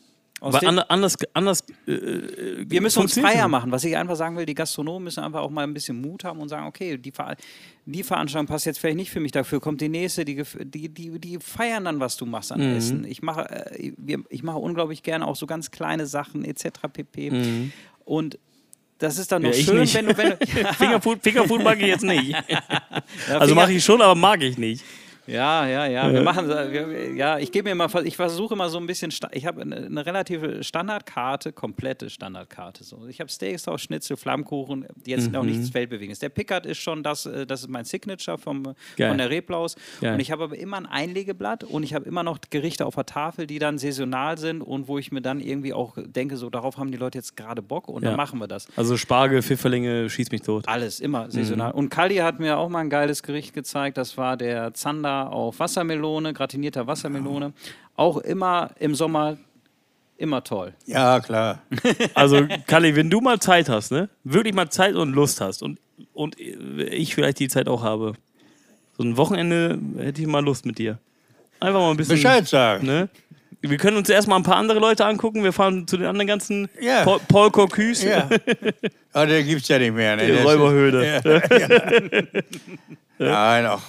Aus Weil ander- anders, anders äh, wir müssen uns freier machen. Was ich einfach sagen will, die Gastronomen müssen einfach auch mal ein bisschen Mut haben und sagen, okay, die, Ver die Veranstaltung passt jetzt vielleicht nicht für mich, dafür kommt die nächste, die, die, die, die feiern dann, was du machst Mhm. an Essen. Ich mache, äh, ich mache unglaublich gerne auch so ganz kleine Sachen etc. pp. Und das ist dann noch. Ja, schön, wenn du, wenn du [LAUGHS] Fingerfood, Fingerfood mag ich jetzt nicht. [LAUGHS] Also mache ich schon, aber mag ich nicht. Ja, ja, ja. Wir machen, wir, ja, ich gebe mir mal, ich versuche immer so ein bisschen, ich habe eine, eine relative Standardkarte, komplette Standardkarte. So. Ich habe Steaks, Schnitzel, Flammkuchen, die jetzt auch Mhm. nichts Weltbewegendes. Der Pickard ist schon das, äh, das ist mein Signature vom, Geil. von der Reblaus. Geil. Und ich habe aber immer ein Einlegeblatt und ich habe immer noch Gerichte auf der Tafel, die dann saisonal sind und wo ich mir dann irgendwie auch denke, so darauf haben die Leute jetzt gerade Bock und Ja. dann machen wir das. Also Spargel, Pfifferlinge, schieß mich tot. Alles, immer Mhm. saisonal. Und Kali hat mir auch mal ein geiles Gericht gezeigt. Das war der Zander auf Wassermelone, gratinierter Wassermelone. Auch immer im Sommer, immer toll. Ja, klar. [LAUGHS] Also, Kalli, wenn du mal Zeit hast, ne? Wirklich mal Zeit und Lust hast und, und ich vielleicht die Zeit auch habe. So ein Wochenende hätte ich mal Lust mit dir. Einfach mal ein bisschen. Bescheid sagen. Ne? Wir können uns erstmal ein paar andere Leute angucken. Wir fahren zu den anderen ganzen. Ja. Paul, Paul Corcus, Ja. [LAUGHS] Aber der gibt's ja nicht mehr. Ne? die Räuberhöhle. [LAUGHS] Nein, auch.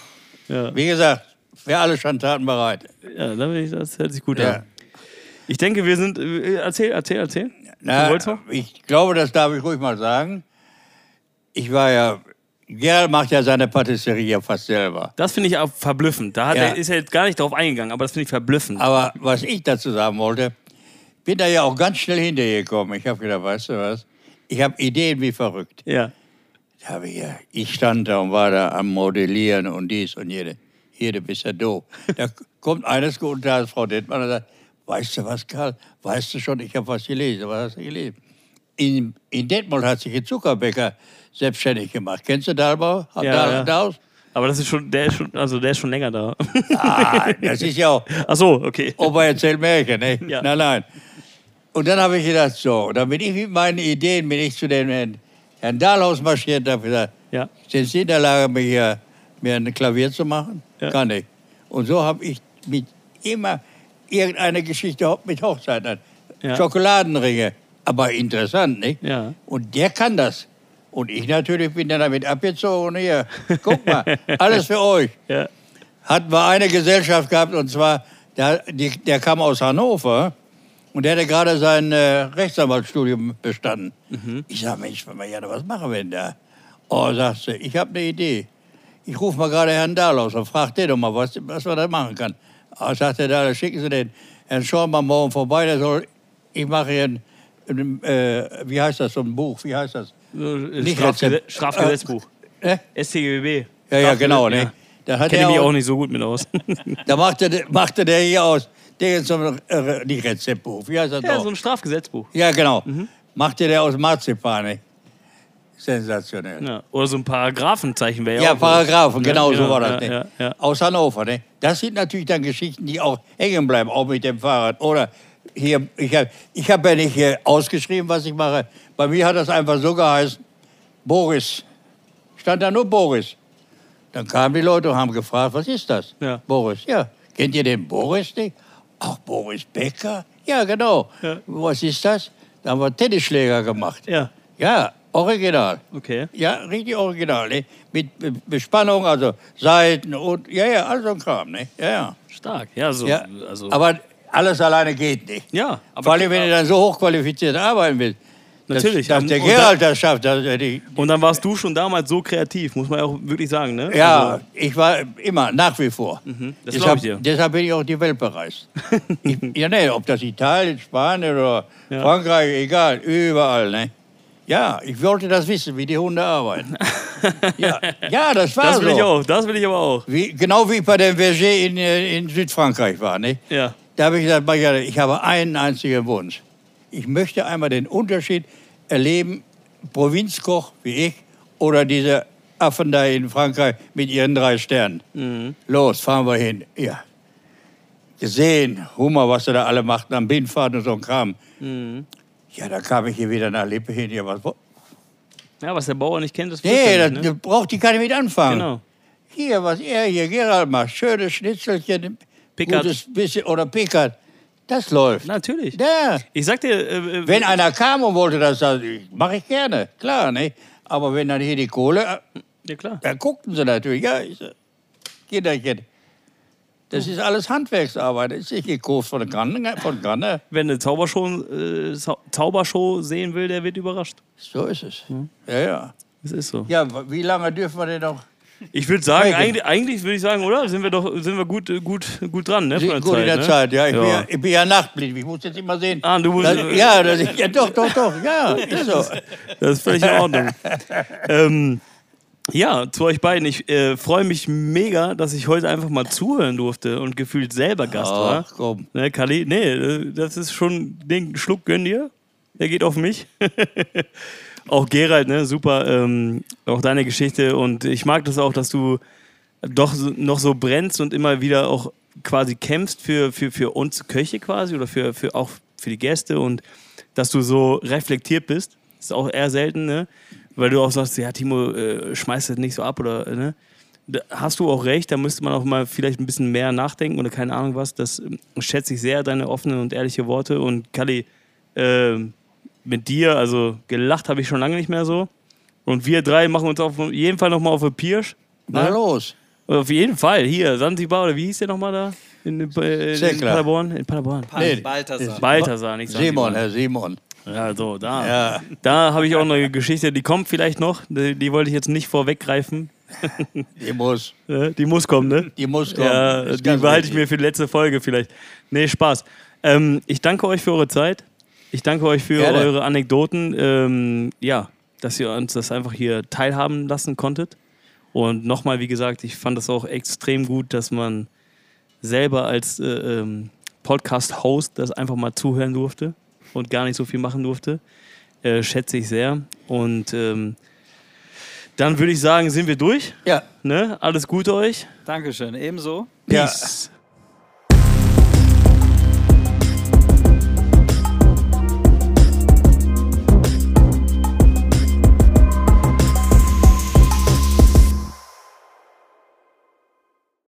Ja. Wie gesagt, für alle Schandtaten bereit. Ja, da bin ich, das hört sich gut Ja. an. Ich denke, wir sind. äh, Erzähl, erzähl, erzähl. Na, ich glaube, das darf ich ruhig mal sagen. Ich war ja, Gerl macht ja seine Patisserie ja fast selber. Das finde ich auch verblüffend. Da hat Ja. er, ist er jetzt gar nicht drauf eingegangen, aber das finde ich verblüffend. Aber was ich dazu sagen wollte, bin da ja auch ganz schnell hinterhergekommen. Ich habe gedacht, weißt du was? Ich habe Ideen wie verrückt. Ja. Habe ich, ja, ich stand da und war da am Modellieren und dies und jede. Jede bist ja doof. Da, kommt eines guten Tages Frau Detmann und sagt, weißt du was, Karl, weißt du schon, ich habe was gelesen. Was hast du gelesen? In, in Detmold hat sich ein Zuckerbäcker selbstständig gemacht. Kennst du Dalbau? Ja, da, ja. Daus? Aber das ist schon, der ist schon, also der ist schon länger da. Ah, das ist ja auch, Ach so, okay. Opa erzählt Märchen, ne? Ja. Nein, nein. Und dann habe ich gedacht, so, dann bin ich mit meinen Ideen, bin ich zu dem Herrn, Herrn Dahlhaus marschiert und habe gesagt, Ja. sind Sie in der Lage, mir hier mir ein Klavier zu machen? Ja. Kann ich. Und so habe ich mit immer irgendeine Geschichte mit Hochzeiten. Ja. Schokoladenringe. Aber interessant, nicht? Ja. Und der kann das. Und ich natürlich bin dann damit abgezogen. Hier, guck mal, [LAUGHS] alles für euch Ja. hatten wir eine Gesellschaft gehabt und zwar, der, die, der kam aus Hannover und der hatte gerade sein äh, Rechtsanwaltsstudium bestanden. Ich sage, Mensch, Marianne, was machen wir denn da? Oh, sagt sie, ich habe eine Idee. Ich rufe mal gerade Herrn Dahl aus und frage den doch mal, was, was man da machen kann. Ah, sagt der Dahl, schicken Sie den Herrn Schormann morgen vorbei, der soll, ich mache hier ein, ein äh, wie heißt das, so ein Buch, wie heißt das? Nicht. Strafgesetzbuch. Äh? StGB. Ja, ja, genau. Ne? Ja. Da hat Kenne ich mich auch- nicht so gut mit aus. [LAUGHS] Da machte, machte der hier aus, der so ein, äh, nicht Rezeptbuch, wie heißt das ja, noch? so ein Strafgesetzbuch. Ja, genau. Mhm. Machte der aus Marzipan. ne? Sensationell. Ja. Oder so ein Paragraphenzeichen wäre Ja, auch. Paragraphen, Ja, genau so ja, war das. ja, ne? ja, ja. Aus Hannover. Ne? Das sind natürlich dann Geschichten, die auch hängen bleiben, auch mit dem Fahrrad. Oder hier, ich habe ich hab ja nicht hier ausgeschrieben, was ich mache. Bei mir hat das einfach so geheißen, Boris. Stand da nur Boris. Dann kamen die Leute und haben gefragt, was ist das? Ja. Boris, ja. Kennt ihr den Boris nicht? Ach, Boris Becker? Ja, genau. Ja. Was ist das? Da haben wir Tennisschläger gemacht. Ja, Ja, original. okay. Ja, richtig original, ne? Mit Be- Bespannung, also Seiten und, ja, ja, all so ein Kram, ne? Ja, ja. Stark. Ja, so. ja. Also, Aber alles alleine geht nicht. ja, aber Vor allem, wenn du dann so hochqualifiziert arbeiten willst. Natürlich, dass und- der Gerald das schafft, das, äh, die, Und dann warst du schon damals so kreativ, muss man ja auch wirklich sagen, ne? ja, Also, ich war immer, nach wie vor. das glaub deshalb, ich dir. deshalb bin ich auch die Welt bereist. ich, [LAUGHS] ja, ne, ob das Italien, Spanien oder Ja. Frankreich, egal, überall, ne? Ja, ich wollte das wissen, wie die Hunde arbeiten. [LAUGHS] ja, ja, das war das will so. ich auch, das will ich aber auch. Wie, genau wie ich bei dem Verger in, äh, in Südfrankreich war. Ne? Ja. Da habe ich gesagt, ich habe einen einzigen Wunsch. Ich möchte einmal den Unterschied erleben, Provinzkoch wie ich oder diese Affen da in Frankreich mit ihren drei Sternen. Mhm. Los, fahren wir hin. Ja. Gesehen, Hummer, was sie da alle machten am Bindfahrt und so ein Kram. Mhm. Ja, da kam ich hier wieder nach Lippe hin. Ja, was, Ja, was der Bauer nicht kennt, das nee, das, nicht, ne? braucht die keine mit anfangen. Genau. Hier, was er hier, Gerald macht, schöne Schnitzelchen, Pickert. gutes bisschen, oder Pickert, das läuft. Natürlich. Ja. Ich sag dir, äh, äh, Wenn einer kam und wollte das, mache ich gerne, klar, ne? Aber wenn dann hier die Kohle, äh, ja klar. da guckten sie natürlich, ja, ich, sag, Kinderchen, das ist alles Handwerksarbeit, das ist nicht gekauft von Granne, von Granne. Wer eine Zaubershow, äh, Zau- Zaubershow sehen will, der wird überrascht. So ist es. Hm. Ja, ja. Das ist so. Ja, wie lange dürfen wir denn noch? Ich würde sagen, Eigen. eigentlich, eigentlich würde ich sagen, oder? Sind wir doch sind wir gut, gut, gut dran, ne? Gut in der ne? Zeit, ja. Ich, Bin ja, ja. ich bin ja nachtblind, ich muss jetzt immer sehen. Ah, du musst- das, ja, das, ja, doch, doch, doch, ja, ist so. [LAUGHS] Das ist völlig in Ordnung. ähm, ja, zu euch beiden. Ich äh, freue mich mega, dass ich heute einfach mal zuhören durfte und gefühlt selber Gast war. Ach, komm. Ne, Kali, nee, äh, das ist schon den Schluck gönn dir. Der geht auf mich. [LAUGHS] auch Gerald, ne, super. Ähm, auch deine Geschichte. Und ich mag das auch, dass du doch noch so brennst und immer wieder auch quasi kämpfst für, für, für uns Köche quasi oder für, für auch für die Gäste und dass du so reflektiert bist. ist auch eher selten, ne? Weil du auch sagst, ja, Timo, äh, schmeißt das nicht so ab oder, ne? Da hast du auch recht, da müsste man auch mal vielleicht ein bisschen mehr nachdenken oder keine Ahnung was. Das ähm, schätze ich sehr, deine offenen und ehrliche Worte. Und Kalli, ähm, mit dir, also gelacht habe ich schon lange nicht mehr so. Und wir drei machen uns auf jeden Fall nochmal auf eine Pirsch. Na Ne? los. Auf jeden Fall, hier, Sansibar, oder wie hieß der nochmal da? In, äh, in. Paderborn? In Paderborn. Nee, Balthasar. Balthasar, nicht Sansibar. Simon, Herr Simon. Ja, so, da. Ja. Da habe ich auch noch eine Geschichte, die kommt vielleicht noch. Die, die wollte ich jetzt nicht vorweggreifen. [LAUGHS] Die muss, Die muss kommen, ne? die muss kommen. Ja, die behalte ich mir für die letzte Folge vielleicht. Nee, Spaß. Ähm, ich danke euch für eure Zeit. Ich danke euch für Gerne. eure Anekdoten. Ähm, ja, dass ihr uns das einfach hier teilhaben lassen konntet. Und nochmal, wie gesagt, ich fand es auch extrem gut, dass man selber als äh, ähm, Podcast-Host das einfach mal zuhören durfte und gar nicht so viel machen durfte. Äh, schätze ich sehr. Und ähm, dann würde ich sagen, sind wir durch. Ja. Ne? Alles Gute euch. Dankeschön, ebenso. Ja. Peace.